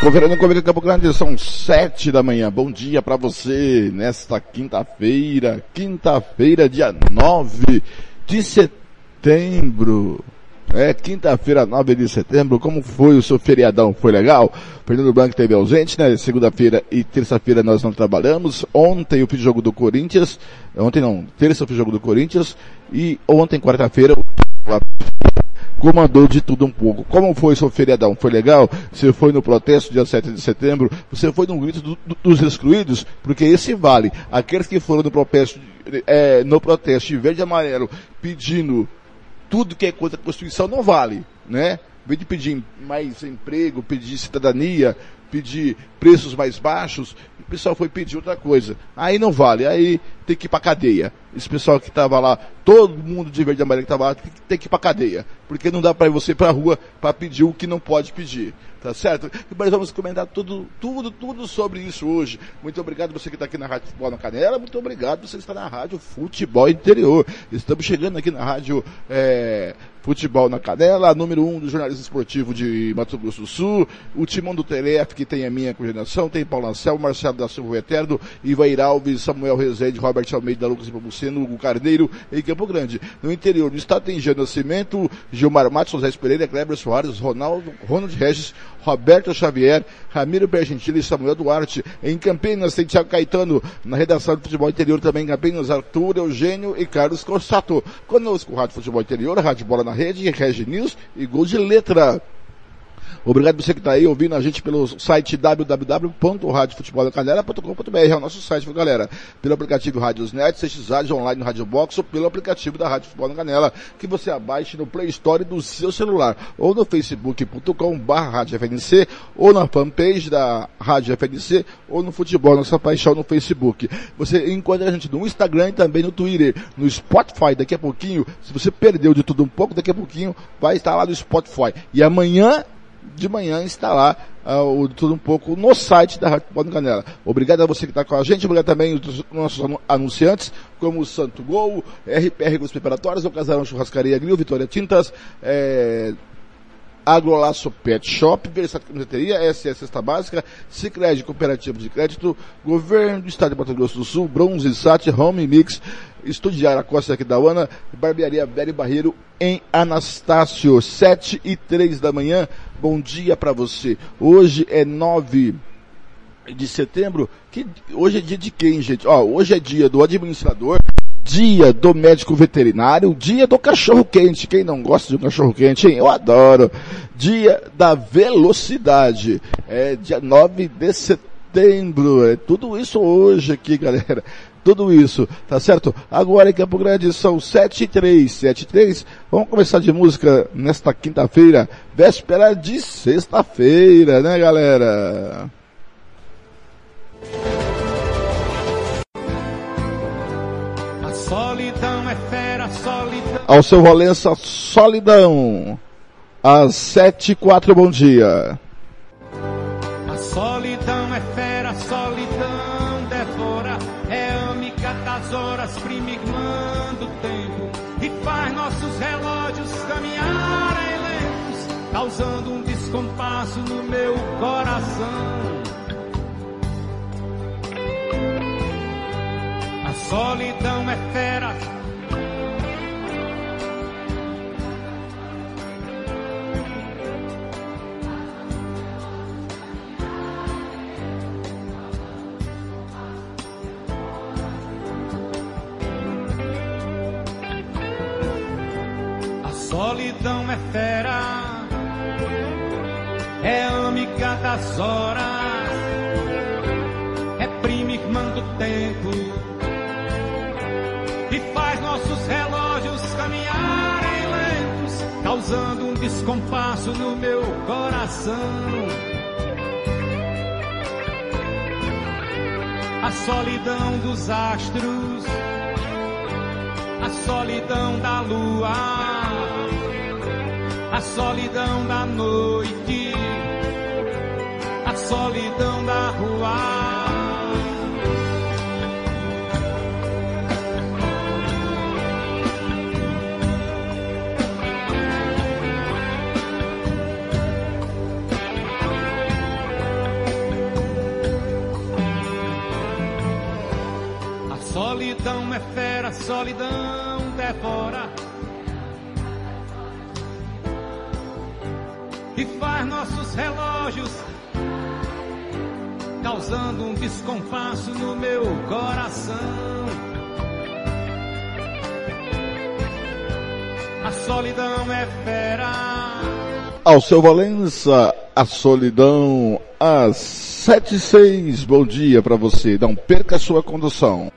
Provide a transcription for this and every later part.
Conferendo Comigo Campo Grande, são sete da manhã. Bom dia para você nesta quinta-feira, quinta-feira, dia 9 de setembro. É, quinta-feira, 9 de setembro. Como foi o seu feriadão? Foi legal? Fernando Blanco teve ausente, né? Segunda-feira e terça-feira nós não trabalhamos. Ontem eu fiz jogo do Corinthians. Ontem não, terça eu fiz jogo do Corinthians. E ontem, quarta-feira, comandou de tudo um pouco. Como foi seu feriadão? Foi legal? Você foi no protesto dia 7 de setembro? Você foi no grito do, do, dos excluídos? Porque esse vale. Aqueles que foram no protesto, é, no protesto de verde e amarelo pedindo tudo que é contra a Constituição não vale, né? Vem de pedir mais emprego, pedir cidadania, pedir preços mais baixos, pessoal foi pedir outra coisa. Aí não vale, aí tem que ir pra cadeia. Esse pessoal que estava lá, todo mundo de verde e amarelo que estava lá, tem que ir pra cadeia. Porque não dá para você ir pra rua para pedir o que não pode pedir. Tá certo? E nós vamos comentar tudo, tudo, tudo sobre isso hoje. Muito obrigado você que está aqui na Rádio Futebol na Canela. Muito obrigado você que está na Rádio Futebol Interior. Estamos chegando aqui na Rádio é, Futebol na Canela, número um do jornalismo esportivo de Mato Grosso do Sul. O timão do Telef, que tem a minha coordenação, tem Paulo Anselmo, Marcelo da Silva Eterno, Ivair Alves, Samuel Rezende, Robert Almeida, Lucas Ipamuceno, Hugo Carneiro, em Campo Grande. No interior do estado tem Jean Nascimento, Gilmar Matos, José Pereira, Kleber Soares, Ronaldo, Ronald Regis, Roberto Xavier, Ramiro Bergentili e Samuel Duarte. Em Campinas tem Thiago Caetano, na redação do Futebol Interior também em Campinas, Arthur Eugênio e Carlos Corsato. Conosco, Rádio Futebol Interior, Rádio Bola na Rede, Regi News e Gol de Letra. Obrigado você que está aí ouvindo a gente pelo site www.radiofutebolcanela.com.br, é o nosso site, galera? Pelo aplicativo Rádios Net, CX Rádio Online no Rádio Box ou pelo aplicativo da Rádio Futebol na Canela, que você abaixe no Play Store do seu celular, ou no facebook.com barra ou na fanpage da Rádio FNC, ou no Futebol Nossa Paixão no Facebook. Você encontra a gente no Instagram e também no Twitter, no Spotify, daqui a pouquinho, se você perdeu de tudo um pouco, daqui a pouquinho vai estar lá no Spotify. E amanhã de manhã está lá uh, o tudo um pouco no site da Rádio Pode Canela. Obrigado a você que está com a gente, obrigado também aos nossos anunciantes, como o Santo Gol, RPR Grupos Preparatórios, o Casarão Churrascaria Grill, Vitória Tintas, é, Agrolaço Pet Shop, Versato Camiseteria, SS Cesta Básica, Cicred Cooperativo de Crédito, Governo do Estado de Mato Grosso do Sul, Bronze Sat, Home Mix, Estúdio a Costa aqui da Uana, Barbearia Velho Barreiro em Anastácio, 7 e 3 da manhã. Bom dia para você. Hoje é 9 de setembro. Que, hoje é dia de quem, gente? Ó, hoje é dia do administrador, dia do médico veterinário, dia do cachorro quente. Quem não gosta de um cachorro quente, hein? Eu adoro. Dia da velocidade. É dia 9 de setembro. É tudo isso hoje aqui, galera tudo isso, tá certo? Agora em Campo Grande são 7 e 3, 7 e 3. Vamos começar de música nesta quinta-feira, véspera de sexta-feira, né galera? A solidão é fera, solidão. Ao seu Valença, solidão. Às 7 e 4, bom dia. Causando um descompasso no meu coração. A solidão é fera descompasso no meu coração. A solidão dos astros, a solidão da lua, a solidão da noite, a solidão da rua. Nossos relógios causando um descompasso no meu coração. A solidão é fera. Ao seu Valença, a solidão às sete e seis. Bom dia para você. Não perca a sua condução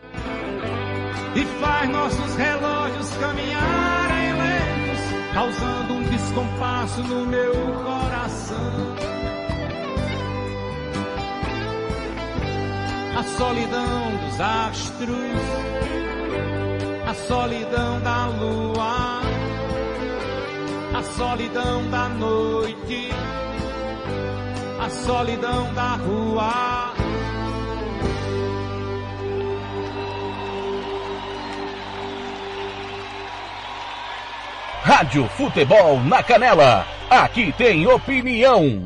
e faz nossos relógios caminharem lentos, causando um descompasso no meu coração. A solidão dos astros, a solidão da lua, a solidão da noite, a solidão da rua. Rádio Futebol na Canela. Aqui tem opinião.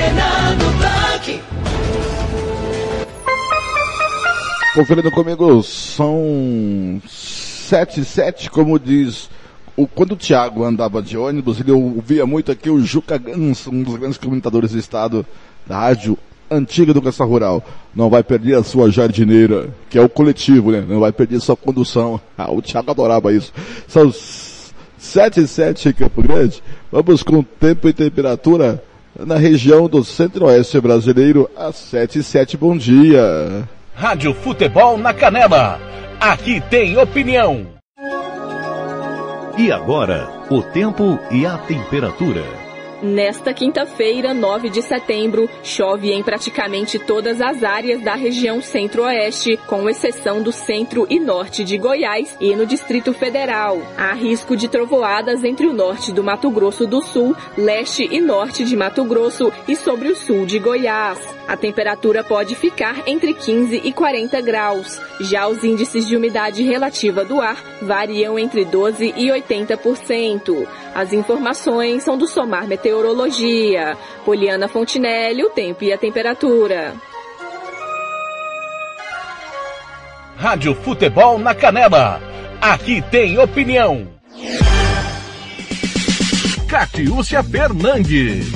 Fernando Blanc. Conferindo comigo, são sete sete, como diz o, quando o Thiago andava de ônibus, ele ouvia muito aqui o Juca Gans, um dos grandes comentadores do estado da rádio antiga educação rural. Não vai perder a sua jardineira, que é o coletivo, né? Não vai perder sua condução. Ah, o Thiago adorava isso. São 7 e 7 em Campo Grande. Vamos com tempo e temperatura na região do centro-oeste brasileiro às 7 e 7. Bom dia. Rádio Futebol na Canela. Aqui tem opinião. E agora, o tempo e a temperatura. Nesta quinta-feira, 9 de setembro, chove em praticamente todas as áreas da região centro-oeste, com exceção do centro e norte de Goiás e no Distrito Federal. Há risco de trovoadas entre o norte do Mato Grosso do Sul, leste e norte de Mato Grosso e sobre o sul de Goiás. A temperatura pode ficar entre 15 e 40 graus. Já os índices de umidade relativa do ar variam entre 12 e 80%. As informações são do Somar Meteorologia. Poliana Fontinelli, o tempo e a temperatura. Rádio Futebol na Canela. Aqui tem opinião. Catiúcia Fernandes.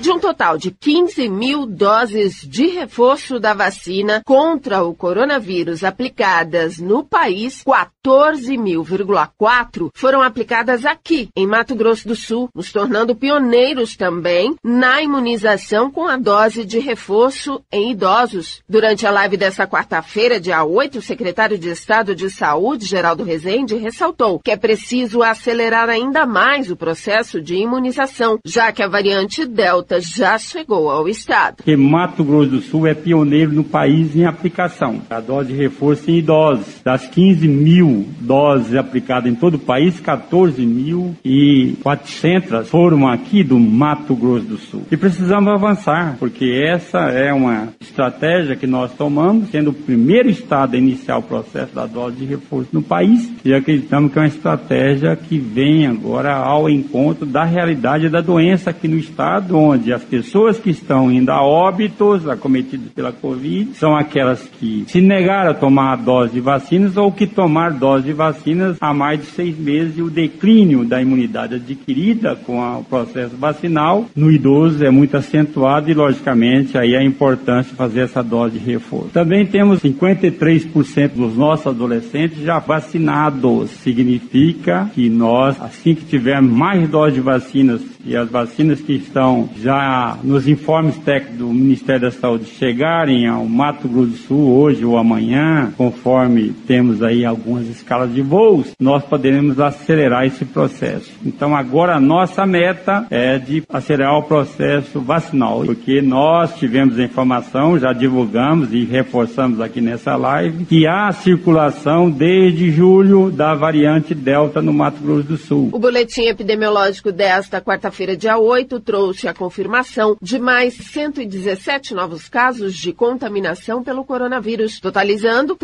De um total de 15 mil doses de reforço da vacina contra o coronavírus aplicadas no país, 14.000,4 foram aplicadas aqui, em Mato Grosso do Sul, nos tornando pioneiros também na imunização com a dose de reforço em idosos. Durante a live dessa quarta-feira, dia 8, o secretário de Estado de Saúde, Geraldo Rezende, ressaltou que é preciso acelerar ainda mais o processo de imunização, já que a variante Delta já chegou ao estado. Que Mato Grosso do Sul é pioneiro no país em aplicação. A dose de reforço em idosos, das 15 mil doses aplicadas em todo o país, 14.400 foram aqui do Mato Grosso do Sul. E precisamos avançar, porque essa é uma estratégia que nós tomamos, sendo o primeiro estado a iniciar o processo da dose de reforço no país, e acreditamos que é uma estratégia que vem agora ao encontro da realidade da doença aqui no estado, onde as pessoas que estão indo a óbitos acometidas pela Covid são aquelas que se negaram a tomar a dose de vacinas ou que tomaram dose de vacinas há mais de seis meses e o declínio da imunidade adquirida com o processo vacinal no idoso é muito acentuado e, logicamente, aí a importância de fazer essa dose de reforço. Também temos 53% dos nossos adolescentes já vacinados. Significa que nós, assim que tivermos mais doses de vacinas e as vacinas que estão já nos informes técnicos do Ministério da Saúde chegarem ao Mato Grosso do Sul hoje ou amanhã, conforme temos aí algumas escalas de voos, nós poderemos acelerar esse processo. Então agora a nossa meta é de acelerar o processo vacinal, porque nós tivemos a informação, já divulgamos e reforçamos aqui nessa live, que há circulação desde julho da variante Delta no Mato Grosso do Sul. O boletim epidemiológico desta quarta-feira, dia 8, trouxe a confirmação de mais 117 novos casos de contaminação pelo coronavírus, totalizando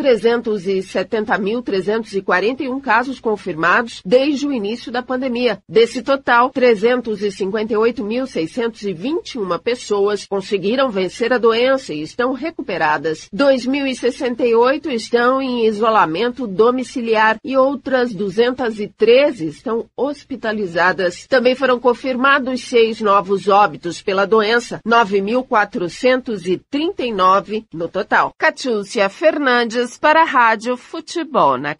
370.341 casos confirmados desde o início da pandemia. Desse total, 358.621 pessoas conseguiram vencer a doença e estão recuperadas. 2.068 estão em isolamento domiciliar e outras 213 estão hospitalizadas. Também foram confirmados seis novos óbitos pela doença, 9.439 no total. Catiúcia Fernandes para a Rádio Futebol na.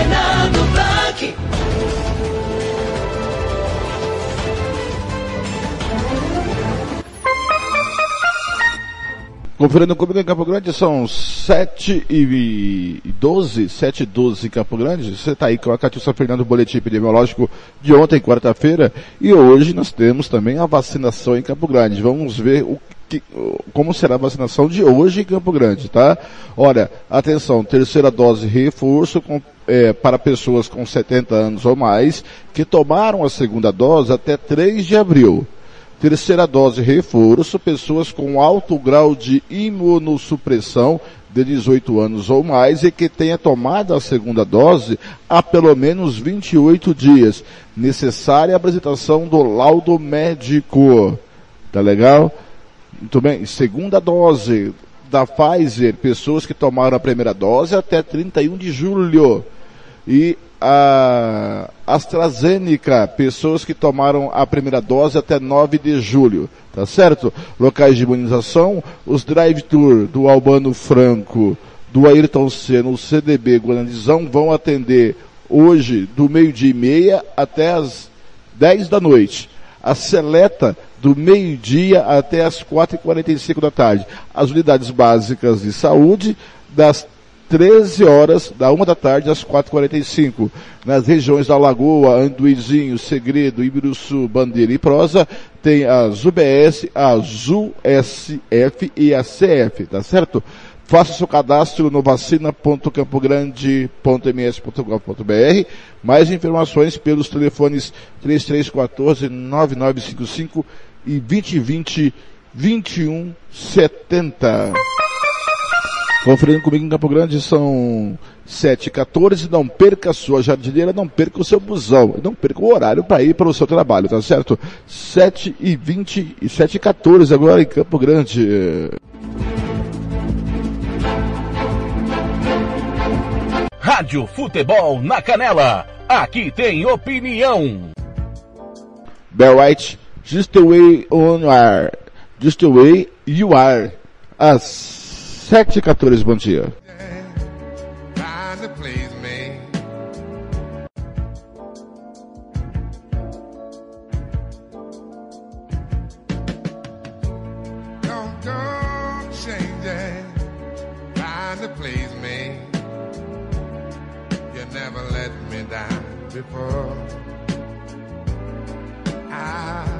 Fernando Blanc. Conferindo comigo em Campo Grande, são 7 e 12, 7 e 12 em Campo Grande. Você está aí com a Catiúcia Fernando, boletim epidemiológico de ontem, quarta-feira. E hoje nós temos também a vacinação em Campo Grande. Vamos ver o que, como será a vacinação de hoje em Campo Grande, tá? Olha, atenção, terceira dose reforço com, é, para pessoas com 70 anos ou mais que tomaram a segunda dose até 3 de abril. Terceira dose reforço, pessoas com alto grau de imunossupressão de 18 anos ou mais e que tenha tomado a segunda dose há pelo menos 28 dias. Necessária a apresentação do laudo médico. Tá legal? Muito bem. Segunda dose da Pfizer, pessoas que tomaram a primeira dose até 31 de julho. E a AstraZeneca, pessoas que tomaram a primeira dose até 9 de julho, tá certo? Locais de imunização, os drive-tour do Albano Franco, do Ayrton Senna, o CDB Guanandizão vão atender hoje do meio-dia e meia até as 10 da noite. A seleta do meio-dia até as 4h45 da tarde. As unidades básicas de saúde das 13 horas, da 1 da tarde às 4h45. Nas regiões da Lagoa, Anduizinho, Segredo, Ibiruçu, Bandeira e Prosa, tem as UBS, a ZUSF e a CF, tá certo? Faça seu cadastro no vacina.campogrande.ms.gov.br. Mais informações pelos telefones 3314-9955 e 2020 2170. Conferindo comigo em Campo Grande são 7h14. Não perca a sua jardineira, não perca o seu busão, não perca o horário para ir para o seu trabalho, tá certo? 7h20 e 7h14 agora em Campo Grande. Rádio Futebol na Canela. Aqui tem opinião. Bell White, just the way on you are. Just the way you are. Às 7h14, bom dia. trying to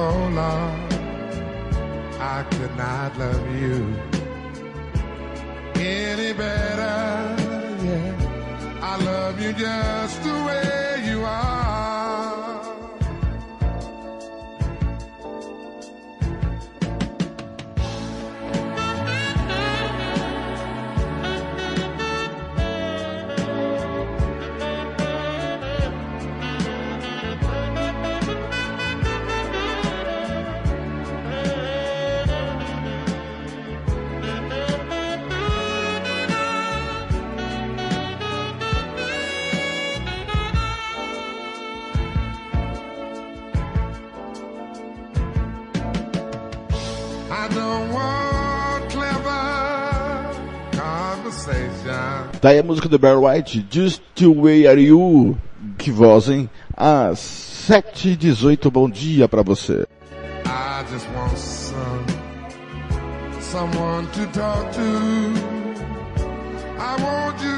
Oh Lord. I could not love you any better. Yeah, I love you just the way you are. Tá aí a música do Barry White, Just the Way Are You. Que voz, hein? Às 7h18, bom dia pra você. I just want some, someone to talk to. I want you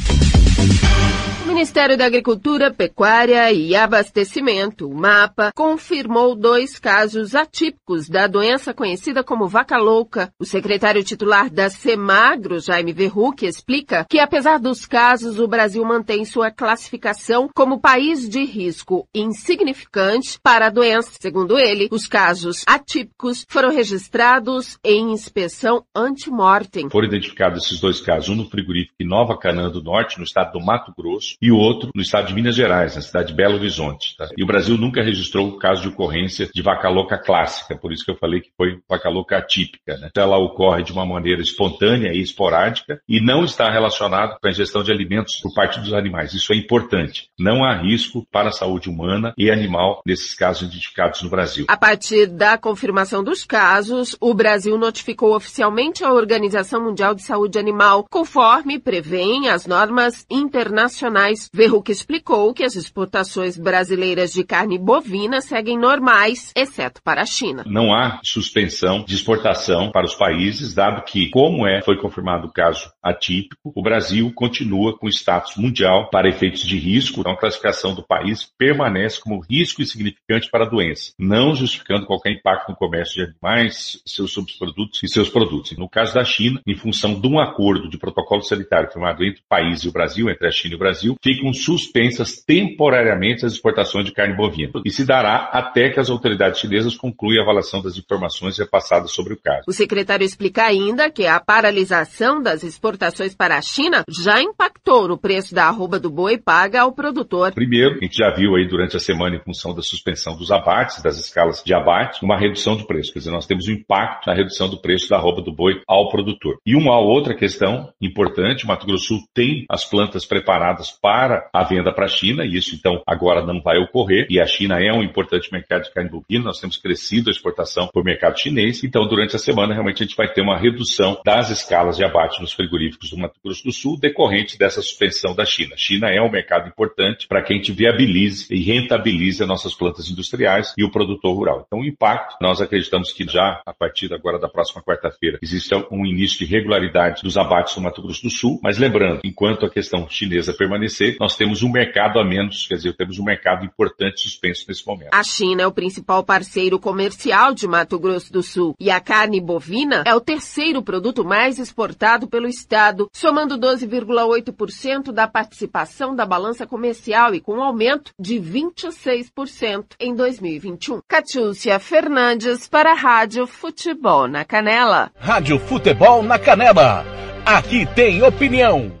Ministério da Agricultura, Pecuária e Abastecimento, o MAPA, confirmou dois casos atípicos da doença conhecida como vaca louca. O secretário titular da Semagro, Jaime Verruc, explica que apesar dos casos, o Brasil mantém sua classificação como país de risco insignificante para a doença. Segundo ele, os casos atípicos foram registrados em inspeção antemortem. Foram identificados esses dois casos, um no frigorífico em Nova Canaã do Norte, no estado do Mato Grosso, e o outro no estado de Minas Gerais, na cidade de Belo Horizonte. Tá? E o Brasil nunca registrou caso de ocorrência de vaca louca clássica, por isso que eu falei que foi vaca louca atípica. Né? Ela ocorre de uma maneira espontânea e esporádica e não está relacionado com a ingestão de alimentos por parte dos animais. Isso é importante. Não há risco para a saúde humana e animal nesses casos identificados no Brasil. A partir da confirmação dos casos, o Brasil notificou oficialmente a Organização Mundial de Saúde Animal, conforme prevêem as normas internacionais reais. Verruc explicou que as exportações brasileiras de carne bovina seguem normais, exceto para a China. Não há suspensão de exportação para os países, dado que, como é, foi confirmado o caso atípico, o Brasil continua com status mundial para efeitos de risco, então a classificação do país permanece como risco insignificante para a doença, não justificando qualquer impacto no comércio de animais, seus subprodutos e seus produtos. No caso da China, em função de um acordo de protocolo sanitário firmado entre o país e o Brasil, entre a China e o Brasil, ficam suspensas temporariamente as exportações de carne bovina e se dará até que as autoridades chinesas concluam a avaliação das informações repassadas sobre o caso. O secretário explica ainda que a paralisação das exportações para a China já impactou no preço da arroba do boi paga ao produtor. Primeiro, a gente já viu aí durante a semana, em função da suspensão dos abates, das escalas de abate, uma redução do preço. Quer dizer, nós temos um impacto na redução do preço da arroba do boi ao produtor. E uma outra questão importante, o Mato Grosso Sul tem as plantas preparadas para a venda para a China, e isso então agora não vai ocorrer, e a China é um importante mercado de carne bovina, nós temos crescido a exportação por mercado chinês, então durante a semana realmente a gente vai ter uma redução das escalas de abate nos frigoríficos do Mato Grosso do Sul, decorrente dessa suspensão da China. China é um mercado importante para que a gente viabilize e rentabilize as nossas plantas industriais e o produtor rural. Então o impacto, nós acreditamos que já a partir agora da próxima quarta-feira existe um início de regularidade dos abates no Mato Grosso do Sul, mas lembrando, enquanto a questão chinesa permanecer, nós temos um mercado a menos, quer dizer, temos um mercado importante suspenso nesse momento. A China é o principal parceiro comercial de Mato Grosso do Sul e a carne bovina é o terceiro produto mais exportado pelo estado, somando 12,8% da participação da balança comercial e com um aumento de 26% em 2021. Catiúcia Fernandes para a Rádio Futebol na Canela. Rádio Futebol na Canela. Aqui tem opinião.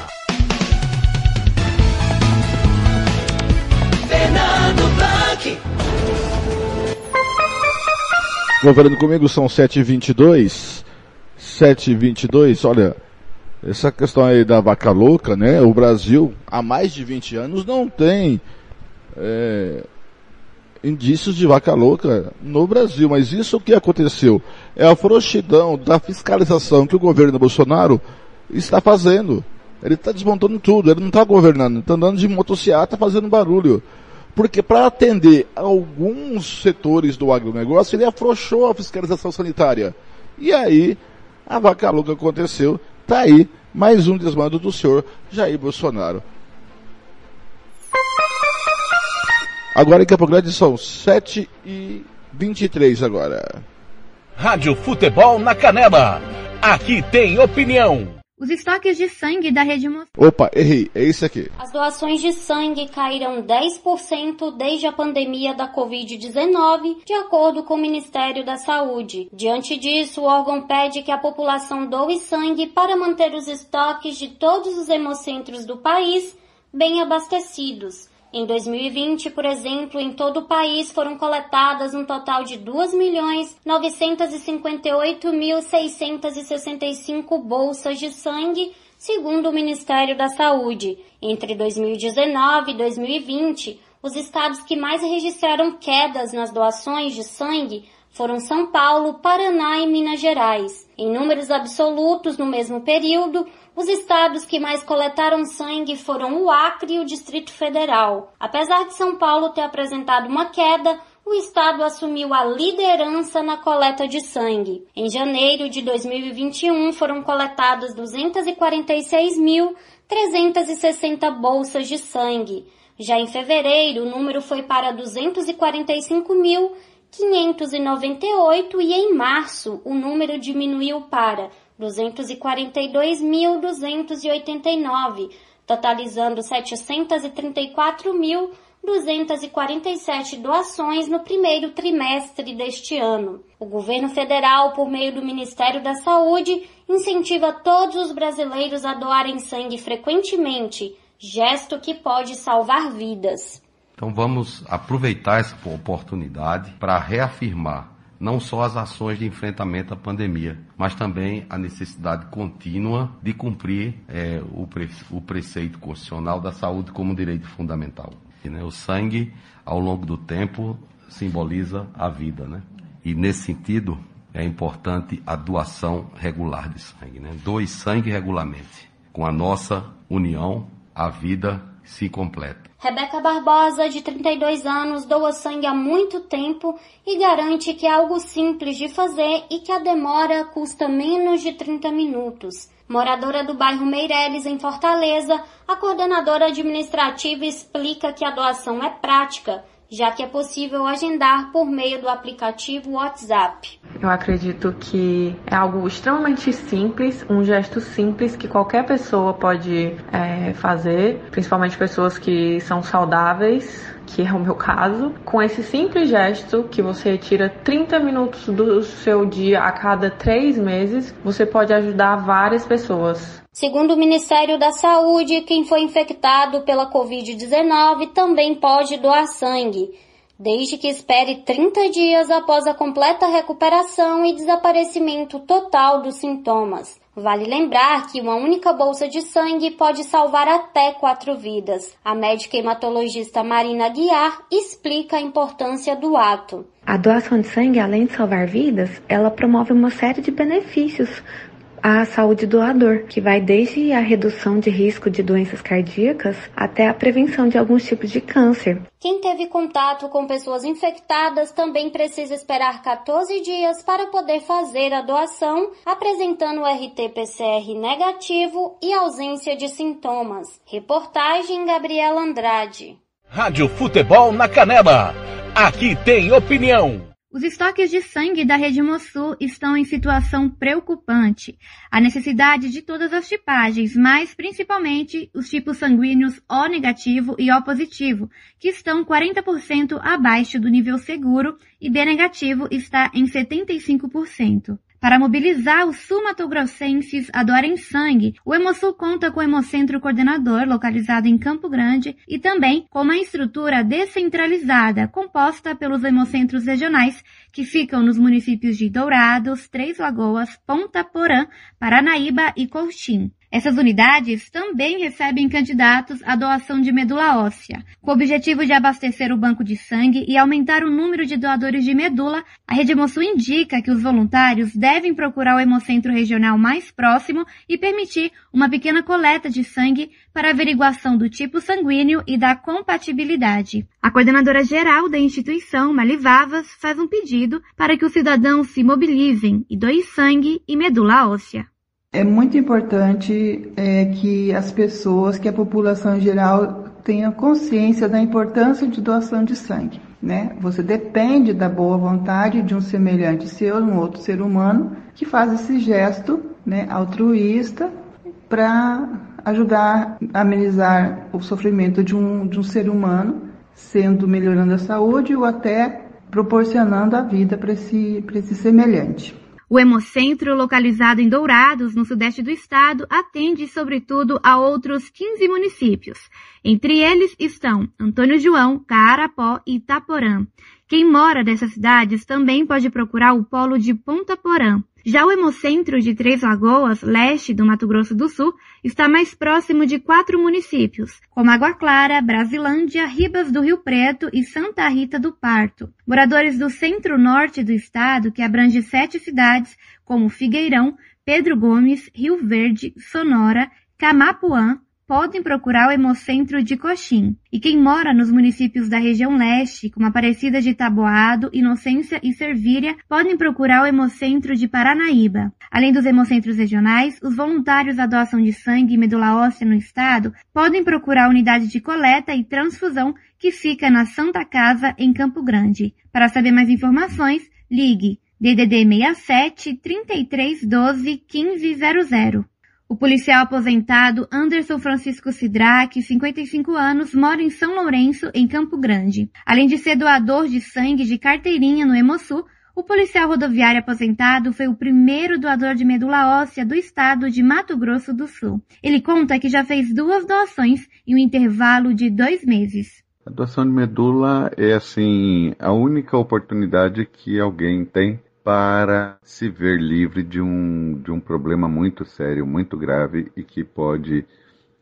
Fernando Blanc. Conferindo comigo, são 7h22. 7h22, olha, essa questão aí da vaca louca, né? O Brasil, há mais de 20 anos, não tem é, indícios de vaca louca no Brasil. Mas isso que aconteceu é a frouxidão da fiscalização que o governo Bolsonaro está fazendo. Ele está desmontando tudo, ele não está governando, está andando de motocicleta fazendo barulho. Porque para atender alguns setores do agronegócio, ele afrouxou a fiscalização sanitária. E aí, a vaca louca aconteceu, tá aí mais um desmando do senhor Jair Bolsonaro. Agora em Campo Grande são 7 e 23 agora. Rádio Futebol na Canela. Aqui tem opinião. Os estoques de sangue da rede Opa, errei, é isso aqui. As doações de sangue caíram 10% desde a pandemia da Covid-19, de acordo com o Ministério da Saúde. Diante disso, o órgão pede que a população doe sangue para manter os estoques de todos os hemocentros do país bem abastecidos. Em 2020, por exemplo, em todo o país foram coletadas um total de 2.958.665 bolsas de sangue, segundo o Ministério da Saúde. Entre 2019 e 2020, os estados que mais registraram quedas nas doações de sangue foram São Paulo, Paraná e Minas Gerais. Em números absolutos, no mesmo período, os estados que mais coletaram sangue foram o Acre e o Distrito Federal. Apesar de São Paulo ter apresentado uma queda, o estado assumiu a liderança na coleta de sangue. Em janeiro de 2021 foram coletadas 246.360 bolsas de sangue. Já em fevereiro, o número foi para 245.598 e em março o número diminuiu para 242.289, totalizando 734.247 doações no primeiro trimestre deste ano. O governo federal, por meio do Ministério da Saúde, incentiva todos os brasileiros a doarem sangue frequentemente, gesto que pode salvar vidas. Então vamos aproveitar essa oportunidade para reafirmar não só as ações de enfrentamento à pandemia, mas também a necessidade contínua de cumprir é, o, pre o preceito constitucional da saúde como direito fundamental. E, né, o sangue, ao longo do tempo, simboliza a vida. Né? E nesse sentido, é importante a doação regular de sangue. Né? Doe sangue regularmente. Com a nossa união, a vida se completa. Rebeca Barbosa, de 32 anos, doa sangue há muito tempo e garante que é algo simples de fazer e que a demora custa menos de 30 minutos. Moradora do bairro Meireles, em Fortaleza, a coordenadora administrativa explica que a doação é prática já que é possível agendar por meio do aplicativo WhatsApp. Eu acredito que é algo extremamente simples, um gesto simples que qualquer pessoa pode é, fazer, principalmente pessoas que são saudáveis, que é o meu caso. Com esse simples gesto, que você tira 30 minutos do seu dia a cada três meses, você pode ajudar várias pessoas. Segundo o Ministério da Saúde, quem foi infectado pela Covid-19 também pode doar sangue, desde que espere 30 dias após a completa recuperação e desaparecimento total dos sintomas. Vale lembrar que uma única bolsa de sangue pode salvar até quatro vidas. A médica hematologista Marina Guiar explica a importância do ato. A doação de sangue, além de salvar vidas, ela promove uma série de benefícios à saúde do doador, que vai desde a redução de risco de doenças cardíacas até a prevenção de alguns tipos de câncer. Quem teve contato com pessoas infectadas também precisa esperar 14 dias para poder fazer a doação, apresentando o RT-PCR negativo e ausência de sintomas. Reportagem Gabriela Andrade. Rádio Futebol na Canela. Aqui tem opinião. Os estoques de sangue da Rede Mossul estão em situação preocupante. A necessidade de todas as tipagens, mas principalmente os tipos sanguíneos O negativo e O positivo, que estão 40% abaixo do nível seguro e B negativo está em 75%. Para mobilizar os sumatogrossenses a doarem sangue, o Hemosul conta com o Hemocentro Coordenador, localizado em Campo Grande, e também com uma estrutura descentralizada, composta pelos hemocentros regionais, que ficam nos municípios de Dourados, Três Lagoas, Ponta Porã, Paranaíba e Colchim. Essas unidades também recebem candidatos à doação de medula óssea. Com o objetivo de abastecer o banco de sangue e aumentar o número de doadores de medula, a Rede Hemosul indica que os voluntários devem procurar o hemocentro regional mais próximo e permitir uma pequena coleta de sangue para averiguação do tipo sanguíneo e da compatibilidade. A coordenadora geral da instituição, Malivavas, faz um pedido para que os cidadãos se mobilizem e doem sangue e medula óssea. É muito importante é, que as pessoas, que a população em geral tenha consciência da importância de doação de sangue. Né? Você depende da boa vontade de um semelhante seu, um outro ser humano, que faz esse gesto né, altruísta para ajudar a amenizar o sofrimento de um, de um ser humano, sendo melhorando a saúde ou até proporcionando a vida para esse, esse semelhante. O Hemocentro, localizado em Dourados, no sudeste do estado, atende sobretudo a outros 15 municípios. Entre eles estão Antônio João, Carapó e Itaporã. Quem mora nessas cidades também pode procurar o polo de Ponta Porã. Já o Hemocentro de Três Lagoas, leste do Mato Grosso do Sul, está mais próximo de quatro municípios, como Água Clara, Brasilândia, Ribas do Rio Preto e Santa Rita do Parto. Moradores do centro-norte do estado, que abrange sete cidades, como Figueirão, Pedro Gomes, Rio Verde, Sonora, Camapuã, podem procurar o Hemocentro de Coxim. E quem mora nos municípios da região leste, como Aparecida de Taboado, Inocência e Servíria, podem procurar o Hemocentro de Paranaíba. Além dos hemocentros regionais, os voluntários da doação de sangue e medula óssea no estado podem procurar a unidade de coleta e transfusão que fica na Santa Casa, em Campo Grande. Para saber mais informações, ligue DDD 67 3312 1500. O policial aposentado Anderson Francisco Sidraque, 55 anos, mora em São Lourenço, em Campo Grande. Além de ser doador de sangue de carteirinha no Hemosul, o policial rodoviário aposentado foi o primeiro doador de medula óssea do estado de Mato Grosso do Sul. Ele conta que já fez duas doações em um intervalo de dois meses. A doação de medula é assim a única oportunidade que alguém tem para se ver livre de um, de um problema muito sério, muito grave e que pode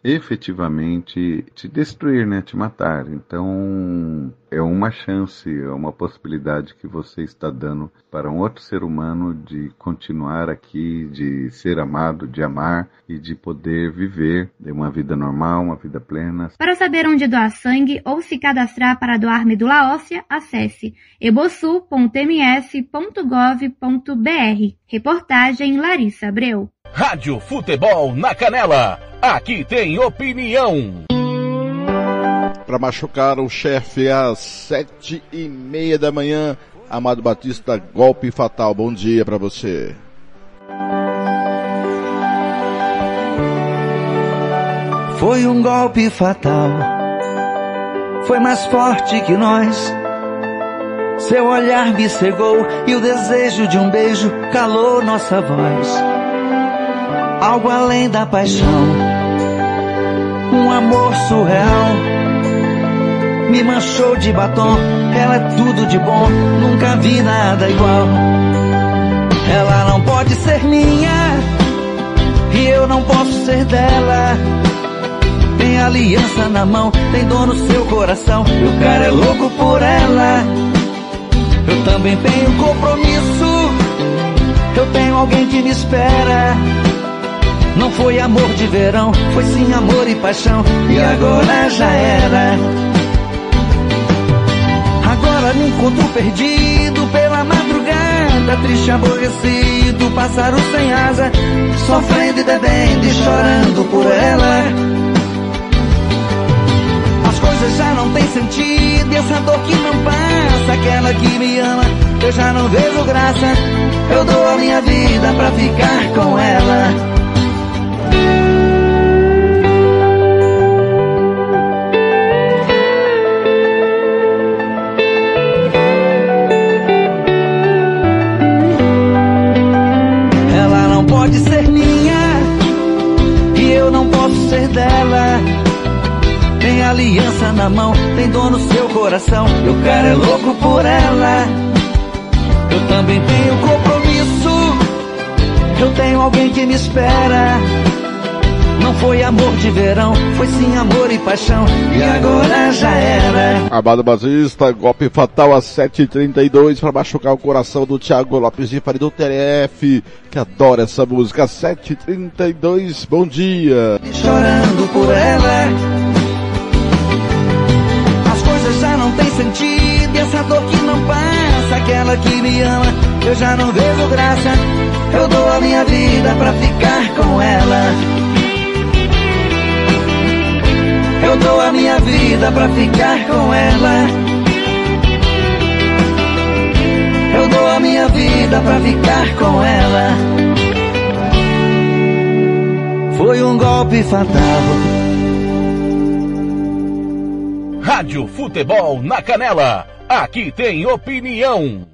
efetivamente te destruir, né, te matar. Então, é uma chance, é uma possibilidade que você está dando para um outro ser humano de continuar aqui, de ser amado, de amar e de poder viver uma vida normal, uma vida plena. Para saber onde doar sangue ou se cadastrar para doar medula óssea, acesse ebosul.ms.gov.br. Reportagem Larissa Abreu. Rádio Futebol na Canela. Aqui tem opinião. Para machucar o chefe às sete e meia da manhã, Amado Batista, golpe fatal. Bom dia para você. Foi um golpe fatal. Foi mais forte que nós. Seu olhar me cegou e o desejo de um beijo calou nossa voz. Algo além da paixão, um amor surreal. Me manchou de batom, ela é tudo de bom, nunca vi nada igual. Ela não pode ser minha, e eu não posso ser dela. Tem aliança na mão, tem dor no seu coração, e o cara é louco por ela. Eu também tenho compromisso. Eu tenho alguém que me espera. Não foi amor de verão, foi sim amor e paixão. E agora já era. Agora me encontro perdido pela madrugada, triste, aborrecido, pássaro sem asa, sofrendo e bebendo e chorando por ela. As coisas já não têm sentido, e essa dor que não passa, aquela que me ama, eu já não vejo graça. Eu dou a minha vida pra ficar com ela. Pode ser minha e eu não posso ser dela. Tem aliança na mão, tem dor no seu coração. E o cara é louco por ela. Eu também tenho compromisso. Eu tenho alguém que me espera. Não foi amor de verão, foi sim amor e paixão. E agora já era. Amado Batista, golpe fatal às 7h32 para machucar o coração do Thiago Lopes de Faria do TRF, que adora essa música. 7h32, bom dia. Chorando por ela. As coisas já não têm sentido, e essa dor que não passa, aquela que me ama, eu já não vejo graça. Eu dou a minha vida pra ficar com ela. Eu dou a minha vida pra ficar com ela. Eu dou a minha vida pra ficar com ela. Foi um golpe fatal. Rádio Futebol na Canela. Aqui tem opinião.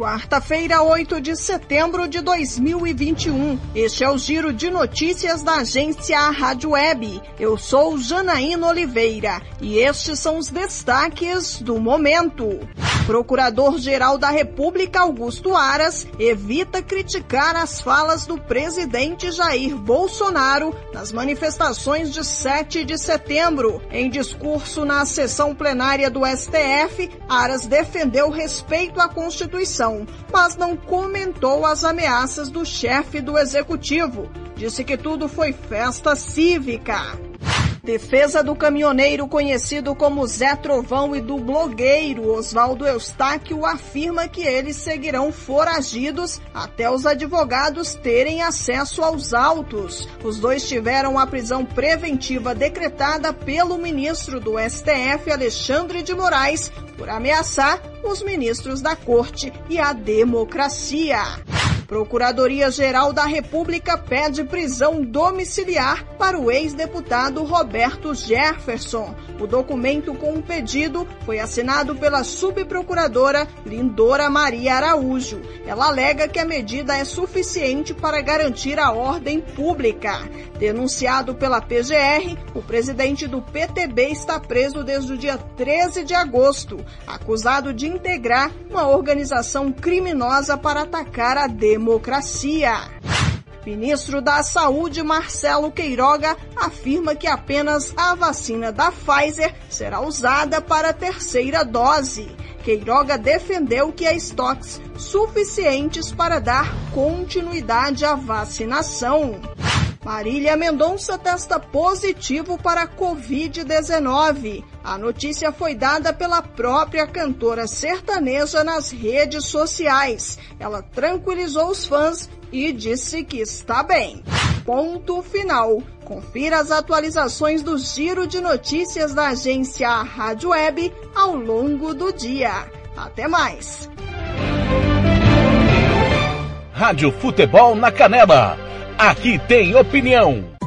Quarta-feira, 8 de setembro de 2021. Este é o giro de notícias da agência Rádio Web. Eu sou Janaína Oliveira e estes são os destaques do momento. Procurador-Geral da República Augusto Aras evita criticar as falas do presidente Jair Bolsonaro nas manifestações de 7 de setembro. Em discurso na sessão plenária do STF, Aras defendeu respeito à Constituição mas não comentou as ameaças do chefe do executivo. Disse que tudo foi festa cívica. Defesa do caminhoneiro conhecido como Zé Trovão e do blogueiro Oswaldo Eustáquio afirma que eles seguirão foragidos até os advogados terem acesso aos autos. Os dois tiveram a prisão preventiva decretada pelo ministro do STF, Alexandre de Moraes, por ameaçar os ministros da corte e a democracia. Procuradoria-Geral da República pede prisão domiciliar para o ex-deputado Roberto Jefferson. O documento com o pedido foi assinado pela subprocuradora Lindora Maria Araújo. Ela alega que a medida é suficiente para garantir a ordem pública. Denunciado pela PGR, o presidente do PTB está preso desde o dia 13 de agosto, acusado de integrar uma organização criminosa para atacar a democracia. Ministro da Saúde Marcelo Queiroga afirma que apenas a vacina da Pfizer será usada para a terceira dose. Queiroga defendeu que há estoques suficientes para dar continuidade à vacinação. Marília Mendonça testa positivo para a Covid-19. A notícia foi dada pela própria cantora sertaneja nas redes sociais. Ela tranquilizou os fãs e disse que está bem. Ponto final. Confira as atualizações do giro de notícias da agência Rádio Web ao longo do dia. Até mais. Rádio Futebol na Canela. Aqui tem opinião.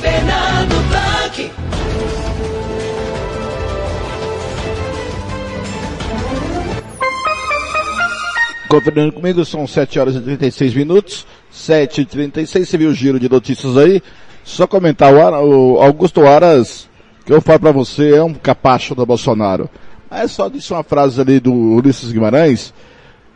Fernando Blanc. Conferindo comigo, são 7 horas e 36 minutos. 7 e 36 você viu o giro de notícias aí? Só comentar, o, Augusto Aras, que eu falo para você, é um capacho do Bolsonaro. Mas só disse uma frase ali do Ulisses Guimarães.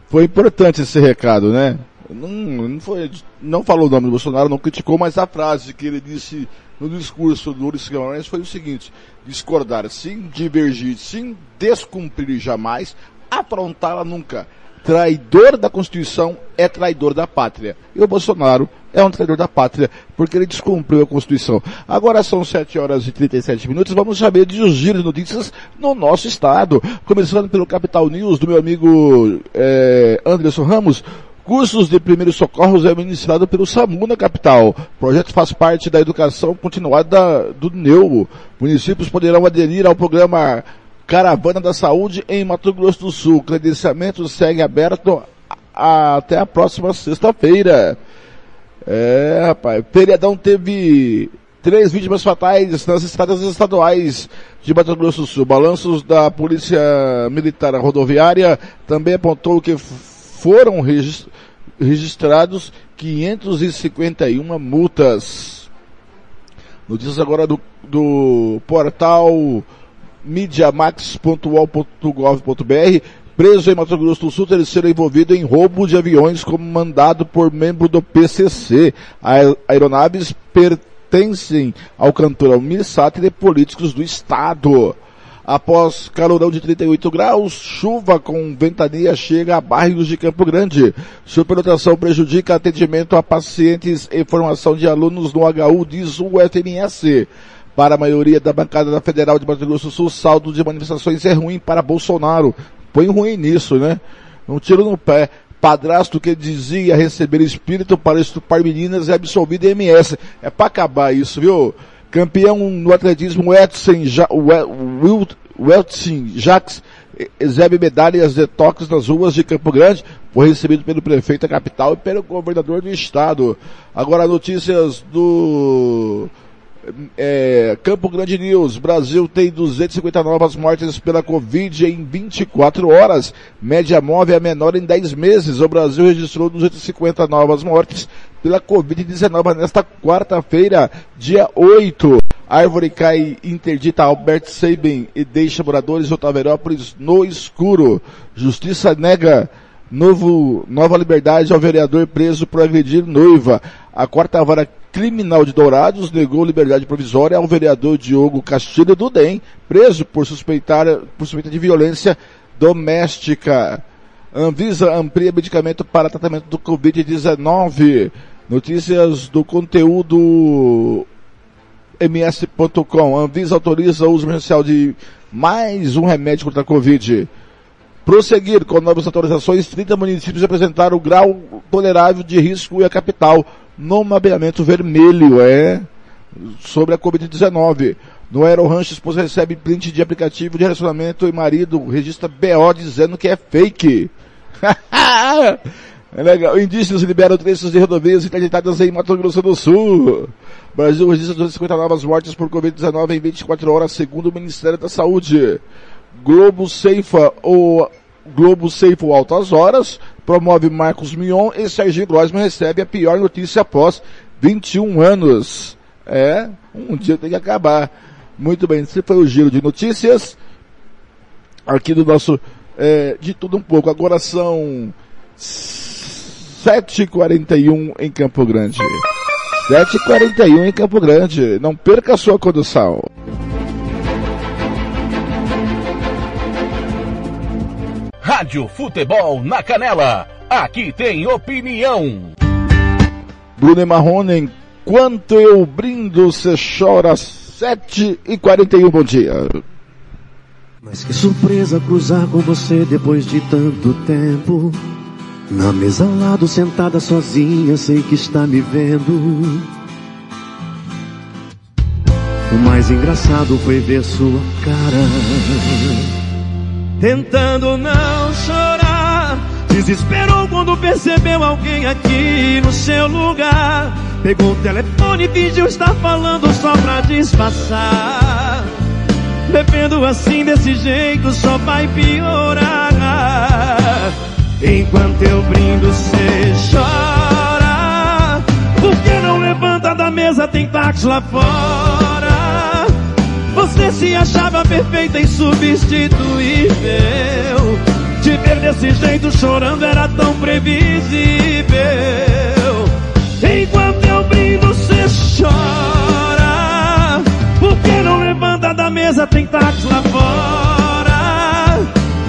Foi importante esse recado, né? Não, não, foi, não falou o nome do Bolsonaro, não criticou, mas a frase que ele disse no discurso do Ulisses Guimarães foi o seguinte: discordar sim, divergir sim, descumprir jamais, afrontá-la nunca traidor da Constituição é traidor da pátria. E o Bolsonaro é um traidor da pátria, porque ele descumpriu a Constituição. Agora são 7 horas e 37 minutos, vamos saber de os giros de notícias no nosso estado. Começando pelo Capital News, do meu amigo é, Anderson Ramos. Cursos de primeiros socorros é ministrado pelo SAMU na capital. O projeto faz parte da educação continuada do NEU. Municípios poderão aderir ao programa Caravana da Saúde em Mato Grosso do Sul. Credenciamento segue aberto até a próxima sexta-feira. É, rapaz. Feriadão teve três vítimas fatais nas estradas estaduais de Mato Grosso do Sul. Balanços da Polícia Militar Rodoviária também apontou que foram registrados 551 multas. Notícias agora do, do portal mediamax.ol.gov.br, preso em Mato Grosso do Sul, terceiro envolvido em roubo de aviões comandado por membro do PCC. Aeronaves pertencem ao cantor Almir Sater e políticos do Estado. Após calorão de 38 graus, chuva com ventania chega a bairros de Campo Grande. Superlotação prejudica atendimento a pacientes e formação de alunos no HU, diz o FMS. Para a maioria da bancada da Federal de Mato Grosso do Sul, saldo de manifestações é ruim para Bolsonaro. Põe ruim nisso, né? Um tiro no pé. Padrasto que dizia receber espírito para estupar meninas é absolvido em MS. É para acabar isso, viu? Campeão no atletismo Edson, ja, Weltsin Jacques exebe medalhas de toques nas ruas de Campo Grande. Foi recebido pelo prefeito da capital e pelo governador do estado. Agora notícias do é, Campo Grande News, Brasil tem 250 novas mortes pela Covid em 24 horas. Média móvel é a menor em 10 meses. O Brasil registrou 250 novas mortes pela Covid-19 nesta quarta-feira, dia 8. Árvore cai interdita Albert Sabin e deixa moradores de Otaverópolis no escuro. Justiça nega novo, nova liberdade ao vereador preso por agredir noiva. A quarta vara criminal de Dourados negou liberdade provisória ao vereador Diogo Castilho do DEM, preso por suspeitar por suspeita de violência doméstica. Anvisa amplia medicamento para tratamento do Covid-19. Notícias do conteúdo ms.com. Anvisa autoriza o uso emergencial de mais um remédio contra a Covid. Prosseguir com novas autorizações, 30 municípios apresentaram o grau tolerável de risco e a capital no mapeamento vermelho, é, sobre a Covid-19. No Aerorancho, esposa recebe print de aplicativo de relacionamento e marido registra BO dizendo que é fake. é legal. Indígenas liberam trechos de rodovias interditadas em Mato Grosso do Sul. Brasil registra 250 novas mortes por Covid-19 em 24 horas, segundo o Ministério da Saúde. Globo Ceifa ou Globo Ceifa Altas Horas promove Marcos Mion e Serginho Grossman recebe a pior notícia após 21 anos. É, um dia tem que acabar. Muito bem, esse foi o giro de notícias aqui do nosso é, de tudo um pouco. Agora são 7h41 em Campo Grande. 7h41 em Campo Grande. Não perca a sua condução. Rádio Futebol na Canela. Aqui tem opinião. Bruno e Marrone, enquanto eu brindo, você chora 7 e 41 bom dia. Mas que surpresa cruzar com você depois de tanto tempo. Na mesa ao lado, sentada sozinha, sei que está me vendo. O mais engraçado foi ver sua cara. Tentando não chorar. Desesperou quando percebeu alguém aqui no seu lugar. Pegou o telefone e fingiu estar falando só pra disfarçar. Bebendo assim desse jeito só vai piorar. Enquanto eu brindo, cê chora. Por que não levanta da mesa? Tem táxi lá fora. Você se achava perfeita e substituível. Te ver desse jeito chorando era tão previsível. Enquanto eu brindo, cê chora. Por que não levanta da mesa? Tem táxi lá fora.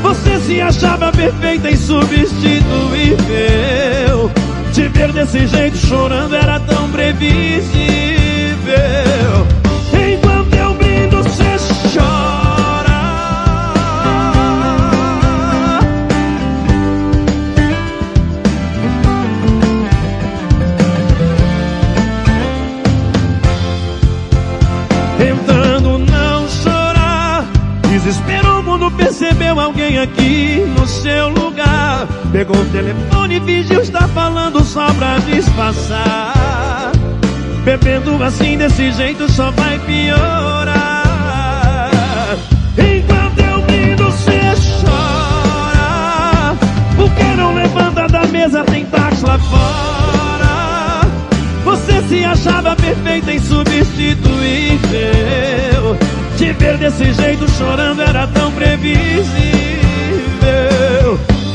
Você se achava perfeita e substituível. Te ver desse jeito chorando era tão previsível. Percebeu alguém aqui no seu lugar. Pegou o telefone e fingiu estar falando só pra disfarçar. Bebendo assim desse jeito só vai piorar. Enquanto eu brindo, cê chora. Por que não levanta da mesa? Tem táxi lá fora. Você se achava perfeita e substituível. Te ver desse jeito chorando era tão previsível.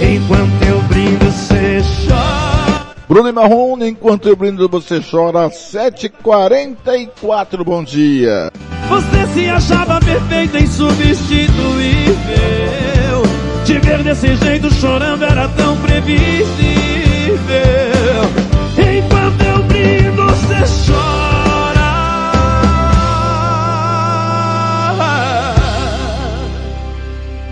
Enquanto eu brindo, cê chora. Bruno e Marrom, enquanto eu brindo, você chora 7h44, bom dia. Você se achava perfeita e substituível. Te ver desse jeito chorando era tão previsível. Enquanto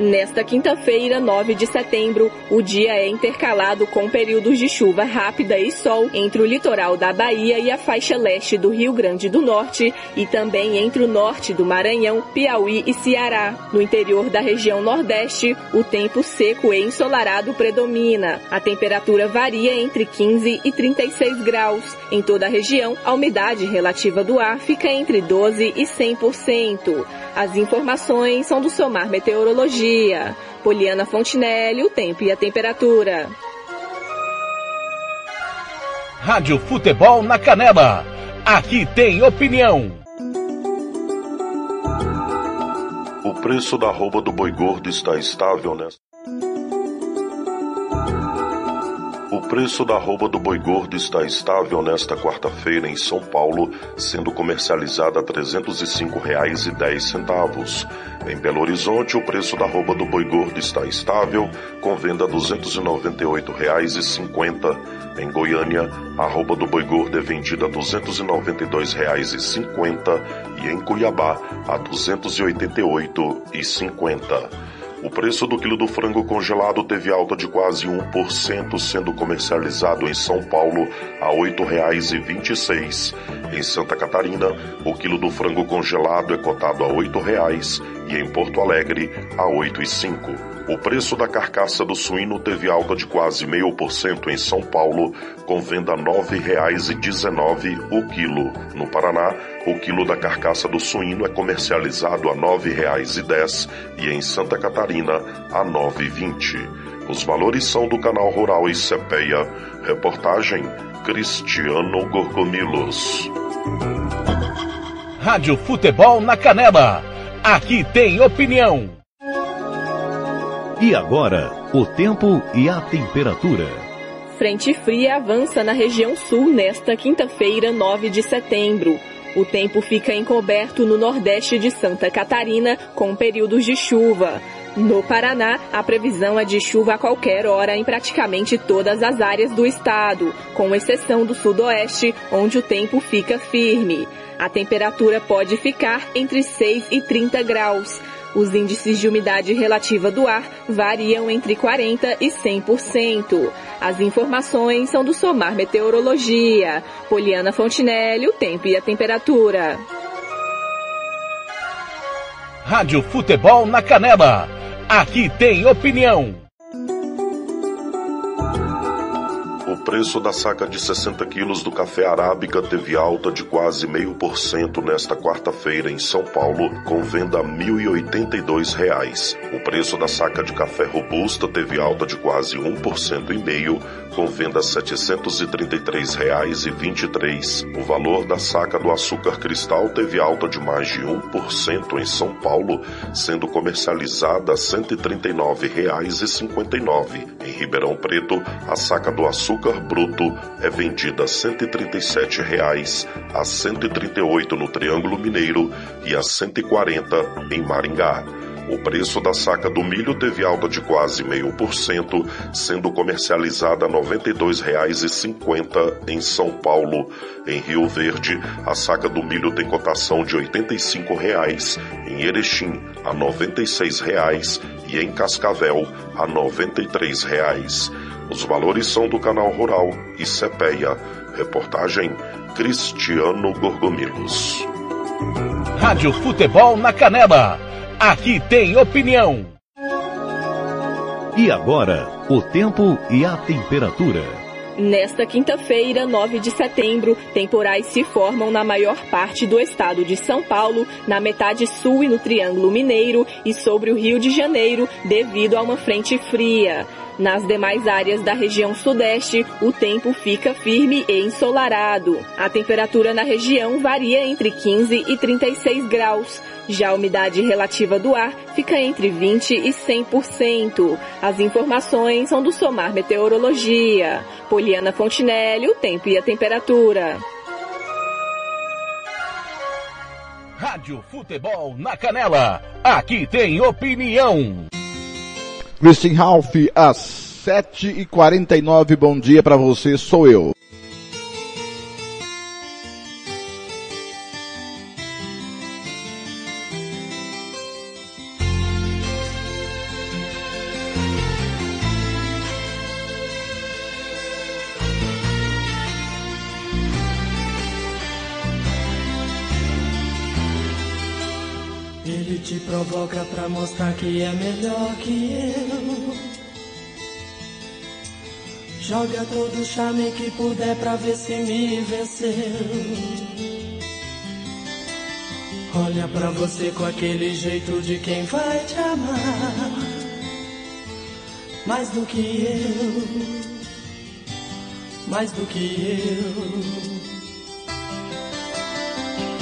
Nesta quinta-feira, 9 de setembro, o dia é intercalado com períodos de chuva rápida e sol entre o litoral da Bahia e a faixa leste do Rio Grande do Norte e também entre o norte do Maranhão, Piauí e Ceará. No interior da região Nordeste, o tempo seco e ensolarado predomina. A temperatura varia entre 15 e 36 graus. Em toda a região, a umidade relativa do ar fica entre 12 e 100%. As informações são do Somar Meteorologia. Poliana Fontinelli, o tempo e a temperatura. Rádio Futebol na Canela. Aqui tem opinião. O preço da arroba do boi gordo está estável nesta. Preço da arroba do boi gordo está estável nesta quarta-feira em São Paulo, sendo comercializada a R$ 305,10. Em Belo Horizonte, o preço da arroba do boi gordo está estável, com venda a R$ 298,50. Em Goiânia, a arroba do boi gordo é vendida a R$ 292,50 e em Cuiabá a R$ 288,50. O preço do quilo do frango congelado teve alta de quase 1%, sendo comercializado em São Paulo a R$ 8,26. Em Santa Catarina, o quilo do frango congelado é cotado a R$ 8,00 e em Porto Alegre a R$ 8,05. O preço da carcaça do suíno teve alta de quase 0,5% em São Paulo, com venda R$ 9,19 o quilo. No Paraná, o quilo da carcaça do suíno é comercializado a R$ 9,10 e em Santa Catarina a R$ 9,20. Os valores são do canal Rural e Cepeia. Reportagem Cristiano Gorgomilos. Rádio Futebol na Canela. Aqui tem opinião. E agora, o tempo e a temperatura. Frente fria avança na região sul nesta quinta-feira, 9 de setembro. O tempo fica encoberto no nordeste de Santa Catarina, com períodos de chuva. No Paraná, a previsão é de chuva a qualquer hora em praticamente todas as áreas do estado, com exceção do sudoeste, onde o tempo fica firme. A temperatura pode ficar entre 6 e 30 graus. Os índices de umidade relativa do ar variam entre 40% e 100%. As informações são do Somar Meteorologia. Poliana Fontinelli, o tempo e a temperatura. Rádio Futebol na Canela. Aqui tem opinião. Preço da saca de 60 quilos do café arábica teve alta de quase meio por cento nesta quarta-feira em São Paulo, com venda a R$ 1.082. O preço da saca de café robusta teve alta de quase 1% e meio, com venda a R$ 733,23. O valor da saca do açúcar cristal teve alta de mais de 1% em São Paulo, sendo comercializada a R$ 139,59. Em Ribeirão Preto, a saca do açúcar bruto é vendida a 137 reais, a R$ 138 no Triângulo Mineiro e a R$ 140 em Maringá. O preço da saca do milho teve alta de quase meio por cento, sendo comercializada a R$ 92,50 em São Paulo. Em Rio Verde, a saca do milho tem cotação de 85 reais, em Erechim a 96 reais, e em Cascavel a R$ 93. Os valores são do canal Rural e Cepeia. Reportagem Cristiano Gorgomilos. Rádio Futebol na Canela. Aqui tem opinião. E agora, o tempo e a temperatura. Nesta quinta-feira, 9 de setembro, temporais se formam na maior parte do estado de São Paulo, na metade sul e no Triângulo Mineiro e sobre o Rio de Janeiro, devido a uma frente fria. Nas demais áreas da região sudeste, o tempo fica firme e ensolarado. A temperatura na região varia entre 15 e 36 graus. Já a umidade relativa do ar fica entre 20 e 100%. As informações são do Somar Meteorologia. Poliana Fontinelli, o tempo e a temperatura. Rádio Futebol na Canela. Aqui tem opinião. Christian Ralph, às 7h49, bom dia para você, sou eu. Que é melhor que eu. Joga todo o charme que puder pra ver se me venceu. Olha pra você com aquele jeito de quem vai te amar. Mais do que eu. Mais do que eu.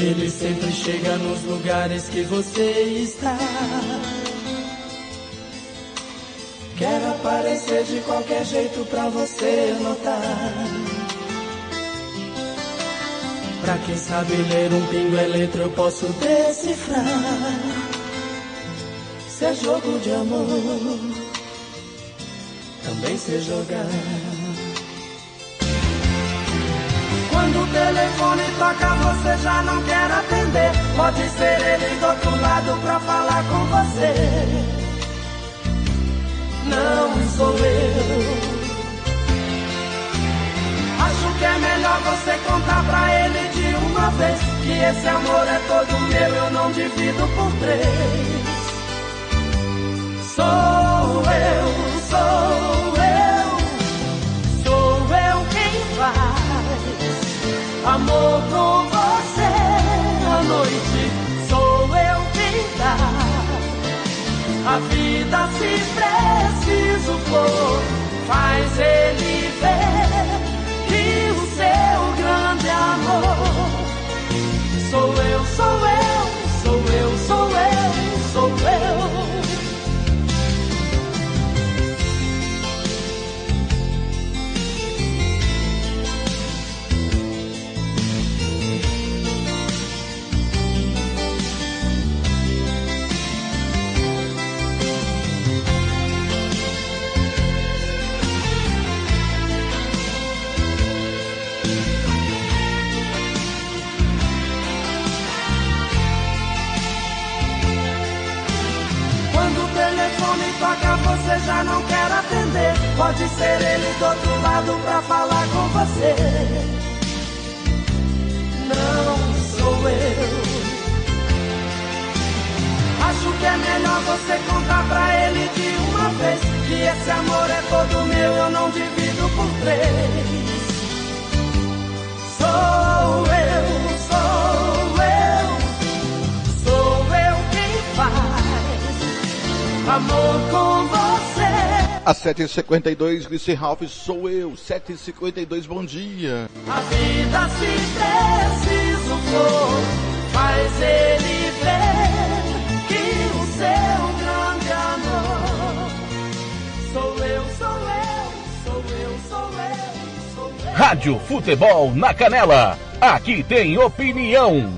Ele sempre chega nos lugares que você está. Quero aparecer de qualquer jeito pra você notar. Pra quem sabe ler um pingo letra, eu posso decifrar. Se é jogo de amor, também sei jogar. Quando o telefone toca, você já não quer atender. Pode ser ele do outro lado pra falar com você não sou eu. Acho que é melhor você contar pra ele de uma vez que esse amor é todo meu, eu não divido por três. Sou eu, sou eu, sou eu quem faz amor com você à noite. Sou eu quem dá a vida se preciso 7h52, Glissi Ralph, sou eu. 7h52, bom dia. A vida se preciso for, faz ele ver que o seu grande amor sou eu, sou eu, sou eu, sou eu, sou eu. Rádio Futebol na Canela. Aqui tem opinião.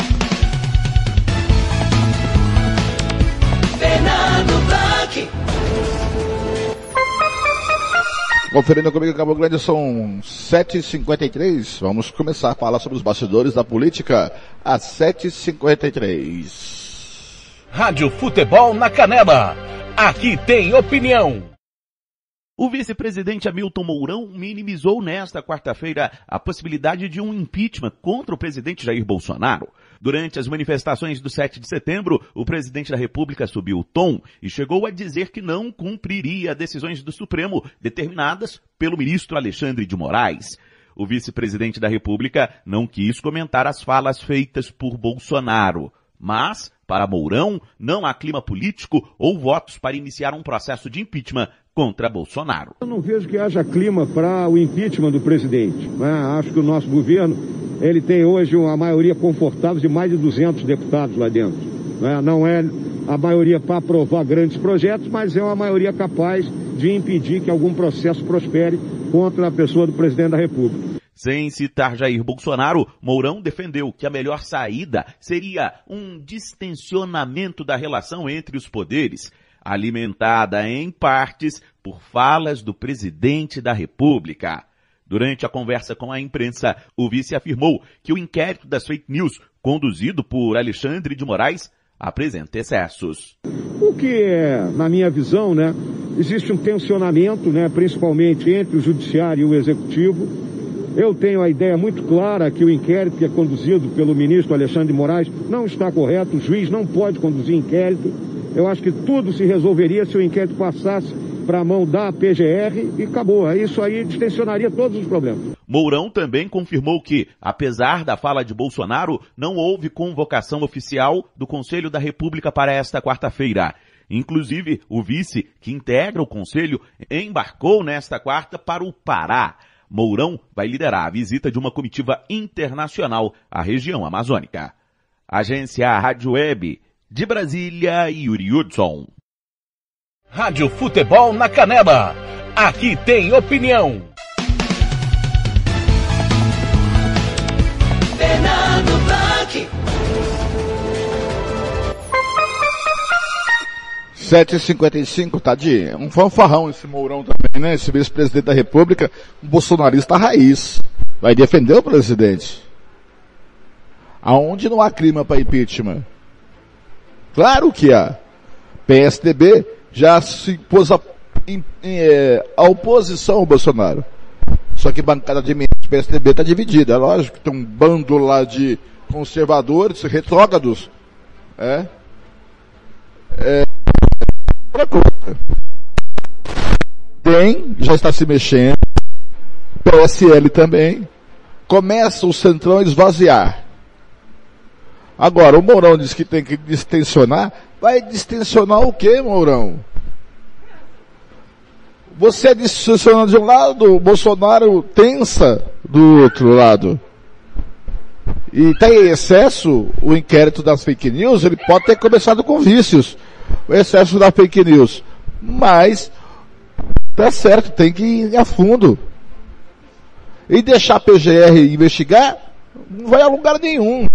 Fernando Blanc. Conferindo comigo Cabo Grande são 7h53. Vamos começar a falar sobre os bastidores da política às 7h53. Rádio Futebol na Canela. Aqui tem opinião. O vice-presidente Hamilton Mourão minimizou nesta quarta-feira a possibilidade de um impeachment contra o presidente Jair Bolsonaro. Durante as manifestações do 7 de setembro, o presidente da República subiu o tom e chegou a dizer que não cumpriria decisões do Supremo determinadas pelo ministro Alexandre de Moraes. O vice-presidente da República não quis comentar as falas feitas por Bolsonaro. Mas, para Mourão, não há clima político ou votos para iniciar um processo de impeachment contra Bolsonaro. Eu não vejo que haja clima para o impeachment do presidente. Né? Acho que o nosso governo ele tem hoje uma maioria confortável de mais de 200 deputados lá dentro. Né? Não é a maioria para aprovar grandes projetos, mas é uma maioria capaz de impedir que algum processo prospere contra a pessoa do presidente da República. Sem citar Jair Bolsonaro, Mourão defendeu que a melhor saída seria um distensionamento da relação entre os poderes, alimentada em partes por falas do presidente da República. Durante a conversa com a imprensa, o vice afirmou que o inquérito das fake news, conduzido por Alexandre de Moraes, apresenta excessos. O que é, na minha visão, né, existe um tensionamento, né, principalmente entre o judiciário e o executivo, eu tenho a ideia muito clara que o inquérito que é conduzido pelo ministro Alexandre de Moraes não está correto, o juiz não pode conduzir inquérito. Eu acho que tudo se resolveria se o inquérito passasse para a mão da PGR e acabou. Isso aí distensionaria todos os problemas. Mourão também confirmou que, apesar da fala de Bolsonaro, não houve convocação oficial do Conselho da República para esta quarta-feira. Inclusive, o vice, que integra o conselho, embarcou nesta quarta para o Pará. Mourão vai liderar a visita de uma comitiva internacional à região amazônica. Agência Rádio Web, de Brasília, Yuri Hudson. Rádio Futebol na Canela. Aqui tem opinião. Fernando Blanc. 7h55, tadinho. Um fanfarrão esse Mourão também, né? Esse vice-presidente da República, um bolsonarista raiz. Vai defender o presidente. Aonde não há clima para impeachment? Claro que há. PSDB já se pôs a, em, é, a oposição ao Bolsonaro. Só que bancada de membros do PSDB está dividida. É lógico que tem um bando lá de conservadores, retrógrados. É. É. Outra coisa. Tem, já está se mexendo. PSL também. Começa o Centrão a esvaziar. Agora, o Mourão diz que tem que distensionar. Vai distensionar o que, Mourão? Você é distensionando de um lado, o Bolsonaro tensa do outro lado. E tem excesso, o inquérito das fake news, ele pode ter começado com vícios. O excesso da fake news. Mas, tá certo, tem que ir a fundo. E deixar a PGR investigar, não vai a lugar nenhum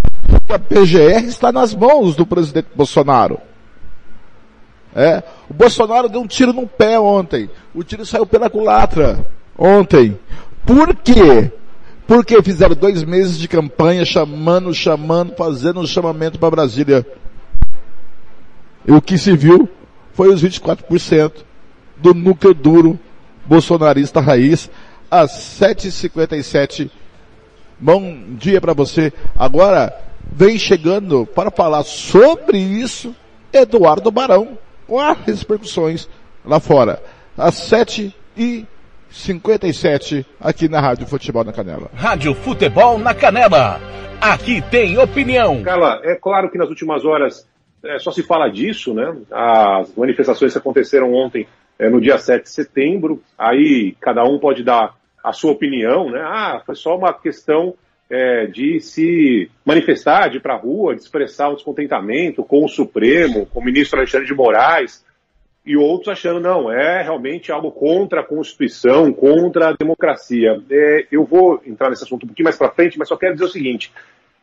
a PGR está nas mãos do presidente Bolsonaro. É, o Bolsonaro deu um tiro no pé ontem. O tiro saiu pela culatra ontem. Por quê? Porque fizeram dois meses de campanha chamando, chamando, fazendo um chamamento para Brasília. E o que se viu foi os 24% do núcleo duro bolsonarista raiz às 7h57. Bom dia para você. Agora, vem chegando para falar sobre isso Eduardo Barão, com as repercussões lá fora. Às 7 e 57 aqui na Rádio Futebol na Canela. Rádio Futebol na Canela. Aqui tem opinião. Carla, é claro que nas últimas horas é, só se fala disso, né? As manifestações que aconteceram ontem, é, no dia 7 de setembro, aí cada um pode dar a sua opinião, né? Ah, foi só uma questão é, de se manifestar, de ir para a rua, de expressar um descontentamento com o Supremo, com o ministro Alexandre de Moraes, e outros achando, não, é realmente algo contra a Constituição, contra a democracia. É, eu vou entrar nesse assunto um pouquinho mais para frente, mas só quero dizer o seguinte: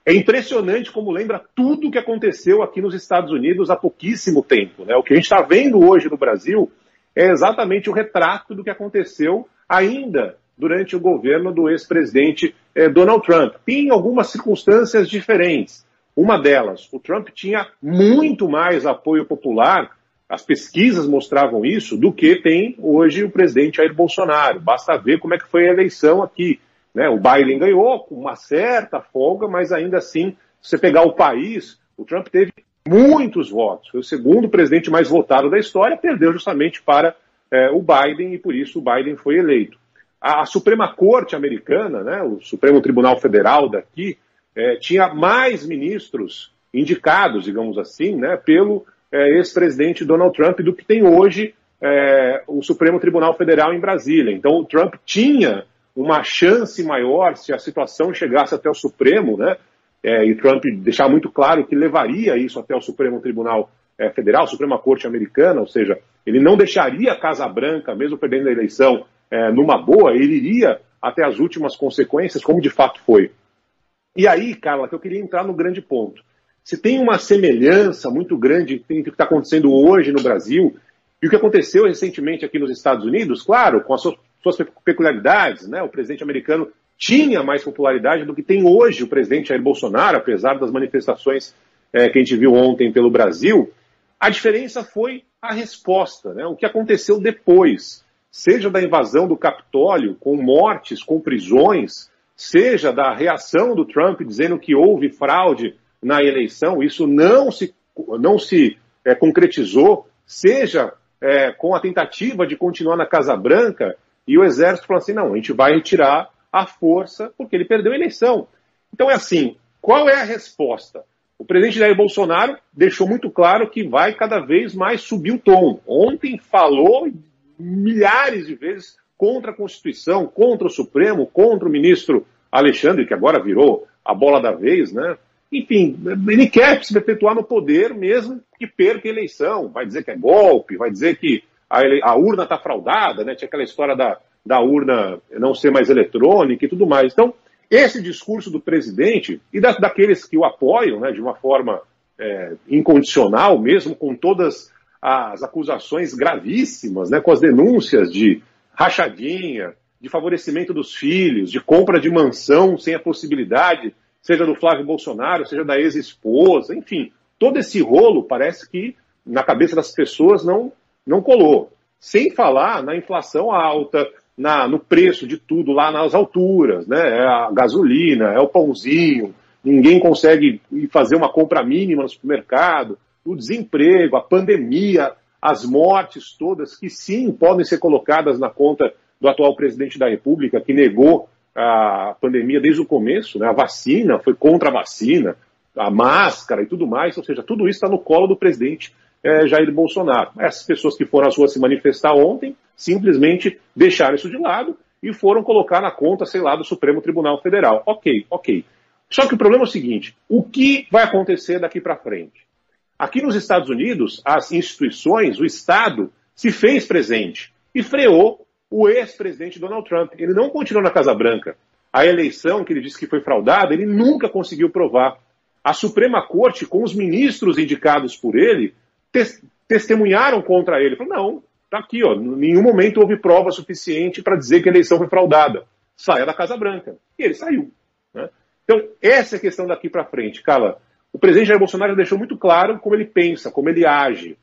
é impressionante como lembra tudo o que aconteceu aqui nos Estados Unidos há pouquíssimo tempo. Né? O que a gente está vendo hoje no Brasil é exatamente o retrato do que aconteceu ainda durante o governo do ex-presidente eh, Donald Trump. Tem algumas circunstâncias diferentes. Uma delas, o Trump tinha muito mais apoio popular, as pesquisas mostravam isso, do que tem hoje o presidente Jair Bolsonaro. Basta ver como é que foi a eleição aqui. Né? O Biden ganhou com uma certa folga, mas ainda assim, se você pegar o país, o Trump teve muitos votos. Foi o segundo presidente mais votado da história, perdeu justamente para eh, o Biden e por isso o Biden foi eleito a Suprema Corte americana, né, o Supremo Tribunal Federal daqui, é, tinha mais ministros indicados, digamos assim, né, pelo é, ex-presidente Donald Trump do que tem hoje é, o Supremo Tribunal Federal em Brasília. Então, o Trump tinha uma chance maior se a situação chegasse até o Supremo, né, é, e Trump deixar muito claro que levaria isso até o Supremo Tribunal é, Federal, Suprema Corte Americana, ou seja, ele não deixaria a Casa Branca, mesmo perdendo a eleição, é, numa boa, ele iria até as últimas consequências, como de fato foi. E aí, Carla, que eu queria entrar no grande ponto. Se tem uma semelhança muito grande entre o que está acontecendo hoje no Brasil e o que aconteceu recentemente aqui nos Estados Unidos, claro, com as suas, suas peculiaridades, né? O presidente americano tinha mais popularidade do que tem hoje o presidente Jair Bolsonaro, apesar das manifestações é, que a gente viu ontem pelo Brasil. A diferença foi a resposta, né? O que aconteceu depois seja da invasão do Capitólio, com mortes, com prisões, seja da reação do Trump dizendo que houve fraude na eleição, isso não se, não se é, concretizou, seja é, com a tentativa de continuar na Casa Branca, e o Exército falou assim: não, a gente vai retirar a força porque ele perdeu a eleição. Então é assim: qual é a resposta? O presidente Jair Bolsonaro deixou muito claro que vai cada vez mais subir o tom. Ontem falou milhares de vezes contra a Constituição, contra o Supremo, contra o ministro Alexandre, que agora virou a bola da vez, né? Enfim, ele quer se perpetuar no poder mesmo que perca a eleição. Vai dizer que é golpe, vai dizer que a, a urna está fraudada, né? Tinha aquela história da, da urna não ser mais eletrônica e tudo mais. Então, esse discurso do presidente e da, daqueles que o apoiam, né, de uma forma é, incondicional, mesmo com todas as acusações gravíssimas, né, com as denúncias de rachadinha, de favorecimento dos filhos, de compra de mansão sem a possibilidade, seja do Flávio Bolsonaro, seja da ex-esposa, enfim, todo esse rolo parece que na cabeça das pessoas não, não colou. Sem falar na inflação alta, na, no preço de tudo lá nas alturas, né? É a gasolina, é o pãozinho, ninguém consegue fazer uma compra mínima no supermercado, o desemprego, a pandemia, as mortes todas, que sim podem ser colocadas na conta do atual presidente da República, que negou a pandemia desde o começo, né? a vacina, foi contra a vacina, a máscara e tudo mais, ou seja, tudo isso está no colo do presidente é, Jair Bolsonaro. Essas pessoas que foram às ruas se manifestar ontem simplesmente deixaram isso de lado e foram colocar na conta, sei lá, do Supremo Tribunal Federal. Ok, ok. Só que o problema é o seguinte: o que vai acontecer daqui para frente? Aqui nos Estados Unidos, as instituições, o Estado, se fez presente e freou o ex-presidente Donald Trump. Ele não continuou na Casa Branca. A eleição que ele disse que foi fraudada, ele nunca conseguiu provar. A Suprema Corte, com os ministros indicados por ele, testemunharam contra ele. Falou, não, tá aqui, ó, em nenhum momento houve prova suficiente para dizer que a eleição foi fraudada. Saia da Casa Branca. E ele saiu. Né? Então, essa é a questão daqui para frente. Carla, o presidente Jair Bolsonaro deixou muito claro como ele pensa, como ele age.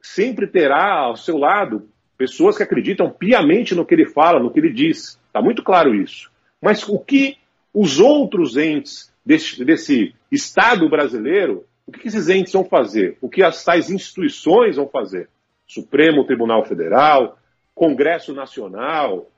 Sempre terá ao seu lado pessoas que acreditam piamente no que ele fala, no que ele diz. Está muito claro isso. Mas o que os outros entes desse, desse Estado brasileiro o que esses entes vão fazer? O que as tais instituições vão fazer? Supremo Tribunal Federal, Congresso Nacional,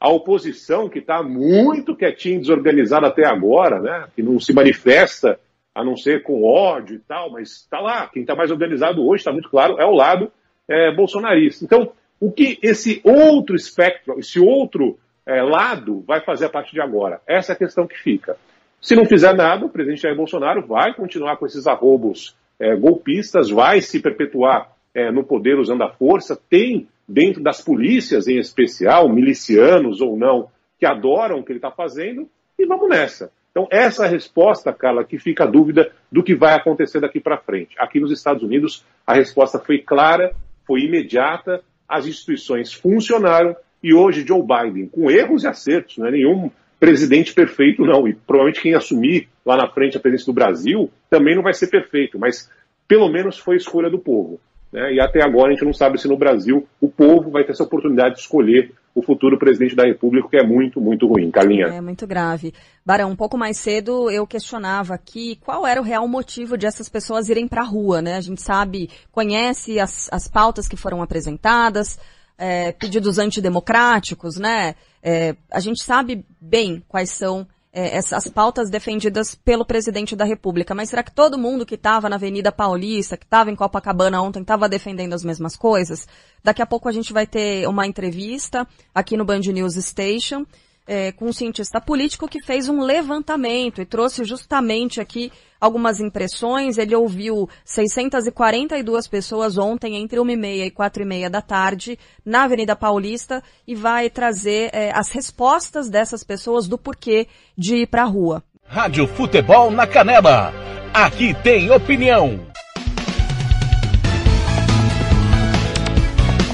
a oposição que está muito quietinha, desorganizada até agora, né? que não se manifesta a não ser com ódio e tal, mas está lá. Quem está mais organizado hoje, está muito claro, é o lado é, bolsonarista. Então, o que esse outro espectro, esse outro é, lado vai fazer a partir de agora? Essa é a questão que fica. Se não fizer nada, o presidente Jair Bolsonaro vai continuar com esses arrobos é, golpistas, vai se perpetuar é, no poder usando a força. Tem, dentro das polícias em especial, milicianos ou não, que adoram o que ele está fazendo, e vamos nessa. Então, essa é a resposta, Carla, que fica a dúvida do que vai acontecer daqui para frente. Aqui nos Estados Unidos, a resposta foi clara, foi imediata, as instituições funcionaram, e hoje Joe Biden, com erros e acertos, não é nenhum presidente perfeito, não. E provavelmente quem assumir lá na frente a presidência do Brasil também não vai ser perfeito, mas pelo menos foi escolha do povo. Né? E até agora a gente não sabe se no Brasil o povo vai ter essa oportunidade de escolher o futuro presidente da República, que é muito, muito ruim. Carlinha. É muito grave. Barão, um pouco mais cedo eu questionava aqui qual era o real motivo de essas pessoas irem para a rua, né? A gente sabe, conhece as, as pautas que foram apresentadas, é, pedidos antidemocráticos, né? É, a gente sabe bem quais são é, essas pautas defendidas pelo presidente da República, mas será que todo mundo que estava na Avenida Paulista, que estava em Copacabana ontem, estava defendendo as mesmas coisas? Daqui a pouco a gente vai ter uma entrevista aqui no Band News Station é, com um cientista político que fez um levantamento e trouxe justamente aqui algumas impressões. Ele ouviu 642 pessoas ontem entre 1h30 e 4h30 da tarde na Avenida Paulista e vai trazer é, as respostas dessas pessoas do porquê de ir para a rua. Rádio Futebol na Canela. Aqui tem opinião.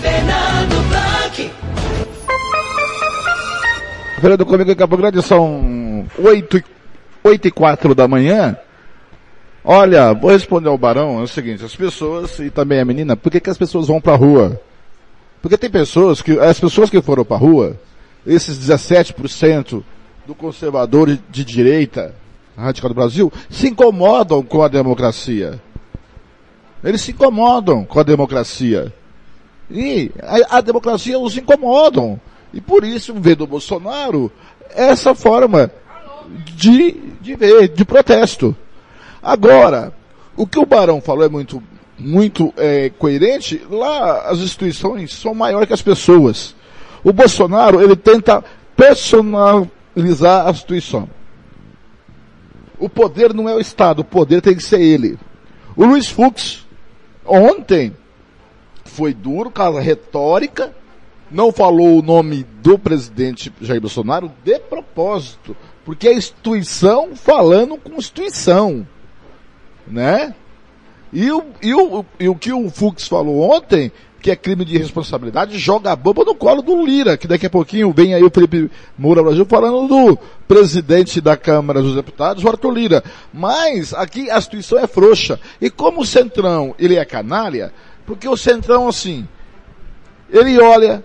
Fernando Blanc. Fernando, comigo em Campo Grande são 8, 8 e 4 da manhã. Olha, vou responder ao Barão, é o seguinte, as pessoas, e também a menina, por que, que as pessoas vão pra rua? Porque tem pessoas que, as pessoas que foram pra rua, esses 17% do conservador de direita, radical do Brasil, se incomodam com a democracia. Eles se incomodam com a democracia. E a, a democracia os incomodam. E por isso vê do Bolsonaro essa forma de, de ver, de protesto. Agora, o que o Barão falou é muito, muito é, coerente. Lá as instituições são maiores que as pessoas. O Bolsonaro, ele tenta personalizar a instituição. O poder não é o Estado, o poder tem que ser ele. O Luiz Fux, ontem, foi duro, casa retórica, não falou o nome do presidente Jair Bolsonaro de propósito, porque é instituição falando com instituição, né? E o, e o, e o que o Fux falou ontem, que é crime de responsabilidade, joga a bomba no colo do Lira, que daqui a pouquinho vem aí o Felipe Moura Brasil falando do presidente da Câmara dos Deputados, o Arthur Lira. Mas aqui a instituição é frouxa. E como o Centrão, ele é canalha, porque o Centrão, assim, ele olha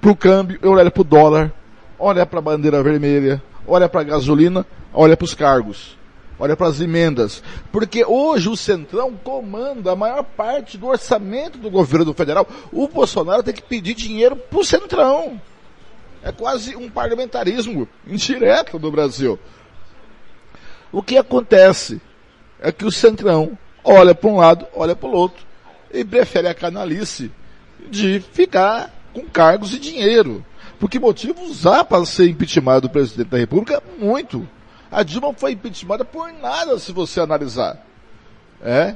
pro câmbio, ele olha pro dólar, olha pra bandeira vermelha, olha pra gasolina, olha pros cargos olha para as emendas. Porque hoje o Centrão comanda a maior parte do orçamento do governo federal. O Bolsonaro tem que pedir dinheiro para o Centrão. É quase um parlamentarismo indireto no Brasil. O que acontece é que o Centrão olha para um lado, olha para o outro e prefere a canalice de ficar com cargos e dinheiro. Por que motivos há para ser impeachment do presidente da República? Muito. A Dilma foi impeachmentada por nada, se você analisar. É.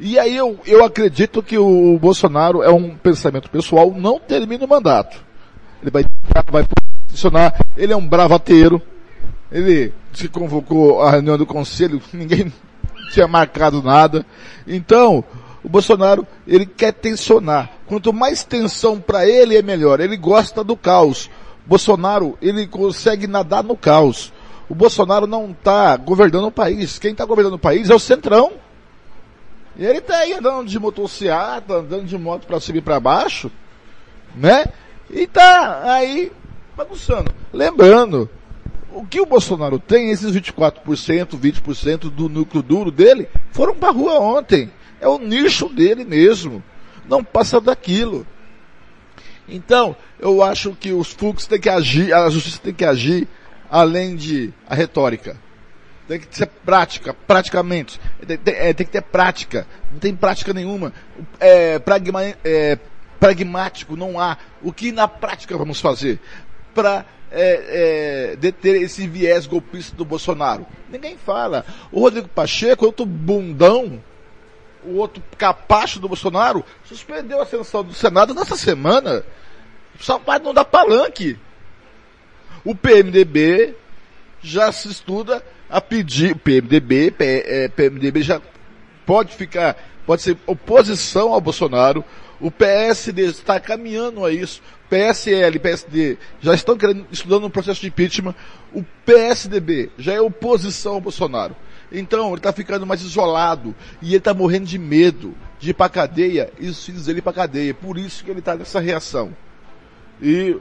E aí eu, eu acredito que o Bolsonaro é um pensamento pessoal, não termina o mandato. Ele vai, vai posicionar, ele é um bravateiro, ele se convocou a reunião do conselho, ninguém tinha marcado nada. Então, o Bolsonaro, ele quer tensionar. Quanto mais tensão para ele é melhor. Ele gosta do caos. Bolsonaro, ele consegue nadar no caos. O Bolsonaro não está governando o país. Quem está governando o país é o Centrão. E ele está aí andando de motocicleta, andando de moto para e para baixo, né? E está aí bagunçando. Lembrando, o que o Bolsonaro tem, esses 24%, 20% do núcleo duro dele, foram para rua ontem. É o nicho dele mesmo. Não passa daquilo. Então, eu acho que os Fux têm que agir, a justiça tem que agir além de a retórica. Tem que ser prática, praticamente. Tem, tem, é, tem que ter prática. Não tem prática nenhuma. É, pragma, é, pragmático não há. O que na prática vamos fazer para é, é, deter esse viés golpista do Bolsonaro? Ninguém fala. O Rodrigo Pacheco, outro bundão, o outro capacho do Bolsonaro, suspendeu a sessão do Senado nessa semana. Só para não dar palanque. O PMDB já se estuda a pedir, o PMDB, é, PMDB já pode ficar, pode ser oposição ao Bolsonaro, o PSD está caminhando a isso, PSL PSD já estão querendo, estudando um processo de impeachment, o PSDB já é oposição ao Bolsonaro. Então, ele está ficando mais isolado e ele está morrendo de medo de ir para cadeia e os filhos dele para cadeia. Por isso que ele está nessa reação. E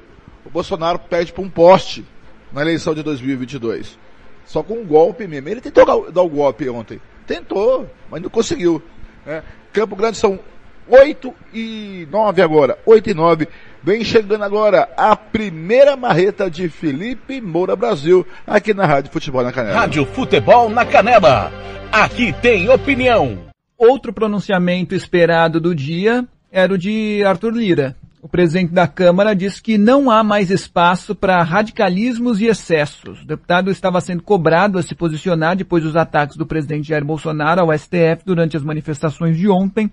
o Bolsonaro perde para um poste na eleição de 2022. Só com um golpe mesmo. Ele tentou dar o golpe ontem. Tentou, mas não conseguiu. Né? Campo Grande são 8 e 9 agora. 8 e 9. Vem chegando agora a primeira marreta de Felipe Moura Brasil, aqui na Rádio Futebol na Canela. Rádio Futebol na Canela. Aqui tem opinião. Outro pronunciamento esperado do dia era o de Arthur Lira. O presidente da Câmara disse que não há mais espaço para radicalismos e excessos. O deputado estava sendo cobrado a se posicionar depois dos ataques do presidente Jair Bolsonaro ao STF durante as manifestações de ontem.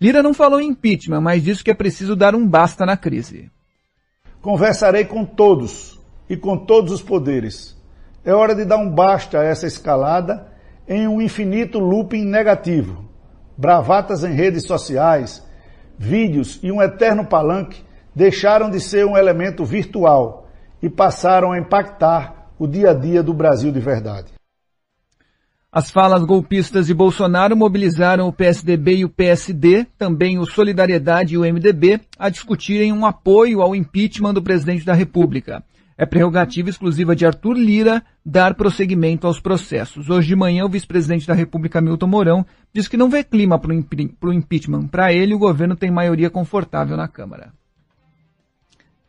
Lira não falou em impeachment, mas disse que é preciso dar um basta na crise. Conversarei com todos e com todos os poderes. É hora de dar um basta a essa escalada em um infinito looping negativo. Bravatas em redes sociais, vídeos e um eterno palanque deixaram de ser um elemento virtual e passaram a impactar o dia a dia do Brasil de verdade. As falas golpistas de Bolsonaro mobilizaram o PSDB e o PSD, também o Solidariedade e o MDB, a discutirem um apoio ao impeachment do presidente da República. É prerrogativa exclusiva de Arthur Lira dar prosseguimento aos processos. Hoje de manhã, o vice-presidente da República, Milton Mourão, diz que não vê clima para o impeachment. Para ele, o governo tem maioria confortável na Câmara.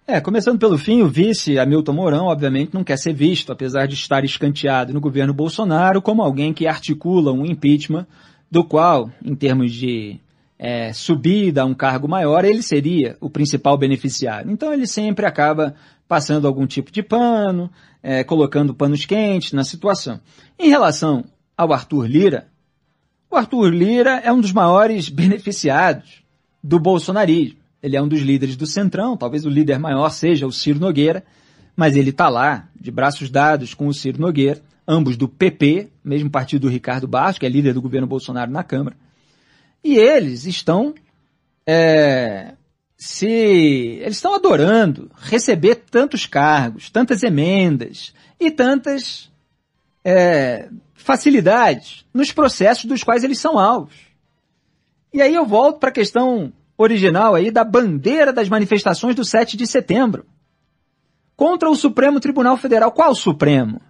É, começando pelo fim, o vice Hamilton Mourão, obviamente, não quer ser visto, apesar de estar escanteado no governo Bolsonaro, como alguém que articula um impeachment, do qual, em termos de é, subida a um cargo maior, ele seria o principal beneficiário. Então ele sempre acaba passando algum tipo de pano, é, colocando panos quentes na situação. Em relação ao Arthur Lira, o Arthur Lira é um dos maiores beneficiados do bolsonarismo. Ele é um dos líderes do Centrão, talvez o líder maior seja o Ciro Nogueira, mas ele está lá, de braços dados com o Ciro Nogueira, ambos do PP, mesmo partido do Ricardo Barros, que é líder do governo Bolsonaro na Câmara. E eles estão é, se eles estão adorando receber tantos cargos, tantas emendas e tantas é, facilidades nos processos dos quais eles são alvos. E aí eu volto para a questão original aí da bandeira das manifestações do 7 de setembro. Contra o Supremo Tribunal Federal. Qual Supremo?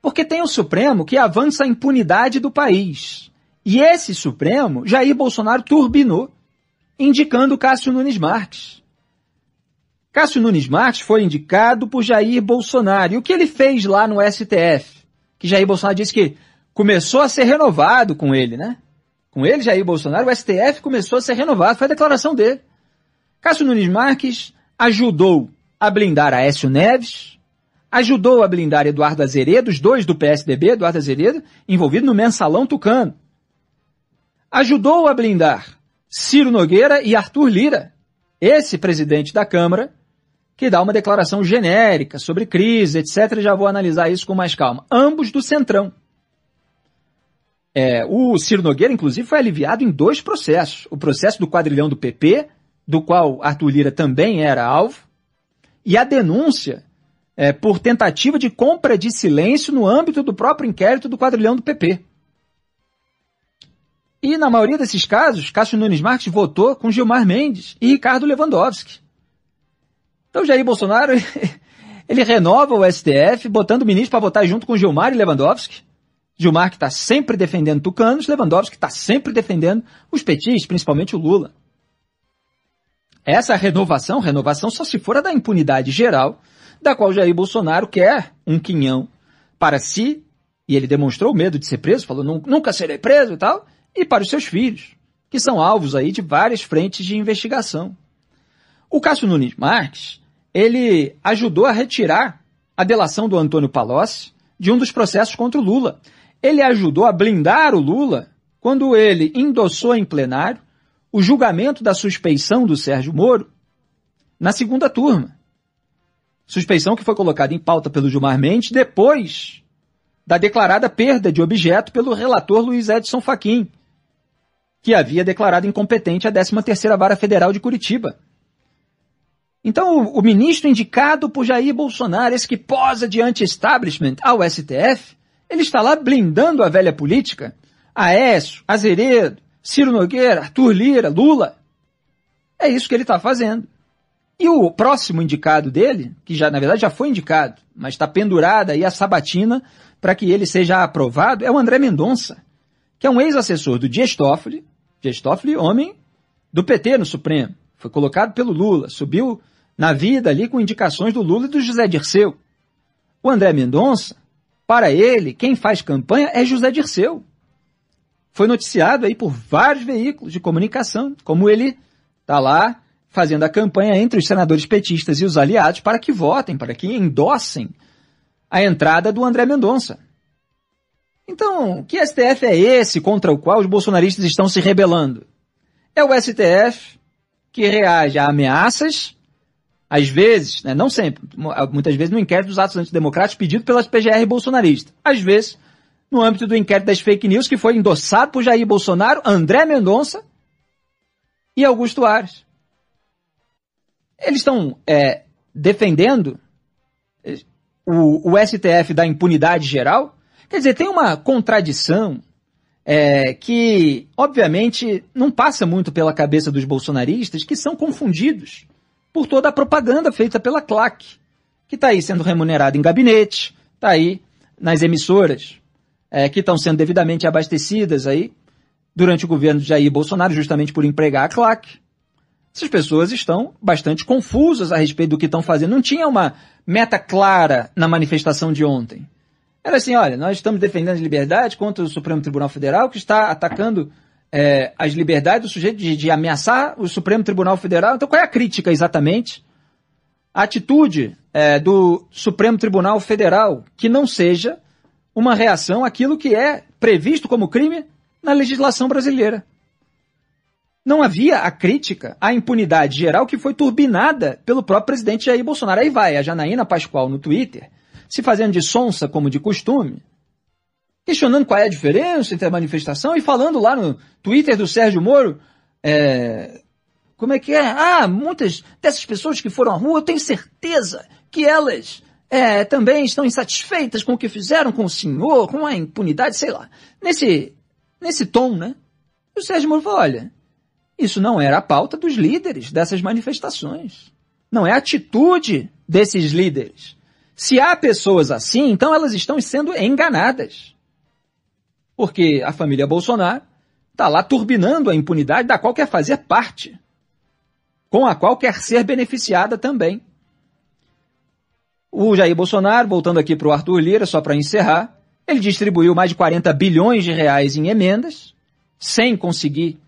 Porque tem o Supremo que avança a impunidade do país. E esse Supremo, Jair Bolsonaro turbinou indicando Cássio Nunes Marques. Cássio Nunes Marques foi indicado por Jair Bolsonaro. E o que ele fez lá no STF? Que Jair Bolsonaro disse que começou a ser renovado com ele, né? Com ele, Jair Bolsonaro, o STF começou a ser renovado. Foi a declaração dele. Cássio Nunes Marques ajudou a blindar Aécio Neves, ajudou a blindar Eduardo Azeredo, os dois do PSDB, Eduardo Azeredo, envolvido no mensalão tucano. Ajudou a blindar Ciro Nogueira e Arthur Lira, esse presidente da Câmara, que dá uma declaração genérica sobre crise, etc. Já vou analisar isso com mais calma. Ambos do Centrão. É, o Ciro Nogueira, inclusive, foi aliviado em dois processos. O processo do quadrilhão do PP, do qual Arthur Lira também era alvo, e a denúncia é, por tentativa de compra de silêncio no âmbito do próprio inquérito do quadrilhão do PP. E na maioria desses casos, Cássio Nunes Marques votou com Gilmar Mendes e Ricardo Lewandowski. Então Jair Bolsonaro, ele renova o STF, botando o ministro para votar junto com Gilmar e Lewandowski. Gilmar que está sempre defendendo tucanos, Lewandowski está sempre defendendo os petistas, principalmente o Lula. Essa renovação, renovação só se for a da impunidade geral, da qual Jair Bolsonaro quer um quinhão para si, e ele demonstrou medo de ser preso, falou nunca serei preso e tal, e para os seus filhos, que são alvos aí de várias frentes de investigação. O Cássio Nunes Marques, ele ajudou a retirar a delação do Antônio Palocci de um dos processos contra o Lula. Ele ajudou a blindar o Lula quando ele endossou em plenário o julgamento da suspeição do Sérgio Moro na segunda turma. Suspeição que foi colocada em pauta pelo Gilmar Mendes depois da declarada perda de objeto pelo relator Luiz Edson Fachin, que havia declarado incompetente a 13ª Vara Federal de Curitiba. Então, o, o, ministro indicado por Jair Bolsonaro, esse que posa de anti-establishment ao STF, ele está lá blindando a velha política. Aécio, Azeredo, Ciro Nogueira, Arthur Lira, Lula. É isso que ele está fazendo. E o próximo indicado dele, que já, na verdade, já foi indicado, mas está pendurada aí a sabatina para que ele seja aprovado, é o André Mendonça, que é um ex-assessor do Dias Toffoli, Dias Toffoli, homem do PT no Supremo. Foi colocado pelo Lula, subiu na vida ali com indicações do Lula e do José Dirceu. O André Mendonça, para ele, quem faz campanha é José Dirceu. Foi noticiado aí por vários veículos de comunicação, como ele está lá fazendo a campanha entre os senadores petistas e os aliados para que votem, para que endossem a entrada do André Mendonça. Então, que STF é esse contra o qual os bolsonaristas estão se rebelando? É o STF que reage a ameaças, às vezes, né, não sempre, muitas vezes no inquérito dos atos antidemocráticos pedido pelas PGR bolsonaristas. Às vezes, no âmbito do inquérito das fake news que foi endossado por Jair Bolsonaro, André Mendonça e Augusto Ares. Eles estão é, defendendo o, o STF da impunidade geral, Quer dizer, tem uma contradição é, que, obviamente, não passa muito pela cabeça dos bolsonaristas, que são confundidos por toda a propaganda feita pela CLAC, que está aí sendo remunerado em gabinete, está aí nas emissoras, é, que estão sendo devidamente abastecidas aí durante o governo de Jair Bolsonaro, justamente por empregar a claque. Essas pessoas estão bastante confusas a respeito do que estão fazendo. Não tinha uma meta clara na manifestação de ontem. Era assim, olha, nós estamos defendendo as liberdades contra o Supremo Tribunal Federal, que está atacando é, as liberdades do sujeito de, de ameaçar o Supremo Tribunal Federal. Então, qual é a crítica exatamente? A atitude é, do Supremo Tribunal Federal que não seja uma reação àquilo que é previsto como crime na legislação brasileira. Não havia a crítica à impunidade geral que foi turbinada pelo próprio presidente Jair Bolsonaro. Aí vai a Janaína Pascoal no Twitter, se fazendo de sonsa como de costume, questionando qual é a diferença entre a manifestação e falando lá no Twitter do Sérgio Moro, é, como é que é? Ah, muitas dessas pessoas que foram à rua, eu tenho certeza que elas é, também estão insatisfeitas com o que fizeram com o senhor, com a impunidade, sei lá. Nesse, nesse tom, né? O Sérgio Moro falou, olha, isso não era a pauta dos líderes dessas manifestações. Não é a atitude desses líderes. Se há pessoas assim, então elas estão sendo enganadas. Porque a família Bolsonaro está lá turbinando a impunidade da qual quer fazer parte, com a qual quer ser beneficiada também. O Jair Bolsonaro, voltando aqui para o Arthur Lira, só para encerrar, ele distribuiu mais de 40 bilhões de reais em emendas, sem conseguir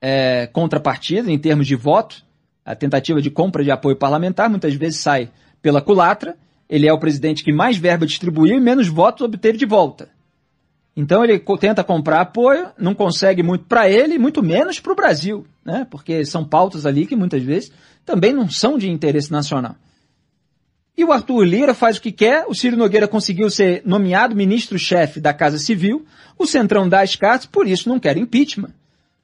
é, contrapartida em termos de voto. A tentativa de compra de apoio parlamentar muitas vezes sai pela culatra. Ele é o presidente que mais verba distribuiu e menos votos obteve de volta. Então ele tenta comprar apoio, não consegue muito para ele, muito menos para o Brasil, né? Porque são pautas ali que muitas vezes também não são de interesse nacional. E o Arthur Lira faz o que quer, o Ciro Nogueira conseguiu ser nomeado ministro-chefe da Casa Civil, o Centrão dá as cartas, por isso não quer impeachment.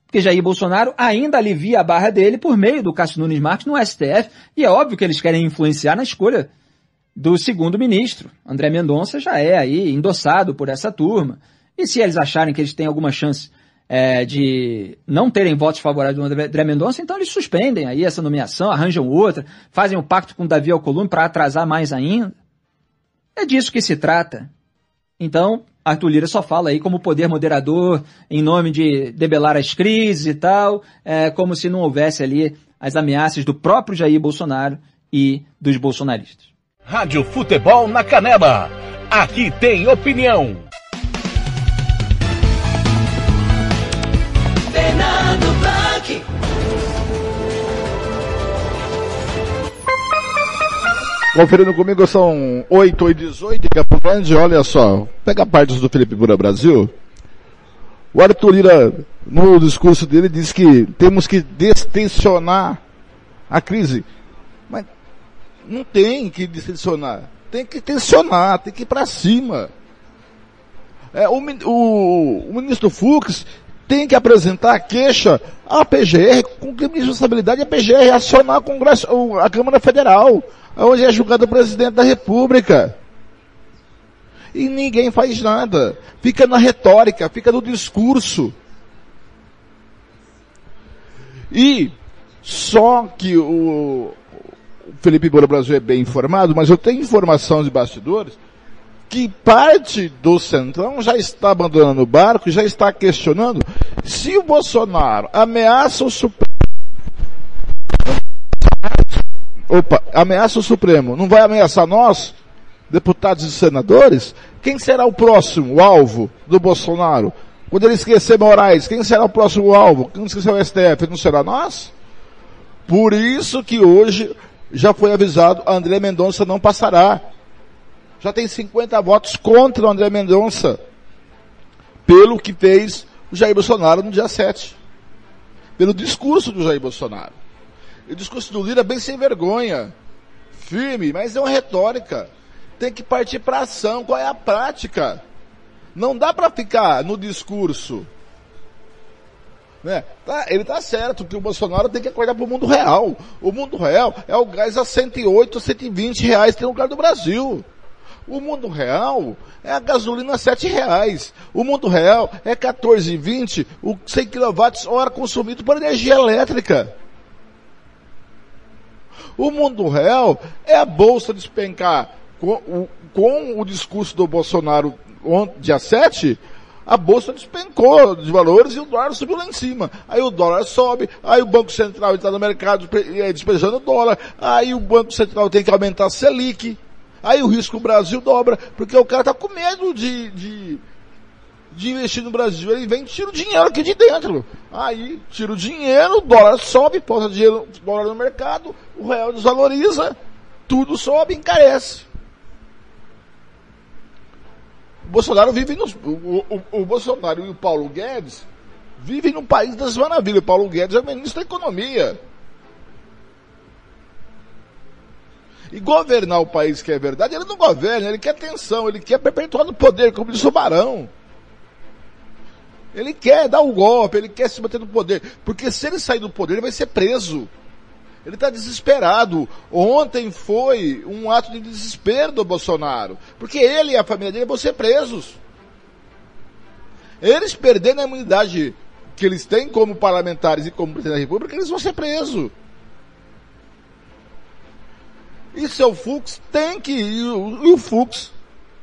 Porque Jair Bolsonaro ainda alivia a barra dele por meio do Cássio Nunes Marques no STF, e é óbvio que eles querem influenciar na escolha do segundo ministro. André Mendonça já é aí endossado por essa turma. E se eles acharem que eles têm alguma chance é, de não terem votos favoráveis do André Mendonça, então eles suspendem aí essa nomeação, arranjam outra, fazem um pacto com Davi Alcolumbre para atrasar mais ainda. É disso que se trata. Então, Arthur Lira só fala aí como poder moderador, em nome de debelar as crises e tal, é, como se não houvesse ali as ameaças do próprio Jair Bolsonaro e dos bolsonaristas. Rádio Futebol na Canela. Aqui tem opinião. Fernando Blanc. Conferindo comigo são 8 e 18 em Campo Grande, olha só, pega partes do Felipe Bura Brasil. O Arthur Lira, no discurso dele, diz que temos que destensionar a crise. Mas não tem que destensionar. Tem que tensionar, tem que ir para cima. É, o, o, o ministro Fux tem que apresentar a queixa à PGR com crime de responsabilidade, a PGR acionar a, Congresso, a Câmara Federal, onde é julgado o presidente da República. E ninguém faz nada. Fica na retórica, fica no discurso. E só que o, Felipe Moura Brasil é bem informado, mas eu tenho informação de bastidores que parte do Centrão já está abandonando o barco, já está questionando se o Bolsonaro ameaça o Supremo. Opa, ameaça o Supremo, não vai ameaçar nós, deputados e senadores? Quem será o próximo alvo do Bolsonaro? Quando ele esquecer Moraes, quem será o próximo alvo? Quem esquecer o STF, não será nós? Por isso que hoje já foi avisado, André Mendonça não passará. Já tem 50 votos contra o André Mendonça, pelo que fez o Jair Bolsonaro no dia 7. Pelo discurso do Jair Bolsonaro. O discurso do Lira é bem sem vergonha. Firme, mas é uma retórica. Tem que partir para ação. Qual é a prática? Não dá para ficar no discurso. Né? Tá, ele tá certo que o Bolsonaro tem que acordar para o mundo real. O mundo real é o gás a 108, 120 reais que tem lugar do Brasil. O mundo real é a gasolina a 7 reais. O mundo real é 14,20 o 100 kWh consumido por energia elétrica. O mundo real é a bolsa despencar. Com o, com o discurso do Bolsonaro ontem, dia 7, a bolsa despencou de valores e o dólar subiu lá em cima. Aí o dólar sobe, aí o Banco Central está no mercado despejando dólar, aí o Banco Central tem que aumentar a Selic, aí o risco Brasil dobra, porque o cara está com medo de, de, de investir no Brasil. Ele vem e tira o dinheiro aqui de dentro. Aí tira o dinheiro, o dólar sobe, posa dinheiro, dólar no mercado, o real desvaloriza, tudo sobe, encarece. O Bolsonaro vive nos, o, o, o, Bolsonaro e o Paulo Guedes vivem num país das maravilhas. O Paulo Guedes é ministro da economia. E governar o país que é verdade, ele não governa, ele quer tensão, ele quer perpetuar no poder, como disse o Barão. Ele quer dar o um golpe, ele quer se manter no poder. Porque se ele sair do poder, ele vai ser preso. Ele está desesperado. Ontem foi um ato de desespero do Bolsonaro. Porque ele e a família dele vão ser presos. Eles perdendo a imunidade que eles têm como parlamentares e como presidente da República, eles vão ser presos. E seu Fux tem que e o Fux,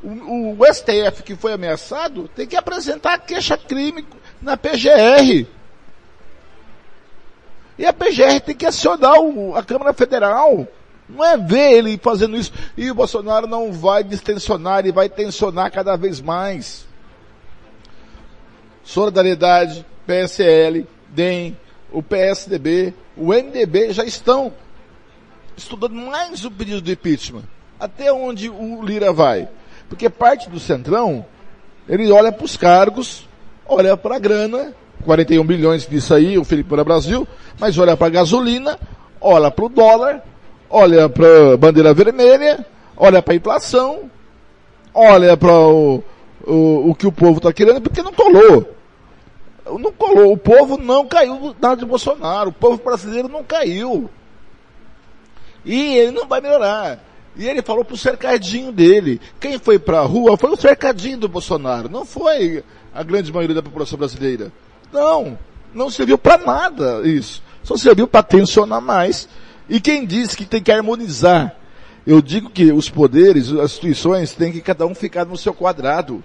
o, o STF que foi ameaçado, tem que apresentar queixa-crime na PGR. E a PGR tem que acionar o, a Câmara Federal. Não é ver ele fazendo isso. E o Bolsonaro não vai distensionar, ele vai tensionar cada vez mais. Solidariedade, PSL, DEM, o PSDB, o MDB já estão estudando mais o pedido de impeachment. Até onde o Lira vai? Porque parte do Centrão, ele olha para os cargos, olha para a grana 41 bilhões disso aí, o Felipe para Brasil, mas olha para a gasolina, olha para o dólar, olha para a bandeira vermelha, olha para a inflação, olha para o, o, o, que o povo está querendo, porque não colou. Não colou. O povo não caiu na de Bolsonaro. O povo brasileiro não caiu. E ele não vai melhorar. E ele falou pro cercadinho dele. Quem foi pra rua foi o cercadinho do Bolsonaro. Não foi a grande maioria da população brasileira. Não, não serviu para nada isso. Só serviu para tensionar mais. E quem diz que tem que harmonizar? Eu digo que os poderes, as instituições, têm que cada um ficar no seu quadrado.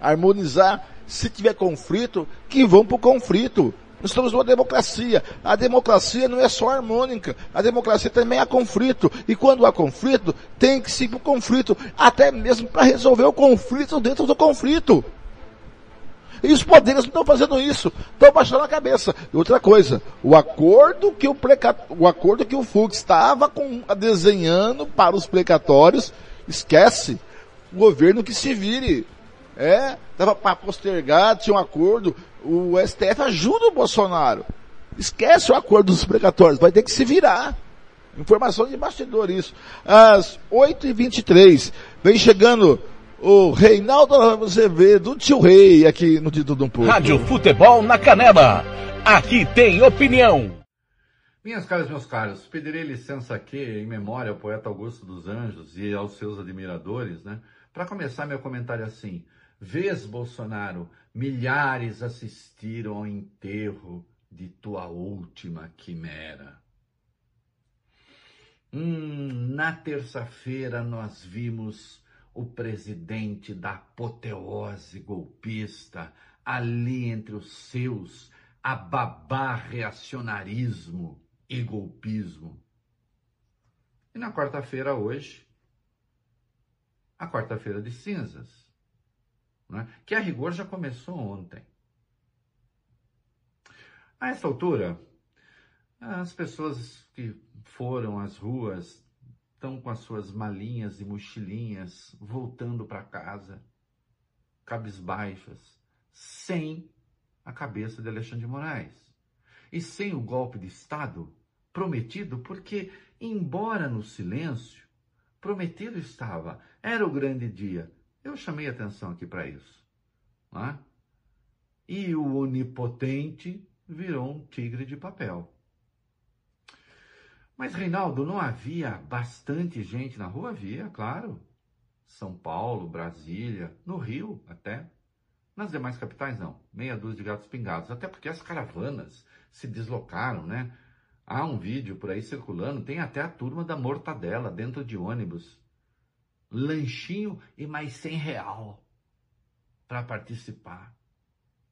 Harmonizar. Se tiver conflito, que vão para o conflito. Nós estamos numa democracia. A democracia não é só harmônica. A democracia também há conflito. E quando há conflito, tem que ir para o conflito. Até mesmo para resolver o conflito dentro do conflito. E os poderes não estão fazendo isso. Estão baixando a cabeça. E outra coisa, o acordo que o, pleca, o acordo que o Fux estava com, desenhando para os plecatórios, esquece. O governo que se vire. É, estava para postergar, tinha um acordo. O STF ajuda o Bolsonaro. Esquece o acordo dos precatórios, vai ter que se virar. Informação de bastidor isso. Às 8h23, vem chegando o Reinaldo Azevedo, tio Rei, aqui no Título de um Pouco. Rádio Futebol na Canela. Aqui tem opinião. Minhas caras, meus caros, pedirei licença aqui em memória ao poeta Augusto dos Anjos e aos seus admiradores, né? Para começar meu comentário assim. Vês, Bolsonaro, milhares assistiram ao enterro de tua última quimera. Hum, na terça-feira nós vimos o presidente da apoteose golpista, ali entre os seus, a babá reacionarismo e golpismo. E na quarta-feira, hoje, a quarta-feira de cinzas, né? que a rigor já começou ontem. A essa altura, as pessoas que foram às ruas estão com as suas malinhas e mochilinhas voltando para casa, cabisbaixas, sem a cabeça de Alexandre de Moraes e sem o golpe de Estado prometido, porque, embora no silêncio, prometido estava, era o grande dia. Eu chamei atenção aqui para isso. Não é? E o onipotente virou um tigre de papel. Mas, Reinaldo, não havia bastante gente na rua? Havia, claro. São Paulo, Brasília, no Rio até. Nas demais capitais, não. Meia dúzia de gatos pingados. Até porque as caravanas se deslocaram, né? Há um vídeo por aí circulando, tem até a turma da mortadela dentro de ônibus. Lanchinho e mais 100 real para participar.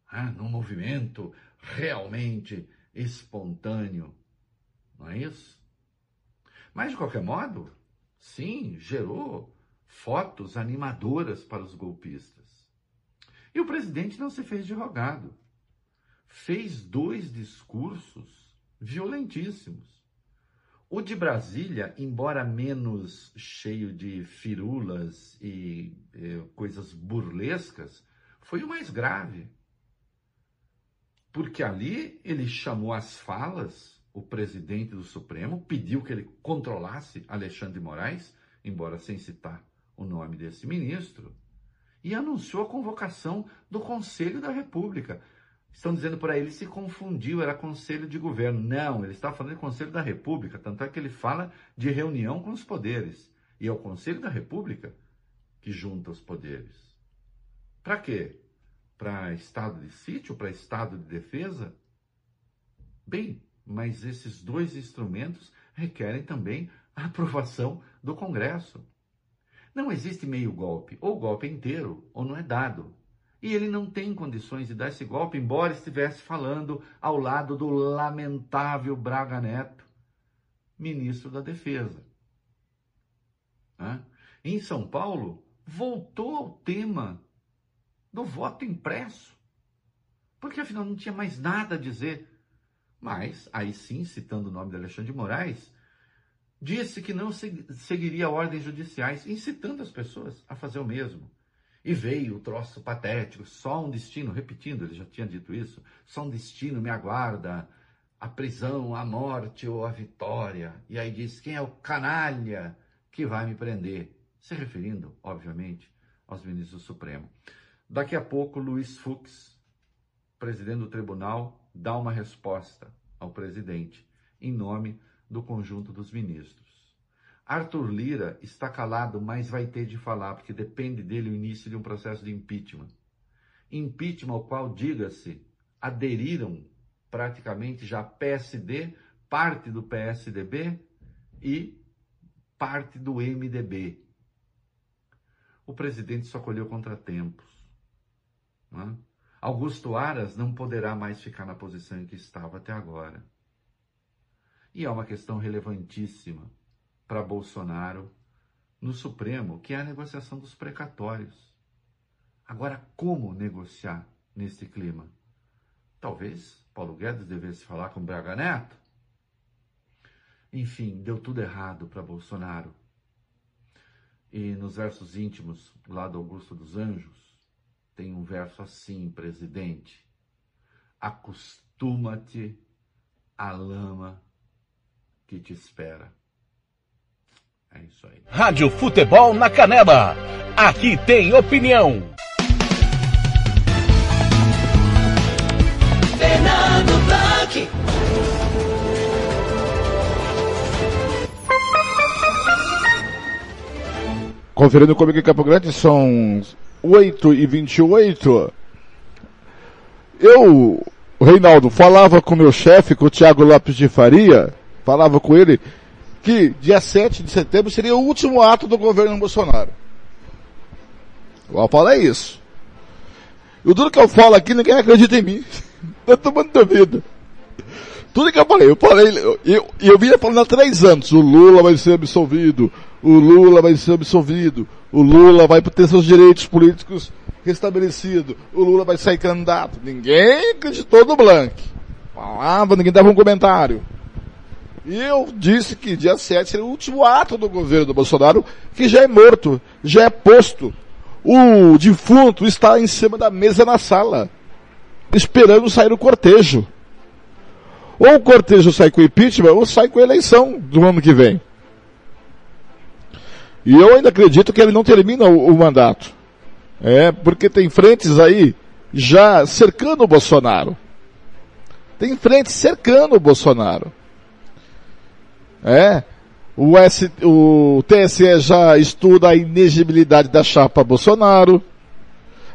Ah, num movimento realmente espontâneo. Não é isso? Mas, de qualquer modo, sim, gerou fotos animadoras para os golpistas. E o presidente não se fez de rogado. Fez dois discursos violentíssimos. O de Brasília, embora menos cheio de firulas e eh, coisas burlescas, foi o mais grave. Porque ali ele chamou as falas, o presidente do Supremo pediu que ele controlasse Alexandre de Moraes, embora sem citar o nome desse ministro, e anunciou a convocação do Conselho da República. Estão dizendo por aí, ele se confundiu, era Conselho de Governo. Não, ele está falando de Conselho da República, tanto é que ele fala de reunião com os poderes. E é o Conselho da República que junta os poderes. Para quê? Para estado de sítio, para estado de defesa? Bem, mas esses dois instrumentos requerem também a aprovação do Congresso. Não existe meio golpe, ou golpe inteiro, ou não é dado. E ele não tem condições de dar esse golpe, embora estivesse falando ao lado do lamentável Braga Neto, ministro da Defesa. Em São Paulo, voltou ao tema do voto impresso, porque afinal não tinha mais nada a dizer. Mas, aí sim, citando o nome de Alexandre de Moraes, disse que não seguiria ordens judiciais, incitando as pessoas a fazer o mesmo. E veio o troço patético, só um destino, repetindo, ele já tinha dito isso, só um destino me aguarda, a prisão, a morte ou a vitória. E aí diz, quem é o canalha que vai me prender? Se referindo, obviamente, aos ministros do Supremo. Daqui a pouco, Luiz Fux, presidente do tribunal, dá uma resposta ao presidente, em nome do conjunto dos ministros. Arthur Lira está calado, mas vai ter de falar, porque depende dele o início de um processo de impeachment. Impeachment ao qual, diga-se, aderiram praticamente já PSD, parte do PSDB e parte do MDB. O presidente só colheu contratempos. Não é? Augusto Aras não poderá mais ficar na posição em que estava até agora. E é uma questão relevantíssima para Bolsonaro no Supremo, que é a negociação dos precatórios. Agora, como negociar nesse clima? Talvez Paulo Guedes devesse falar com Braga Neto. Enfim, deu tudo errado para Bolsonaro. E nos versos íntimos lá do Augusto dos Anjos, tem um verso assim, presidente: Acostuma-te à lama que te espera. É isso aí. Rádio Futebol na Canela. Aqui tem opinião. Fernando Blanc. Conferindo comigo em Campo Grande, são 8 e 28 Eu, Reinaldo, falava com meu chefe, com o Thiago Lopes de Faria, falava com ele que dia 7 de setembro seria o último ato do governo Bolsonaro. Eu falo é isso. E o que eu falo aqui, ninguém acredita em mim. Todo mundo duvida. Tudo que eu falei, eu falei, eu, eu, eu vinha falando há três anos, o Lula vai ser absolvido, o Lula vai ser absolvido, o Lula vai ter seus direitos políticos restabelecidos, o Lula vai sair candidato. Ninguém acreditou no Blank. Falava, ninguém dava um comentário. E eu disse que dia 7 seria o último ato do governo do Bolsonaro, que já é morto, já é posto. O defunto está em cima da mesa na sala, esperando sair o cortejo. Ou o cortejo sai com impeachment, ou sai com eleição do ano que vem. E eu ainda acredito que ele não termina o, o mandato. É, porque tem frentes aí já cercando o Bolsonaro. Tem frentes cercando o Bolsonaro. É. O, S, o TSE já estuda a inegibilidade da chapa Bolsonaro.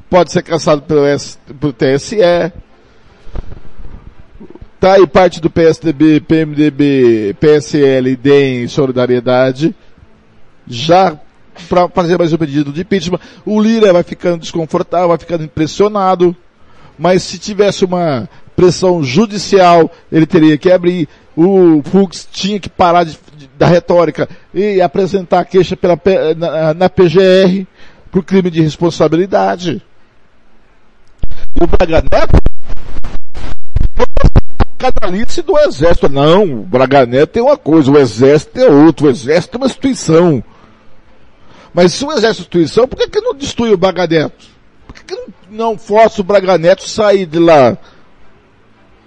Pode ser caçado pelo, S, pelo TSE. Tá aí parte do PSDB, PMDB, PSL deem solidariedade. Já para fazer mais um pedido de impeachment. O Lira vai ficando desconfortável, vai ficando impressionado. Mas se tivesse uma pressão judicial, ele teria que abrir. O Fux tinha que parar de, de, da retórica e apresentar a queixa pela, na, na PGR por crime de responsabilidade. O Braga Neto canalice do exército. Não, o Braga Neto tem uma coisa, o exército é outro, o exército é uma instituição. Mas se o exército é instituição, por que, que não destrui o Braga Neto? Por que, que não, não força o Braga Neto sair de lá?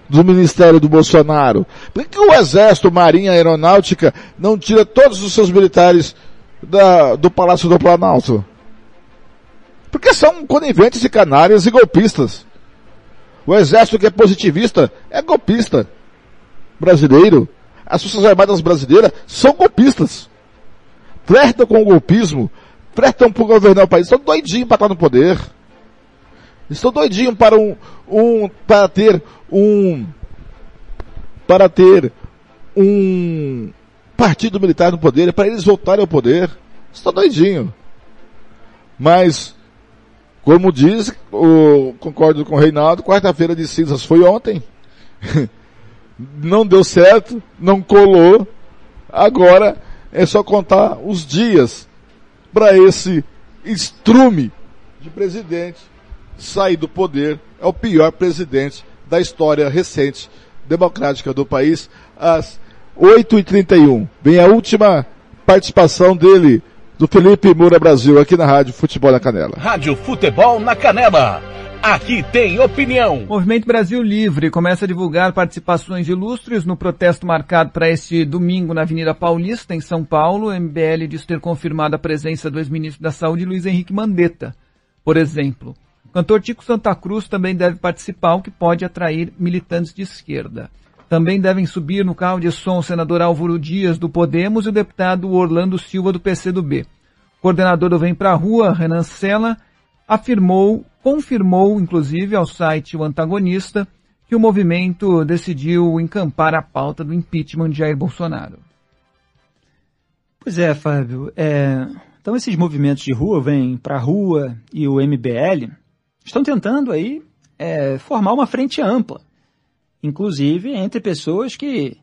Do Ministério do Bolsonaro? Por que, o Exército, Marinha, Aeronáutica não tira todos os seus militares da, do Palácio do Planalto? Porque são coniventes e canárias e golpistas. O exército que é positivista é golpista brasileiro. As Forças Armadas brasileiras são golpistas. Flertam com o golpismo, flertam por governar o país, estão doidinhos para estar no poder. Estão doidinhos para um, um, para ter um, para ter um partido militar no poder, para eles voltarem ao poder. Estão doidinhos. Mas como diz, o, concordo com o Reinaldo, quarta-feira de cinzas foi ontem. não deu certo, não colou. Agora é só contar os dias para esse estrume de presidente sair do poder. É o pior presidente da história recente democrática do país. Às 8h31 vem a última participação dele do Felipe Moura Brasil, aqui na Rádio Futebol na Canela. Rádio Futebol na Canela. Aqui tem opinião. Movimento Brasil Livre começa a divulgar participações ilustres no protesto marcado para este domingo na Avenida Paulista, em São Paulo. O MBL diz ter confirmado a presença do ex-ministro da Saúde, Luiz Henrique Mandetta, por exemplo. O cantor Tico Santa Cruz também deve participar, o que pode atrair militantes de esquerda. Também devem subir no carro de som o senador Álvaro Dias, do Podemos, e o deputado Orlando Silva, do PCdoB. O coordenador do Vem Pra Rua, Renan Sela, afirmou, confirmou, inclusive, ao site O Antagonista, que o movimento decidiu encampar a pauta do impeachment de Jair Bolsonaro. Pois é, Fábio. É... Então esses movimentos de rua, Vem Pra Rua e o MBL, estão tentando aí é, formar uma frente ampla inclusive entre pessoas que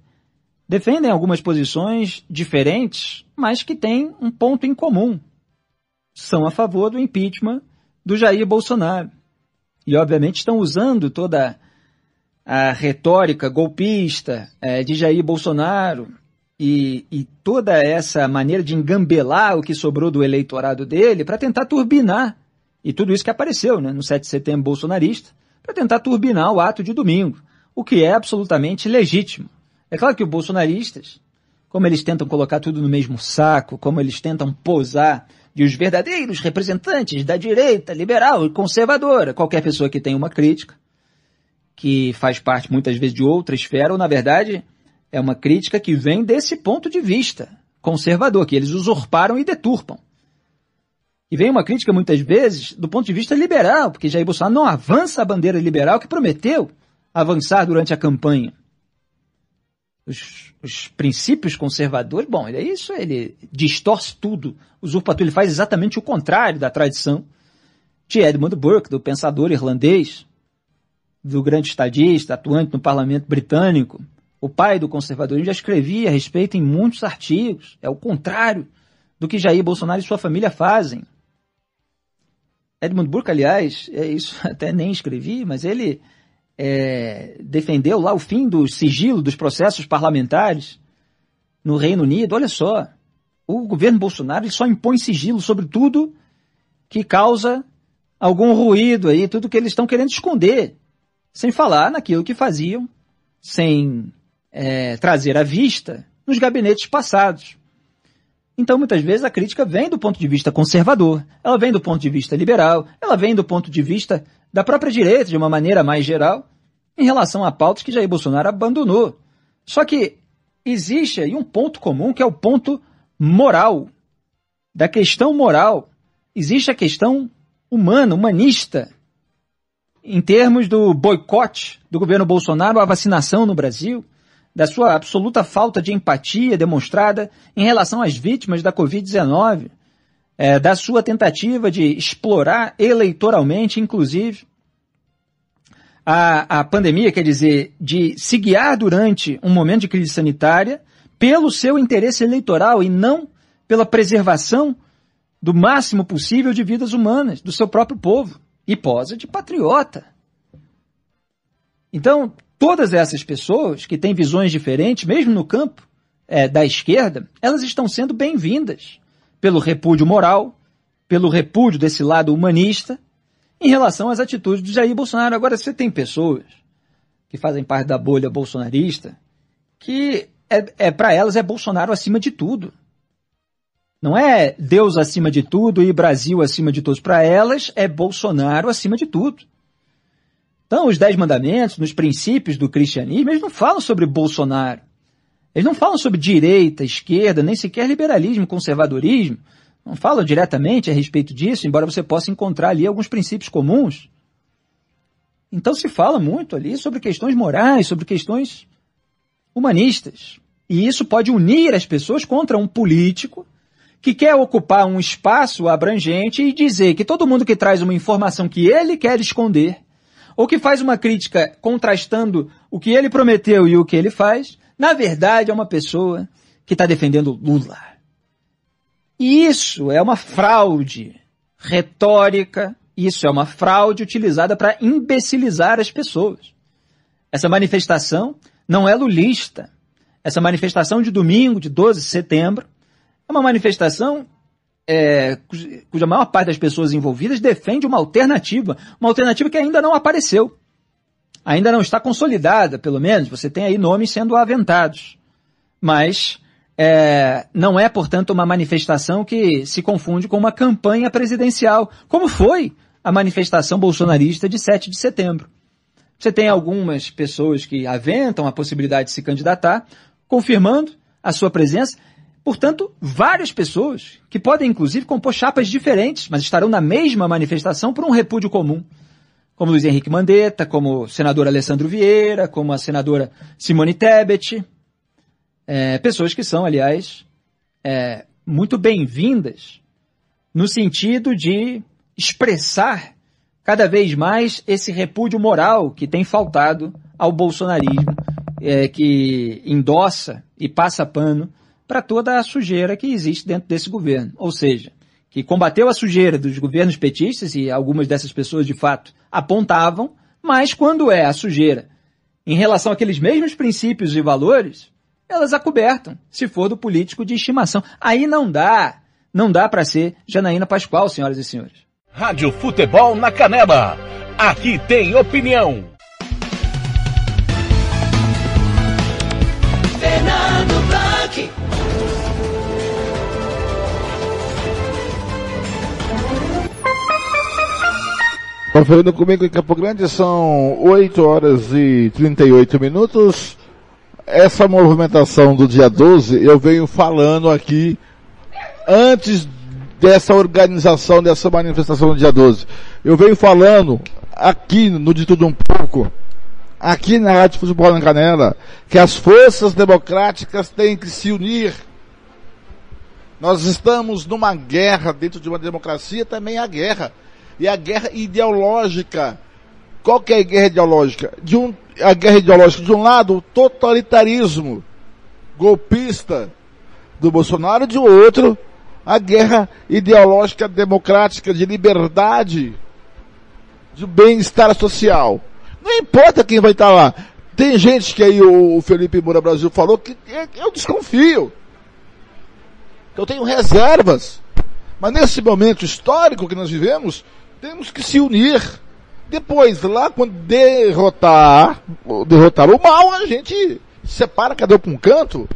defendem algumas posições diferentes, mas que têm um ponto em comum. São a favor do impeachment do Jair Bolsonaro. E, obviamente, estão usando toda a retórica golpista é, de Jair Bolsonaro e, e, toda essa maneira de engambelar o que sobrou do eleitorado dele para tentar turbinar. E tudo isso que apareceu né, no 7 de setembro bolsonarista, para tentar turbinar o ato de domingo o que é absolutamente legítimo. É claro que os bolsonaristas, como eles tentam colocar tudo no mesmo saco, como eles tentam posar de os verdadeiros representantes da direita liberal e conservadora, qualquer pessoa que tenha uma crítica, que faz parte muitas vezes de outra esfera, ou na verdade é uma crítica que vem desse ponto de vista conservador, que eles usurparam e deturpam. E vem uma crítica muitas vezes do ponto de vista liberal, porque Jair Bolsonaro não avança a bandeira liberal que prometeu avançar durante a campanha. Os, os, princípios conservadores, bom, é isso, ele distorce tudo. O usurpador ele faz exatamente o contrário da tradição de Edmund Burke, do pensador irlandês, do grande estadista, atuante no parlamento britânico, o pai do conservadorismo, já escrevia a respeito em muitos artigos. É o contrário do que Jair Bolsonaro e sua família fazem. Edmund Burke, aliás, é isso até nem escrevi, mas ele é, defendeu lá o fim do sigilo dos processos parlamentares no Reino Unido. Olha só, o governo Bolsonaro só impõe sigilo sobre tudo que causa algum ruído aí, tudo que eles estão querendo esconder, sem falar naquilo que faziam, sem é, trazer à vista nos gabinetes passados. Então, muitas vezes, a crítica vem do ponto de vista conservador, ela vem do ponto de vista liberal, ela vem do ponto de vista da própria direita, de uma maneira mais geral, em relação a pautas que Jair Bolsonaro abandonou. Só que existe aí um ponto comum que é o ponto moral. Da questão moral, existe a questão humana, humanista. em termos do boicote do governo Bolsonaro à vacinação no Brasil, da sua absoluta falta de empatia demonstrada em relação às vítimas da Covid-19, é, da sua tentativa de explorar eleitoralmente, inclusive, a, a pandemia, quer dizer, de se guiar durante um momento de crise sanitária pelo seu interesse eleitoral e não pela preservação do máximo possível de vidas humanas do seu próprio povo e posa de patriota. Então, todas essas pessoas que têm visões diferentes, mesmo no campo é, da esquerda, elas estão sendo bem-vindas pelo repúdio moral, pelo repúdio desse lado humanista, em relação às atitudes do Jair Bolsonaro. Agora, você tem pessoas que fazem parte da bolha bolsonarista que é, é para elas é Bolsonaro acima de tudo. Não é Deus acima de tudo e Brasil acima de todos. Para elas é Bolsonaro acima de tudo. Então, os Dez Mandamentos, nos princípios do cristianismo, eles não falam sobre Bolsonaro. Eles não falam sobre direita, esquerda, nem sequer liberalismo, conservadorismo. Não falam diretamente a respeito disso, embora você possa encontrar ali alguns princípios comuns. Então se fala muito ali sobre questões morais, sobre questões humanistas. E isso pode unir as pessoas contra um político que quer ocupar um espaço abrangente e dizer que todo mundo que traz uma informação que ele quer esconder ou que faz uma crítica contrastando o que ele prometeu e o que ele faz, na verdade é uma pessoa que está defendendo Lula. E isso é uma fraude retórica, isso é uma fraude utilizada para imbecilizar as pessoas. Essa manifestação não é lulista. Essa manifestação de domingo, de 12 de setembro, é uma manifestação é, cuja maior parte das pessoas envolvidas defende uma alternativa, uma alternativa que ainda não apareceu. Ainda não está consolidada, pelo menos, você tem aí nomes sendo aventados. Mas é, não é, portanto, uma manifestação que se confunde com uma campanha presidencial, como foi a manifestação bolsonarista de 7 de setembro. Você tem algumas pessoas que aventam a possibilidade de se candidatar, confirmando a sua presença, Portanto, várias pessoas que podem inclusive compor chapas diferentes, mas estarão na mesma manifestação por um repúdio comum. Como Luiz Henrique Mandetta, como o senador Alessandro Vieira, como a senadora Simone Tebet. É, pessoas que são, aliás, é, muito bem-vindas no sentido de expressar cada vez mais esse repúdio moral que tem faltado ao bolsonarismo, é, que endossa e passa pano para toda a sujeira que existe dentro desse governo. Ou seja, que combateu a sujeira dos governos petistas, e algumas dessas pessoas de fato apontavam, mas quando é a sujeira em relação àqueles mesmos princípios e valores, elas acobertam, se for do político de estimação. Aí não dá, não dá para ser Janaína Pascoal, senhoras e senhores. Rádio Futebol na Canela. Aqui tem opinião. Conferindo comigo em Campo Grande, são 8 horas e 38 minutos. Essa movimentação do dia 12, eu venho falando aqui antes dessa organização, dessa manifestação do dia 12. Eu venho falando aqui no De Tudo Um Pouco, aqui na Rádio Futebol na Canela, que as forças democráticas têm que se unir. Nós estamos numa guerra dentro de uma democracia, também há guerra e a guerra ideológica. Qual que é a guerra ideológica? De um, a guerra ideológica, de um lado, o totalitarismo golpista do Bolsonaro, de outro, a guerra ideológica democrática de liberdade, de bem-estar social. Não importa quem vai estar lá. Tem gente que aí o Felipe Moura Brasil falou que eu desconfio. Eu tenho reservas. Mas nesse momento histórico que nós vivemos, temos que se unir. Depois, lá quando derrotar, derrotar o mal, a gente separa cada um para um canto.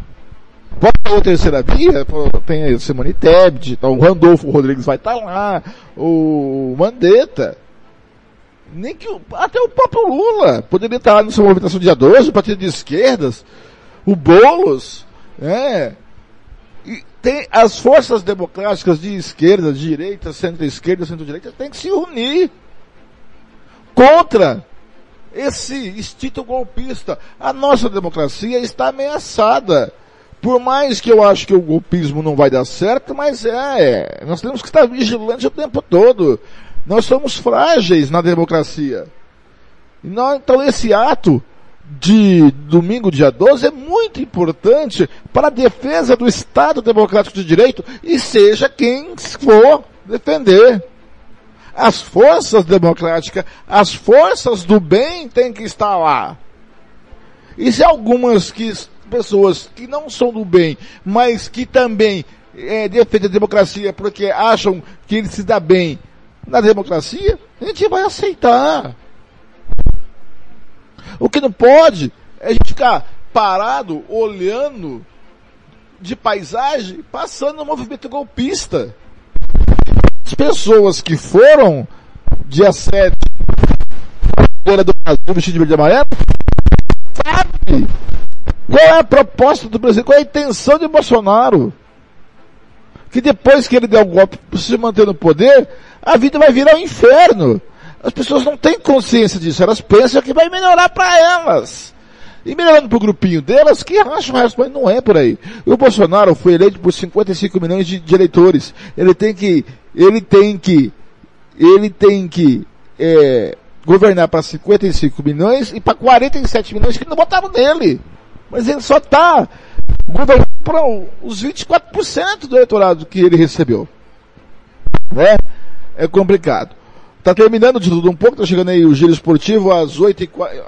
Volta a terceira via, tem a Simone Tebet, então o Randolfo Rodrigues vai estar tá lá, o Mandetta. Nem que até o próprio Lula poderia estar lá nessa movimentação dia 12, o partido de esquerdas, o Boulos, é, tem as forças democráticas de esquerda, de direita, centro-esquerda, centro-direita, tem que se unir. contra esse instinto golpista. A nossa democracia está ameaçada. Por mais que eu acho que o golpismo não vai dar certo, mas é, nós temos que estar vigilantes o tempo todo. Nós somos frágeis na democracia. Então esse ato de domingo, dia 12, é muito importante para a defesa do Estado Democrático de Direito e seja quem for defender. As forças democráticas, as forças do bem têm que estar lá. E se algumas que, pessoas que não são do bem, mas que também é, defendem a democracia porque acham que ele se dá bem na democracia, a gente vai aceitar. O que não pode é a gente ficar parado, olhando de paisagem, passando no movimento golpista. As pessoas que foram dia 7 do Brasil vestido de verde e amarelo, sabe qual é a proposta do Brasil, qual é a intenção de Bolsonaro. Que depois que ele der o golpe para se manter no poder, a vida vai virar um inferno. As pessoas não têm consciência disso, elas pensam que vai melhorar para elas. E melhorando pro grupinho delas, que acham o resto, mas não é por aí. O Bolsonaro foi eleito por 55 milhões de, de eleitores. Ele tem que, ele tem que, ele tem que, é, governar para 55 milhões e para 47 milhões que não votaram nele. Mas ele só está governando para os 24% do eleitorado que ele recebeu. Né? É complicado. Tá terminando de tudo um pouco, tá chegando aí o giro esportivo às 8 e 4,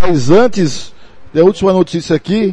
mas antes, a última notícia aqui,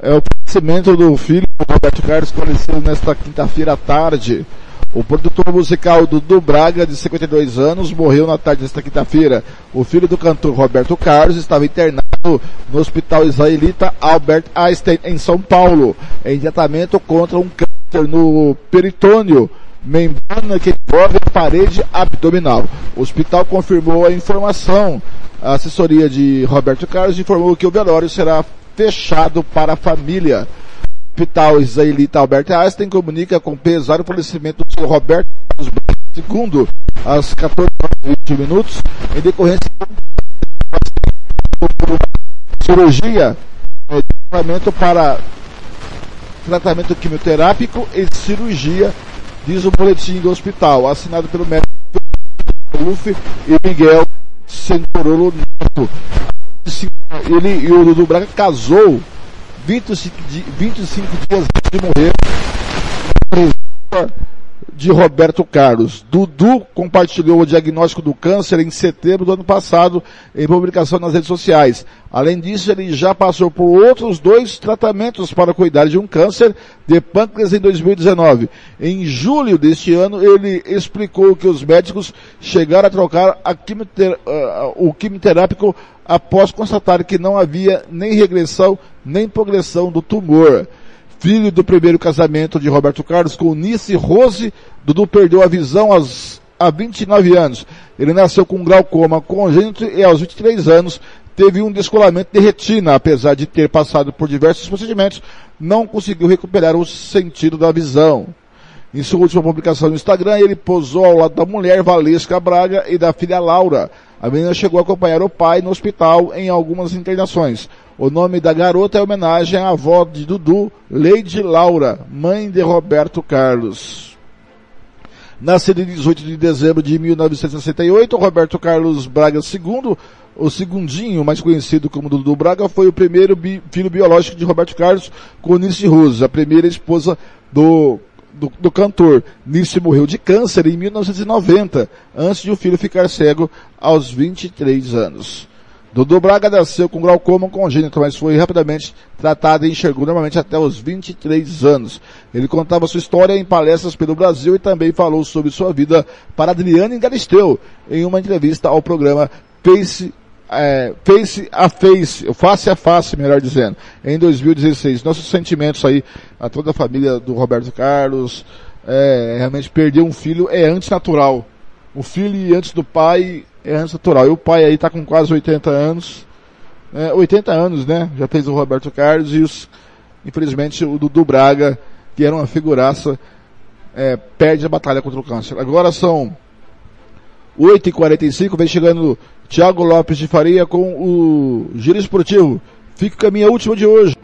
é o falecimento do filho do Roberto Carlos, faleceu nesta quinta-feira à tarde. O produtor musical Dudu Braga, de 52 anos, morreu na tarde desta quinta-feira. O filho do cantor Roberto Carlos estava internado no hospital israelita Albert Einstein, em São Paulo, em tratamento contra um câncer no peritônio membrana que envolve a parede abdominal. O hospital confirmou a informação. A assessoria de Roberto Carlos informou que o velório será fechado para a família. O hospital israelita Albert Einstein comunica com pesar o falecimento do Roberto Carlos segundo às 14 horas 20 minutos em decorrência de cirurgia é, tratamento para tratamento quimioterápico e cirurgia diz o boletim do hospital, assinado pelo médico Luffy e Miguel Centorolo Neto. Ele e o Dudu Braga casou 25, 25 dias antes de morrer de Roberto Carlos. Dudu compartilhou o diagnóstico do câncer em setembro do ano passado em publicação nas redes sociais. Além disso, ele já passou por outros dois tratamentos para cuidar de um câncer de pâncreas em 2019. Em julho deste ano, ele explicou que os médicos chegaram a trocar a quimioter, uh, o quimioterápico após constatar que não havia nem regressão nem progressão do tumor filho do primeiro casamento de Roberto Carlos com Nice Rose, Dudu perdeu a visão aos, há 29 anos. Ele nasceu com glaucoma congênito e aos 23 anos teve um descolamento de retina, apesar de ter passado por diversos procedimentos, não conseguiu recuperar o sentido da visão. Em sua última publicação no Instagram, ele posou ao lado da mulher Valesca Braga e da filha Laura. A menina chegou a acompanhar o pai no hospital em algumas internações. O nome da garota é homenagem à avó de Dudu, Lady Laura, mãe de Roberto Carlos. Nascido em 18 de dezembro de 1968, Roberto Carlos Braga II, o segundinho, mais conhecido como Dudu Braga, foi o primeiro bi filho biológico de Roberto Carlos com Nice Rose, a primeira esposa do, do, do cantor. Nice morreu de câncer em 1990, antes de o filho ficar cego aos 23 anos. Dudu Braga nasceu com glaucoma congênito, mas foi rapidamente tratado e enxergou normalmente até os 23 anos. Ele contava sua história em palestras pelo Brasil e também falou sobre sua vida para Adriane Galisteu em uma entrevista ao programa Face é, face a face, face a face, melhor dizendo, em 2016. Nossos sentimentos aí a toda a família do Roberto Carlos, é, realmente perder um filho é antinatural o filho antes do pai é antes natural. E o pai aí está com quase 80 anos. É, 80 anos, né? Já fez o Roberto Carlos e os, infelizmente o Dudu Braga, que era uma figuraça, é, perde a batalha contra o câncer. Agora são 8h45, vem chegando Thiago Lopes de Faria com o Giro Esportivo. Fica a minha última de hoje.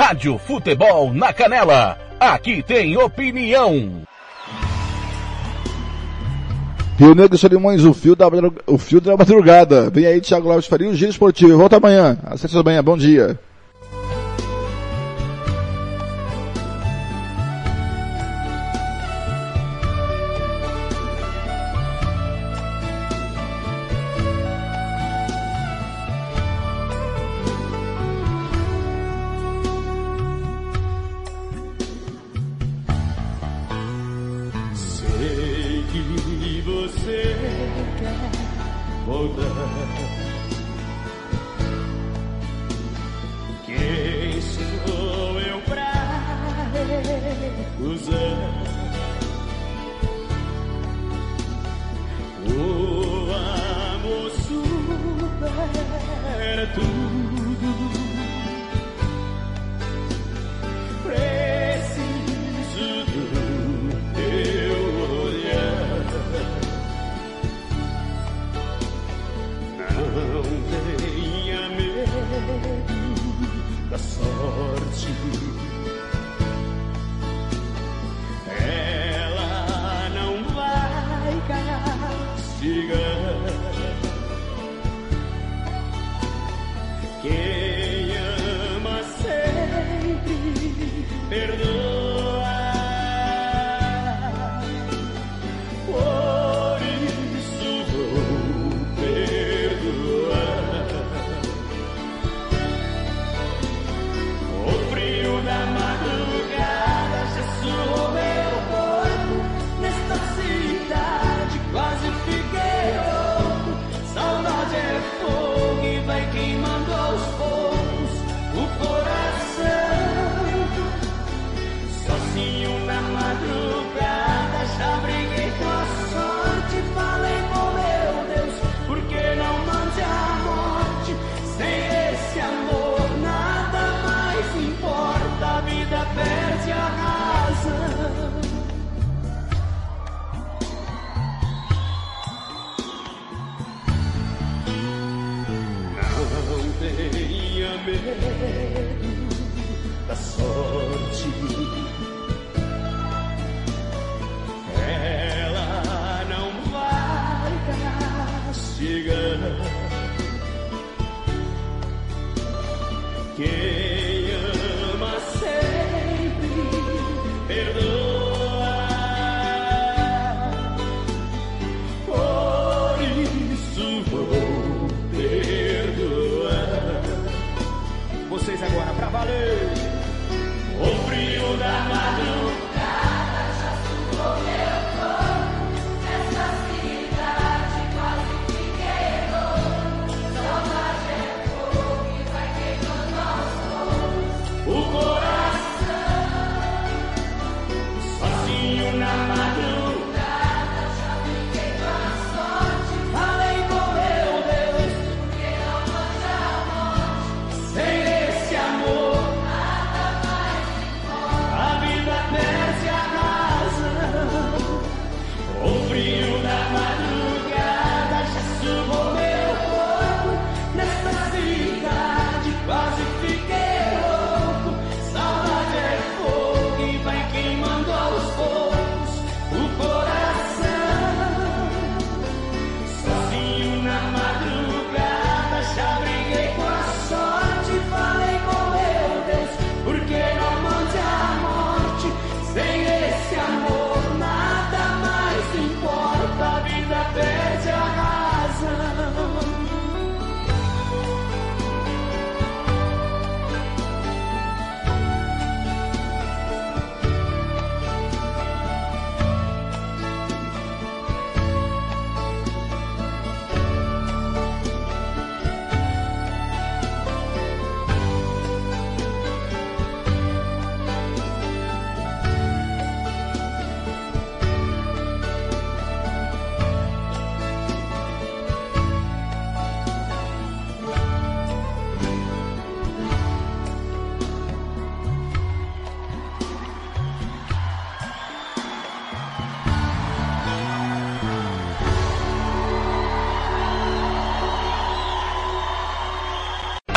Rádio Futebol na Canela. Aqui tem opinião. Rio Negro Solimões, o fio, da, o fio da madrugada. Vem aí, Thiago Lopes Faria, o Giro Esportivo. Volta amanhã, às sete da manhã. Bom dia.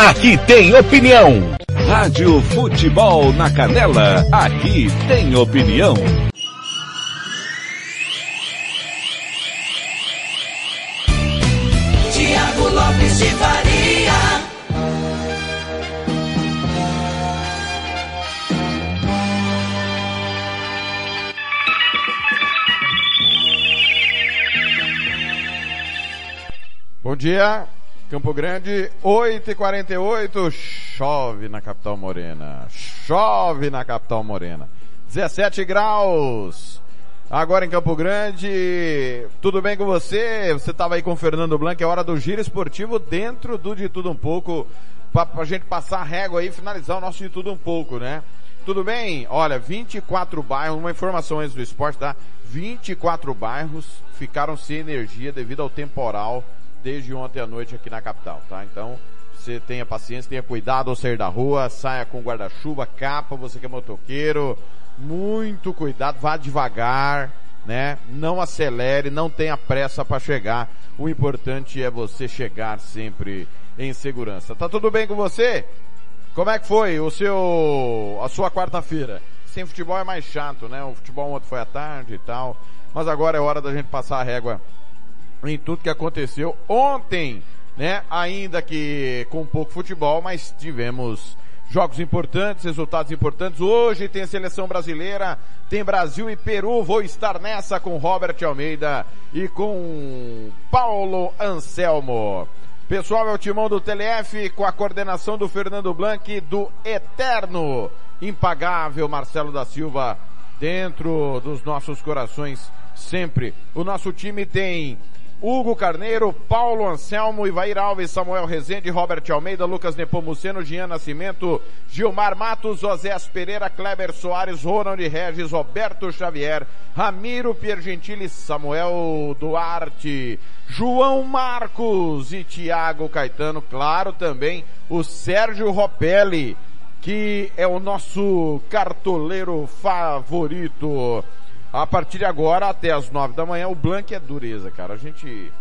Aqui tem opinião. Rádio Futebol na Canela, aqui tem opinião. Tiago Lopes de Faria. Bom dia, Campo Grande, 8h48, chove na capital morena, chove na capital morena, 17 graus, agora em Campo Grande, tudo bem com você? Você estava aí com o Fernando Blanc, é hora do giro esportivo dentro do De Tudo Um Pouco, pra, pra gente passar a régua aí e finalizar o nosso De Tudo Um Pouco, né? Tudo bem? Olha, 24 bairros, uma informação antes do esporte, tá? 24 bairros ficaram sem energia devido ao temporal desde ontem à noite aqui na capital, tá? Então, você tenha paciência, tenha cuidado ao sair da rua, saia com guarda-chuva, capa, você que é motoqueiro, muito cuidado, vá devagar, né? Não acelere, não tenha pressa para chegar. O importante é você chegar sempre em segurança. Tá tudo bem com você? Como é que foi o seu, a sua quarta-feira? Sem futebol é mais chato, né? O futebol ontem foi à tarde e tal. Mas agora é hora da gente passar a régua em tudo que aconteceu ontem, né? Ainda que com pouco futebol, mas tivemos jogos importantes, resultados importantes. Hoje tem a seleção brasileira, tem Brasil e Peru. Vou estar nessa com Robert Almeida e com Paulo Anselmo. Pessoal, é o timão do TLF com a coordenação do Fernando Blanc, do eterno, impagável Marcelo da Silva, dentro dos nossos corações sempre. O nosso time tem Hugo Carneiro, Paulo Anselmo, Ivair Alves, Samuel Rezende, Robert Almeida, Lucas Nepomuceno, Jean Nascimento, Gilmar Matos, Osés Pereira, Kleber Soares, Ronald Regis, Roberto Xavier, Ramiro Piergentili, Samuel Duarte, João Marcos e Tiago Caetano, claro também o Sérgio Ropelli, que é o nosso cartoleiro favorito. A partir de agora, até as nove da manhã, o Blank é dureza, cara. A gente,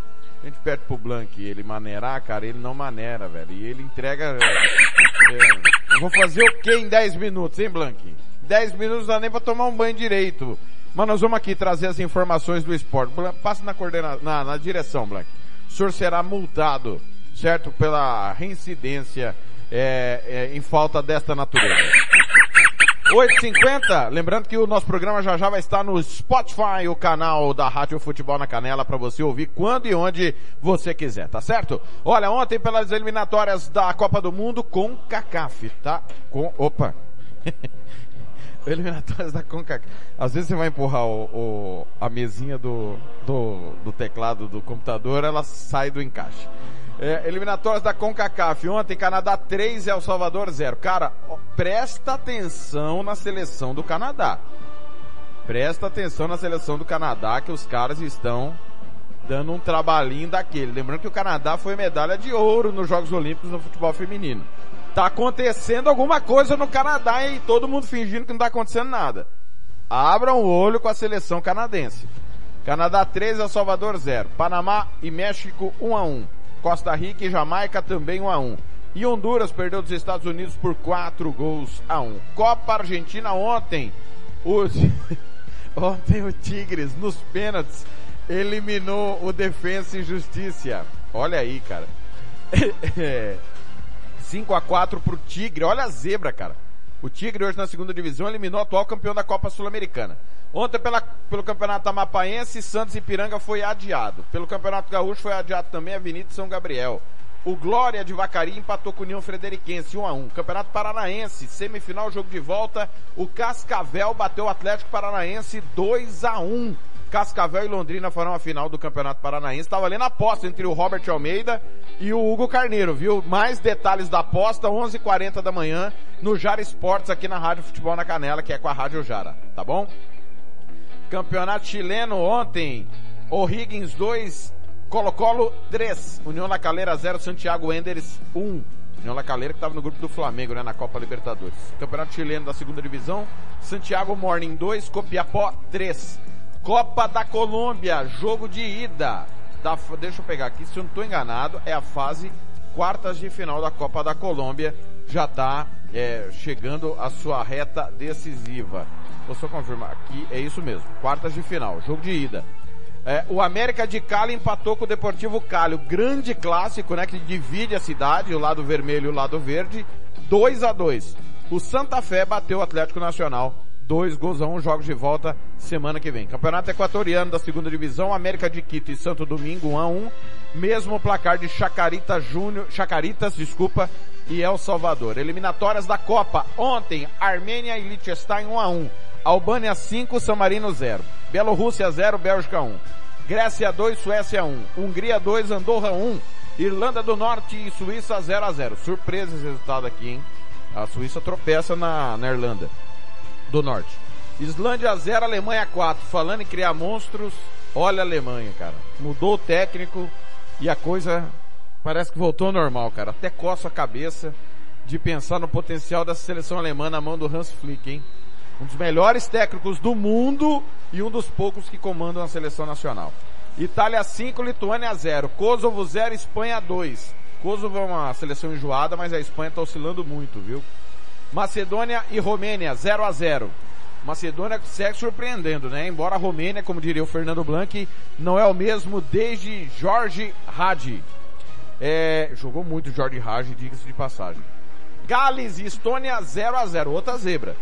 a gente pede pro Blank ele maneirar, cara, ele não maneira, velho. E ele entrega. É, é, vou fazer o que em dez minutos, hein, Blank? Dez minutos não dá nem pra tomar um banho direito. Mas nós vamos aqui trazer as informações do esporte. Blank, passa na, coordena, na, na direção, Blank. O senhor será multado, certo? Pela reincidência é, é, em falta desta natureza. 8h50, lembrando que o nosso programa já já vai estar no Spotify, o canal da Rádio Futebol na Canela, para você ouvir quando e onde você quiser, tá certo? Olha, ontem pelas eliminatórias da Copa do Mundo com CACAF, tá? Com, opa. eliminatórias da CONCACAF. Às vezes você vai empurrar o, o, a mesinha do, do, do teclado do computador, ela sai do encaixe. É, eliminatórias da CONCACAF. Ontem, Canadá 3 e El Salvador 0. Cara, ó, presta atenção na seleção do Canadá. Presta atenção na seleção do Canadá, que os caras estão dando um trabalhinho daquele. Lembrando que o Canadá foi medalha de ouro nos Jogos Olímpicos no futebol feminino. Tá acontecendo alguma coisa no Canadá e todo mundo fingindo que não tá acontecendo nada. Abram o olho com a seleção canadense. Canadá 3, El Salvador 0. Panamá e México 1 a 1. Costa Rica e Jamaica também 1 a 1. E Honduras perdeu dos Estados Unidos por 4 gols a 1. Copa Argentina ontem. Os... ontem o Tigres, nos pênaltis, eliminou o Defensa e Justiça. Olha aí, cara. 5 a 4 pro Tigre. Olha a zebra, cara. O Tigre hoje na segunda divisão eliminou o atual campeão da Copa Sul-Americana. Ontem pela, pelo Campeonato Amapaense, Santos e Piranga foi adiado. Pelo Campeonato Gaúcho foi adiado também a Avenida São Gabriel. O Glória de Vacaria empatou com o União Frederiquense 1 a 1. Campeonato Paranaense, semifinal, jogo de volta. O Cascavel bateu o Atlético Paranaense 2 a 1. Cascavel e Londrina farão a final do Campeonato Paranaense. Estava ali na aposta entre o Robert Almeida e o Hugo Carneiro, viu? Mais detalhes da aposta, 11h40 da manhã, no Jara Esportes, aqui na Rádio Futebol na Canela, que é com a Rádio Jara, tá bom? Campeonato chileno ontem, O'Higgins 2, Colo-Colo 3, União La Calera 0, Santiago Enders 1. União La Calera que estava no grupo do Flamengo, né, na Copa Libertadores. Campeonato chileno da segunda divisão, Santiago Morning 2, Copiapó 3. Copa da Colômbia, jogo de ida. Da, deixa eu pegar aqui, se eu não estou enganado, é a fase quartas de final da Copa da Colômbia já está é, chegando à sua reta decisiva. Vou só confirmar aqui, é isso mesmo, quartas de final, jogo de ida. É, o América de Cali empatou com o Deportivo Cali, o grande clássico, né, que divide a cidade, o lado vermelho e o lado verde, 2 a 2 O Santa Fé bateu o Atlético Nacional, dois gols a um, jogos de volta semana que vem. Campeonato Equatoriano da segunda divisão, América de Quito e Santo Domingo 1 a 1 mesmo placar de Chacarita Júnior, Chacaritas, desculpa, e El Salvador. Eliminatórias da Copa, ontem, Armênia e Liechtenstein 1 a 1 Albânia 5, San Marino 0. Bielorrússia 0, Bélgica 1. Grécia 2, Suécia 1. Hungria 2, Andorra 1. Irlanda do Norte e Suíça 0 a 0. Surpresa esse resultado aqui, hein? A Suíça tropeça na, na Irlanda do Norte. Islândia 0, Alemanha 4. Falando em criar monstros, olha a Alemanha, cara. Mudou o técnico e a coisa parece que voltou ao normal, cara. Até coça a cabeça de pensar no potencial dessa seleção alemã na mão do Hans Flick, hein? Um dos melhores técnicos do mundo e um dos poucos que comandam a seleção nacional. Itália 5, Lituânia 0. Kosovo 0, Espanha 2. Kosovo é uma seleção enjoada, mas a Espanha está oscilando muito, viu? Macedônia e Romênia 0 a 0. Macedônia segue surpreendendo, né? Embora a Romênia, como diria o Fernando Blanc, não é o mesmo desde Jorge Hagi. É, jogou muito Jorge Hagi, diga-se de passagem. Gales e Estônia 0 a 0 outra zebra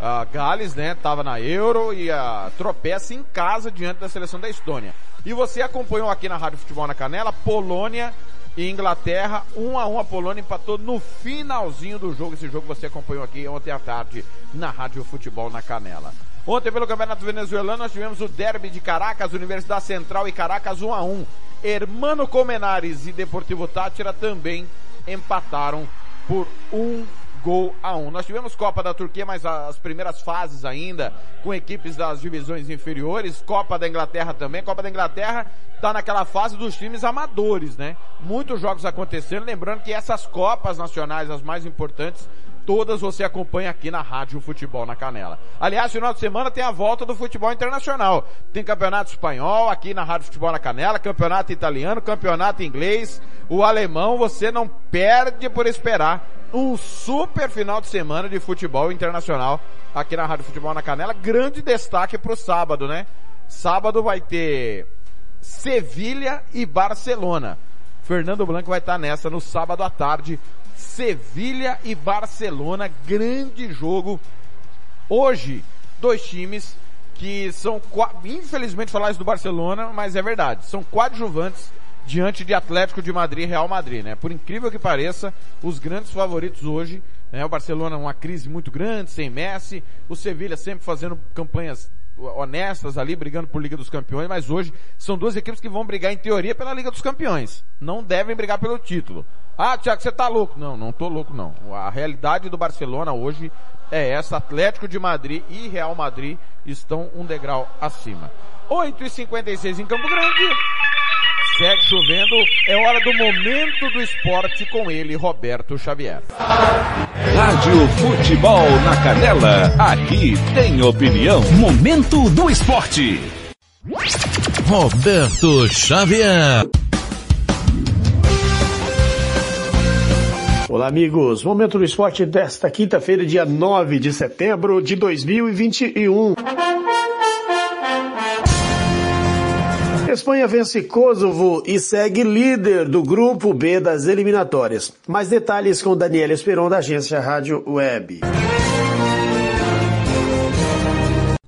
a Gales, né, tava na Euro e a tropeça em casa diante da seleção da Estônia. E você acompanhou aqui na Rádio Futebol na Canela, Polônia e Inglaterra, 1 um a 1 um, a Polônia empatou no finalzinho do jogo. Esse jogo você acompanhou aqui ontem à tarde na Rádio Futebol na Canela. Ontem pelo Campeonato Venezuelano nós tivemos o derby de Caracas, Universidade Central e Caracas 1 a 1. Hermano Comenares e Deportivo Tátira também empataram por 1 gol a um. Nós tivemos Copa da Turquia, mas as primeiras fases ainda, com equipes das divisões inferiores, Copa da Inglaterra também. Copa da Inglaterra está naquela fase dos times amadores, né? Muitos jogos acontecendo, lembrando que essas Copas nacionais, as mais importantes, todas você acompanha aqui na Rádio Futebol na Canela. Aliás, final de semana tem a volta do futebol internacional. Tem campeonato espanhol aqui na Rádio Futebol na Canela, campeonato italiano, campeonato inglês, o alemão, você não perde por esperar um super final de semana de futebol internacional aqui na Rádio Futebol na Canela. Grande destaque para o sábado, né? Sábado vai ter Sevilha e Barcelona. Fernando Blanco vai estar nessa no sábado à tarde. Sevilha e Barcelona, grande jogo. Hoje, dois times que são, infelizmente falar isso do Barcelona, mas é verdade, são coadjuvantes diante de Atlético de Madrid e Real Madrid, né? Por incrível que pareça, os grandes favoritos hoje, né? O Barcelona uma crise muito grande, sem Messi, o Sevilha sempre fazendo campanhas honestas ali, brigando por Liga dos Campeões, mas hoje são duas equipes que vão brigar em teoria pela Liga dos Campeões. Não devem brigar pelo título. Ah, Tiago, você tá louco? Não, não tô louco não. A realidade do Barcelona hoje é essa. Atlético de Madrid e Real Madrid estão um degrau acima. 8h56 em Campo Grande. Segue chovendo, é hora do momento do esporte com ele, Roberto Xavier. Rádio Futebol na Canela, aqui tem opinião. Momento do esporte. Roberto Xavier. Olá, amigos. Momento do esporte desta quinta-feira, dia 9 de setembro de 2021. Espanha vence Kosovo e segue líder do grupo B das eliminatórias. Mais detalhes com Daniela Esperon da agência Rádio Web.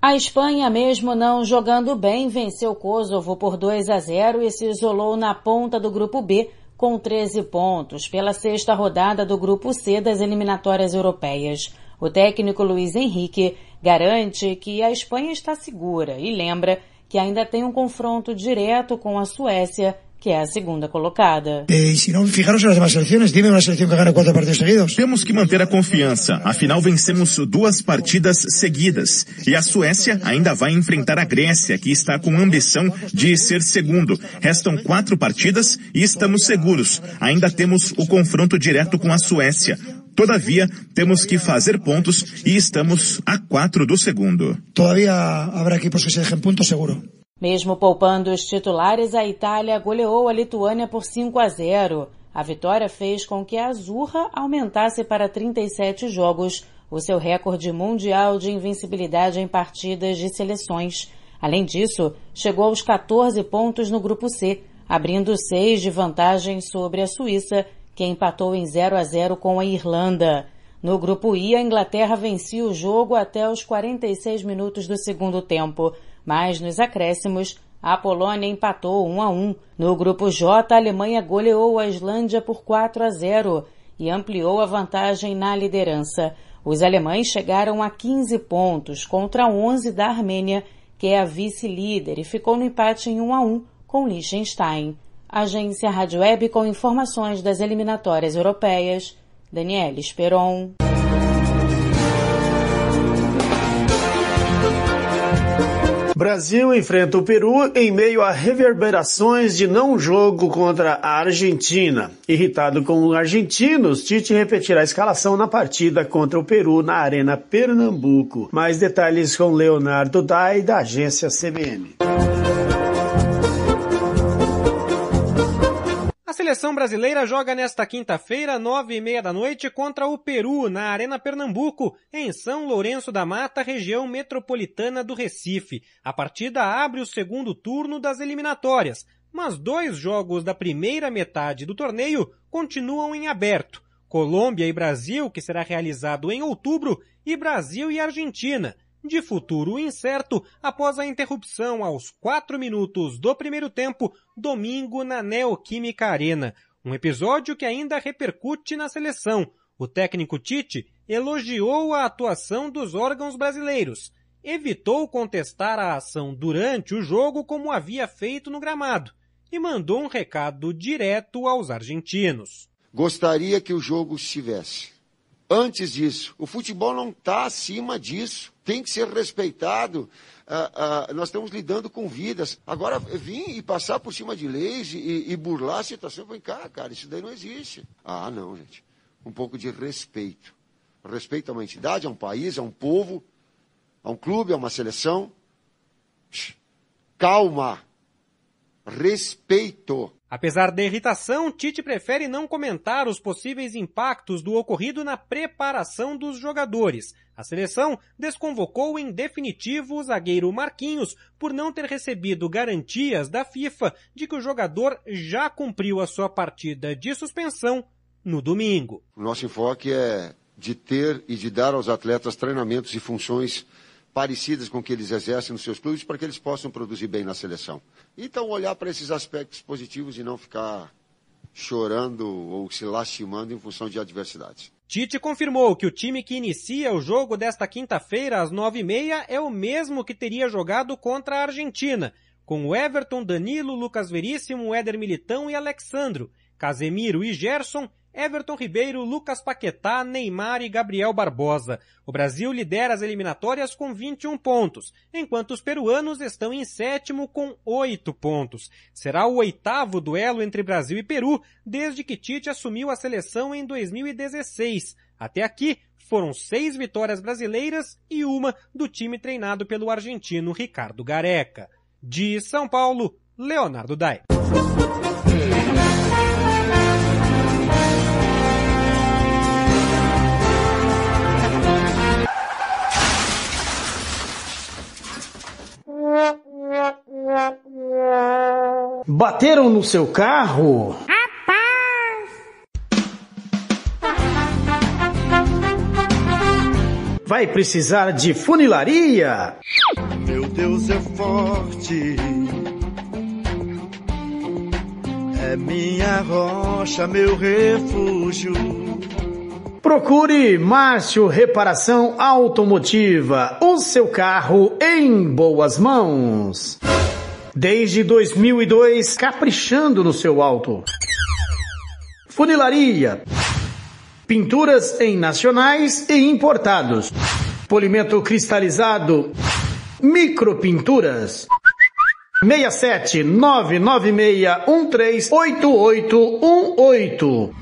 A Espanha, mesmo não jogando bem, venceu Kosovo por 2 a 0 e se isolou na ponta do grupo B com 13 pontos pela sexta rodada do grupo C das eliminatórias europeias. O técnico Luiz Henrique garante que a Espanha está segura e lembra que ainda tem um confronto direto com a Suécia, que é a segunda colocada. Se não fijaros nas demais seleções, dime uma seleção que ganha quatro partidos seguidos. Temos que manter a confiança. Afinal, vencemos duas partidas seguidas. E a Suécia ainda vai enfrentar a Grécia, que está com ambição de ser segundo. Restam quatro partidas e estamos seguros. Ainda temos o confronto direto com a Suécia. Todavia, temos que fazer pontos e estamos a quatro do segundo. Todavia habrá equipos que se dejen pontos seguro. Mesmo poupando os titulares, a Itália goleou a Lituânia por 5 a 0. A vitória fez com que a Azurra aumentasse para 37 jogos o seu recorde mundial de invencibilidade em partidas de seleções. Além disso, chegou aos 14 pontos no grupo C, abrindo seis de vantagem sobre a Suíça, que empatou em 0 a 0 com a Irlanda. No grupo I, a Inglaterra vencia o jogo até os 46 minutos do segundo tempo, mas nos acréscimos, a Polônia empatou 1 a 1. No grupo J, a Alemanha goleou a Islândia por 4 a 0 e ampliou a vantagem na liderança. Os alemães chegaram a 15 pontos contra 11 da Armênia, que é a vice-líder e ficou no empate em 1 a 1 com Liechtenstein. Agência Rádio Web com informações das eliminatórias europeias. Daniela Esperon. Brasil enfrenta o Peru em meio a reverberações de não jogo contra a Argentina. Irritado com os argentinos, Tite repetirá a escalação na partida contra o Peru na Arena Pernambuco. Mais detalhes com Leonardo Dai, da agência CBN. A seleção brasileira joga nesta quinta-feira, nove e meia da noite, contra o Peru, na Arena Pernambuco, em São Lourenço da Mata, região metropolitana do Recife. A partida abre o segundo turno das eliminatórias, mas dois jogos da primeira metade do torneio continuam em aberto. Colômbia e Brasil, que será realizado em outubro, e Brasil e Argentina, de futuro incerto após a interrupção aos quatro minutos do primeiro tempo, domingo na Neoquímica Arena. Um episódio que ainda repercute na seleção. O técnico Tite elogiou a atuação dos órgãos brasileiros. Evitou contestar a ação durante o jogo como havia feito no gramado e mandou um recado direto aos argentinos. Gostaria que o jogo estivesse antes disso. O futebol não está acima disso. Tem que ser respeitado. Ah, ah, nós estamos lidando com vidas. Agora, vir e passar por cima de leis e, e burlar a situação, vem cá, cara, isso daí não existe. Ah, não, gente. Um pouco de respeito. Respeito a uma entidade, a um país, a um povo, a um clube, a uma seleção. Calma. Respeito. Apesar da irritação, Tite prefere não comentar os possíveis impactos do ocorrido na preparação dos jogadores. A seleção desconvocou em definitivo o zagueiro Marquinhos por não ter recebido garantias da FIFA de que o jogador já cumpriu a sua partida de suspensão no domingo. O nosso enfoque é de ter e de dar aos atletas treinamentos e funções parecidas com que eles exercem nos seus clubes para que eles possam produzir bem na seleção. Então, olhar para esses aspectos positivos e não ficar chorando ou se lastimando em função de adversidades. Tite confirmou que o time que inicia o jogo desta quinta-feira às nove e meia é o mesmo que teria jogado contra a Argentina, com Everton, Danilo, Lucas Veríssimo, Éder Militão e Alexandro, Casemiro e Gerson Everton Ribeiro, Lucas Paquetá, Neymar e Gabriel Barbosa. O Brasil lidera as eliminatórias com 21 pontos, enquanto os peruanos estão em sétimo com 8 pontos. Será o oitavo duelo entre Brasil e Peru desde que Tite assumiu a seleção em 2016. Até aqui, foram seis vitórias brasileiras e uma do time treinado pelo argentino Ricardo Gareca. De São Paulo, Leonardo Dai. Bateram no seu carro? Vai precisar de funilaria? Meu Deus é forte. É minha rocha, meu refúgio. Procure Márcio Reparação Automotiva, o seu carro em boas mãos. Desde 2002, caprichando no seu auto. Funilaria. Pinturas em nacionais e importados. Polimento cristalizado. Micropinturas. 67 996 138818.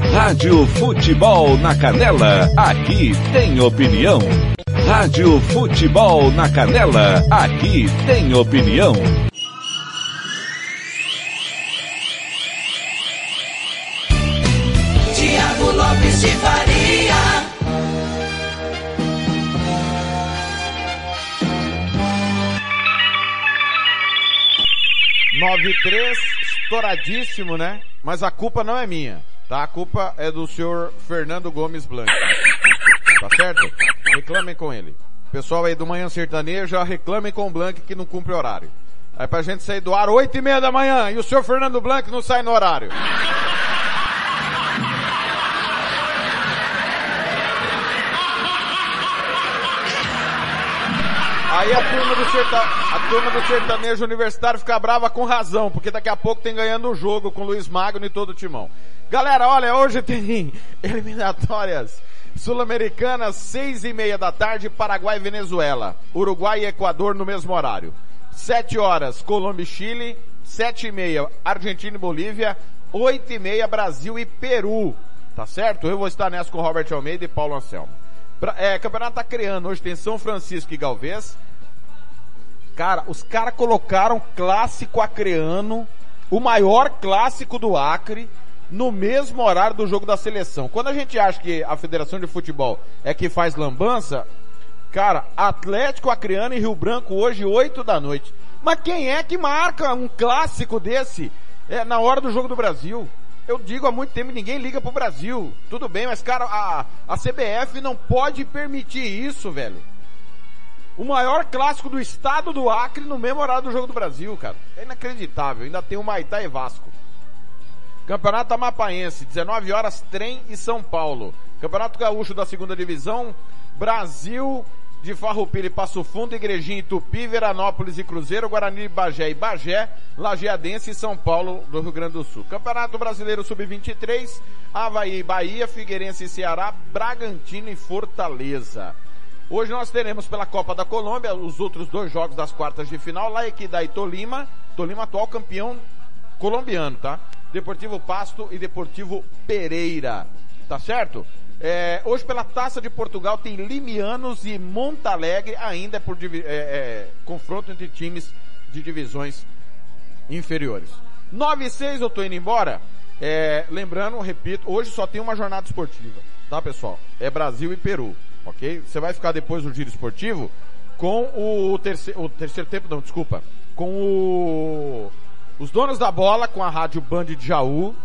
Rádio Futebol na Canela, aqui tem opinião. Rádio Futebol na Canela, aqui tem opinião. Tiago Lopes de Faria. Nove três, estouradíssimo, né? Mas a culpa não é minha, tá? A culpa é do senhor Fernando Gomes Blanco. Tá certo? Reclamem com ele. Pessoal aí do Manhã Sertaneja, reclamem com o Blanco que não cumpre horário. Aí pra gente sair do ar oito e meia da manhã e o senhor Fernando Blanco não sai no horário. Aí a turma, do serta... a turma do sertanejo universitário fica brava com razão, porque daqui a pouco tem ganhando o jogo com Luiz Magno e todo o timão. Galera, olha, hoje tem eliminatórias sul-americanas, seis e meia da tarde, Paraguai e Venezuela. Uruguai e Equador no mesmo horário. Sete horas, Colômbia e Chile. Sete e meia, Argentina e Bolívia. Oito e meia, Brasil e Peru. Tá certo? Eu vou estar nessa com Robert Almeida e Paulo Anselmo. Pra, é, campeonato tá criando, hoje tem São Francisco e Galvez. Cara, os caras colocaram clássico acreano, o maior clássico do Acre, no mesmo horário do jogo da seleção. Quando a gente acha que a Federação de Futebol é que faz lambança, cara, Atlético Acreano e Rio Branco hoje, 8 da noite. Mas quem é que marca um clássico desse é, na hora do jogo do Brasil? Eu digo há muito tempo, ninguém liga pro Brasil. Tudo bem, mas cara, a, a CBF não pode permitir isso, velho. O maior clássico do estado do Acre no mesmo horário do jogo do Brasil, cara. É inacreditável. Ainda tem o Maitá e Vasco. Campeonato Amapaense, 19 horas, Trem e São Paulo. Campeonato Gaúcho da segunda divisão, Brasil de Farroupilha e Passo Fundo, Igrejinha Tupi, Veranópolis e Cruzeiro, Guarani Bagé e Bagé, Lajeadense e São Paulo do Rio Grande do Sul. Campeonato Brasileiro Sub-23, Havaí e Bahia, Figueirense e Ceará, Bragantino e Fortaleza. Hoje nós teremos pela Copa da Colômbia os outros dois jogos das quartas de final, lá Equidá e Tolima, Tolima atual campeão colombiano, tá? Deportivo Pasto e Deportivo Pereira, tá certo? É, hoje pela Taça de Portugal tem Limianos e Montalegre, ainda é por é, é, confronto entre times de divisões inferiores. 9 e 6 eu tô indo embora. É, lembrando, repito, hoje só tem uma jornada esportiva, tá pessoal? É Brasil e Peru, ok? Você vai ficar depois do giro esportivo com o terceiro, o terceiro tempo, não, desculpa, com o, os donos da bola, com a rádio Band de Jaú,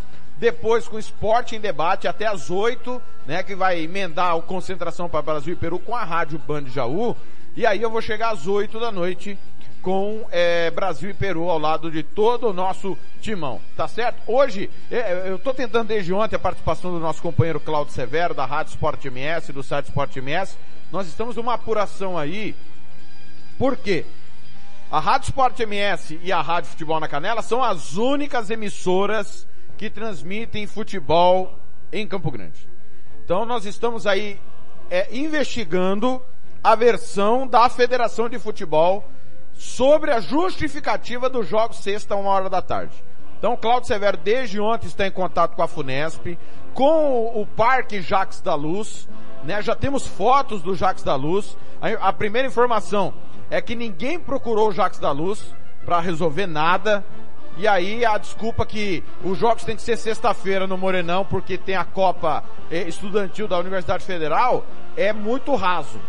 depois com Esporte em Debate até às 8, né, que vai emendar o Concentração para Brasil e Peru com a rádio Band Jaú, e aí eu vou chegar às 8 da noite com é, Brasil e Peru ao lado de todo o nosso timão, tá certo? Hoje, é, eu tô tentando desde ontem a participação do nosso companheiro Claudio Severo, da Rádio Sport MS, do site Sport MS, nós estamos numa apuração aí, por quê? A Rádio Sport MS e a Rádio Futebol na Canela são as únicas emissoras que transmitem futebol em Campo Grande. Então nós estamos aí é, investigando a versão da Federação de Futebol sobre a justificativa dos jogos sexta, uma hora da tarde. Então, Cláudio Severo, desde ontem, está em contato com a Funesp, com o Parque Jacques da Luz, né? Já temos fotos do Jacques da Luz. A, a primeira informação é que ninguém procurou o Jacques da Luz para resolver nada. E aí a desculpa que os jogos têm que ser sexta-feira no Morenão porque tem a Copa eh, Estudantil da Universidade Federal é muito raso,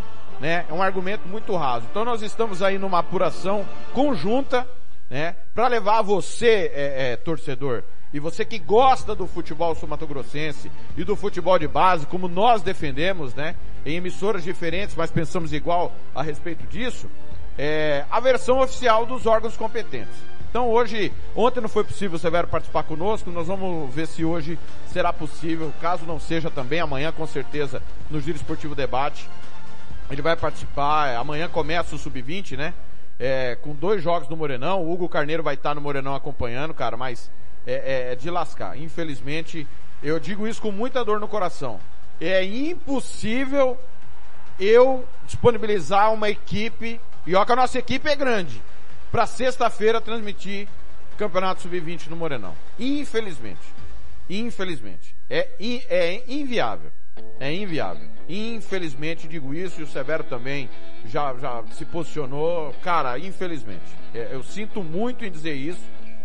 né? É um argumento muito raso. Então nós estamos aí numa apuração conjunta, né? Para levar você, é, é, torcedor, e você que gosta do futebol sul-mato-grossense e do futebol de base, como nós defendemos, né? Em emissoras diferentes, mas pensamos igual a respeito disso, é, a versão oficial dos órgãos competentes. Então hoje, ontem não foi possível o Severo participar conosco, nós vamos ver se hoje será possível, caso não seja também, amanhã com certeza, no Giro Esportivo Debate, ele vai participar, amanhã começa o Sub-20, né? É, com dois jogos no Morenão, o Hugo Carneiro vai estar no Morenão acompanhando, cara, mas é, é, é de lascar. Infelizmente, Eu digo isso com muita dor no coração. É impossível eu disponibilizar uma equipe, e ó que a nossa equipe é grande, para sexta-feira transmitir Campeonato Sub-20 no Morenão. Infelizmente. Infelizmente. É, in, é inviável. É inviável. Infelizmente digo isso e o Severo também já, já se posicionou. Cara, infelizmente. É, eu sinto muito em dizer isso,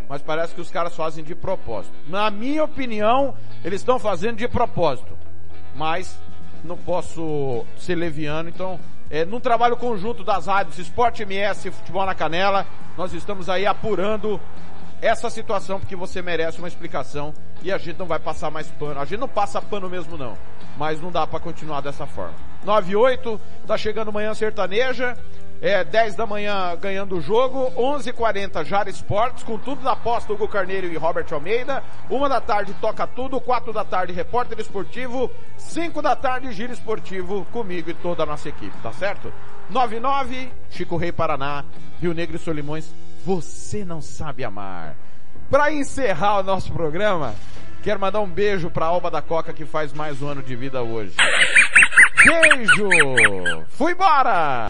mas parece que os caras fazem de propósito. Na minha opinião, eles estão fazendo de propósito. Mas não posso ser leviano, então é, num trabalho conjunto das rádios Esporte MS e Futebol na Canela, nós estamos aí apurando essa situação porque você merece uma explicação e a gente não vai passar mais pano. A gente não passa pano mesmo não, mas não dá para continuar dessa forma. 98, tá chegando manhã sertaneja, é 10 da manhã ganhando o jogo, 11:40 Jara Esportes, com tudo na aposta Hugo Carneiro e Robert Almeida. Uma da tarde toca tudo, quatro da tarde repórter esportivo, 5 da tarde giro esportivo comigo e toda a nossa equipe, tá certo? 99 Chico Rei Paraná, Rio Negro e Solimões, você não sabe amar. Para encerrar o nosso programa, quero mandar um beijo para Alba da Coca que faz mais um ano de vida hoje. Beijo! Fui embora!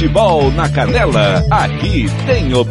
Futebol na Canela, aqui tem opinião.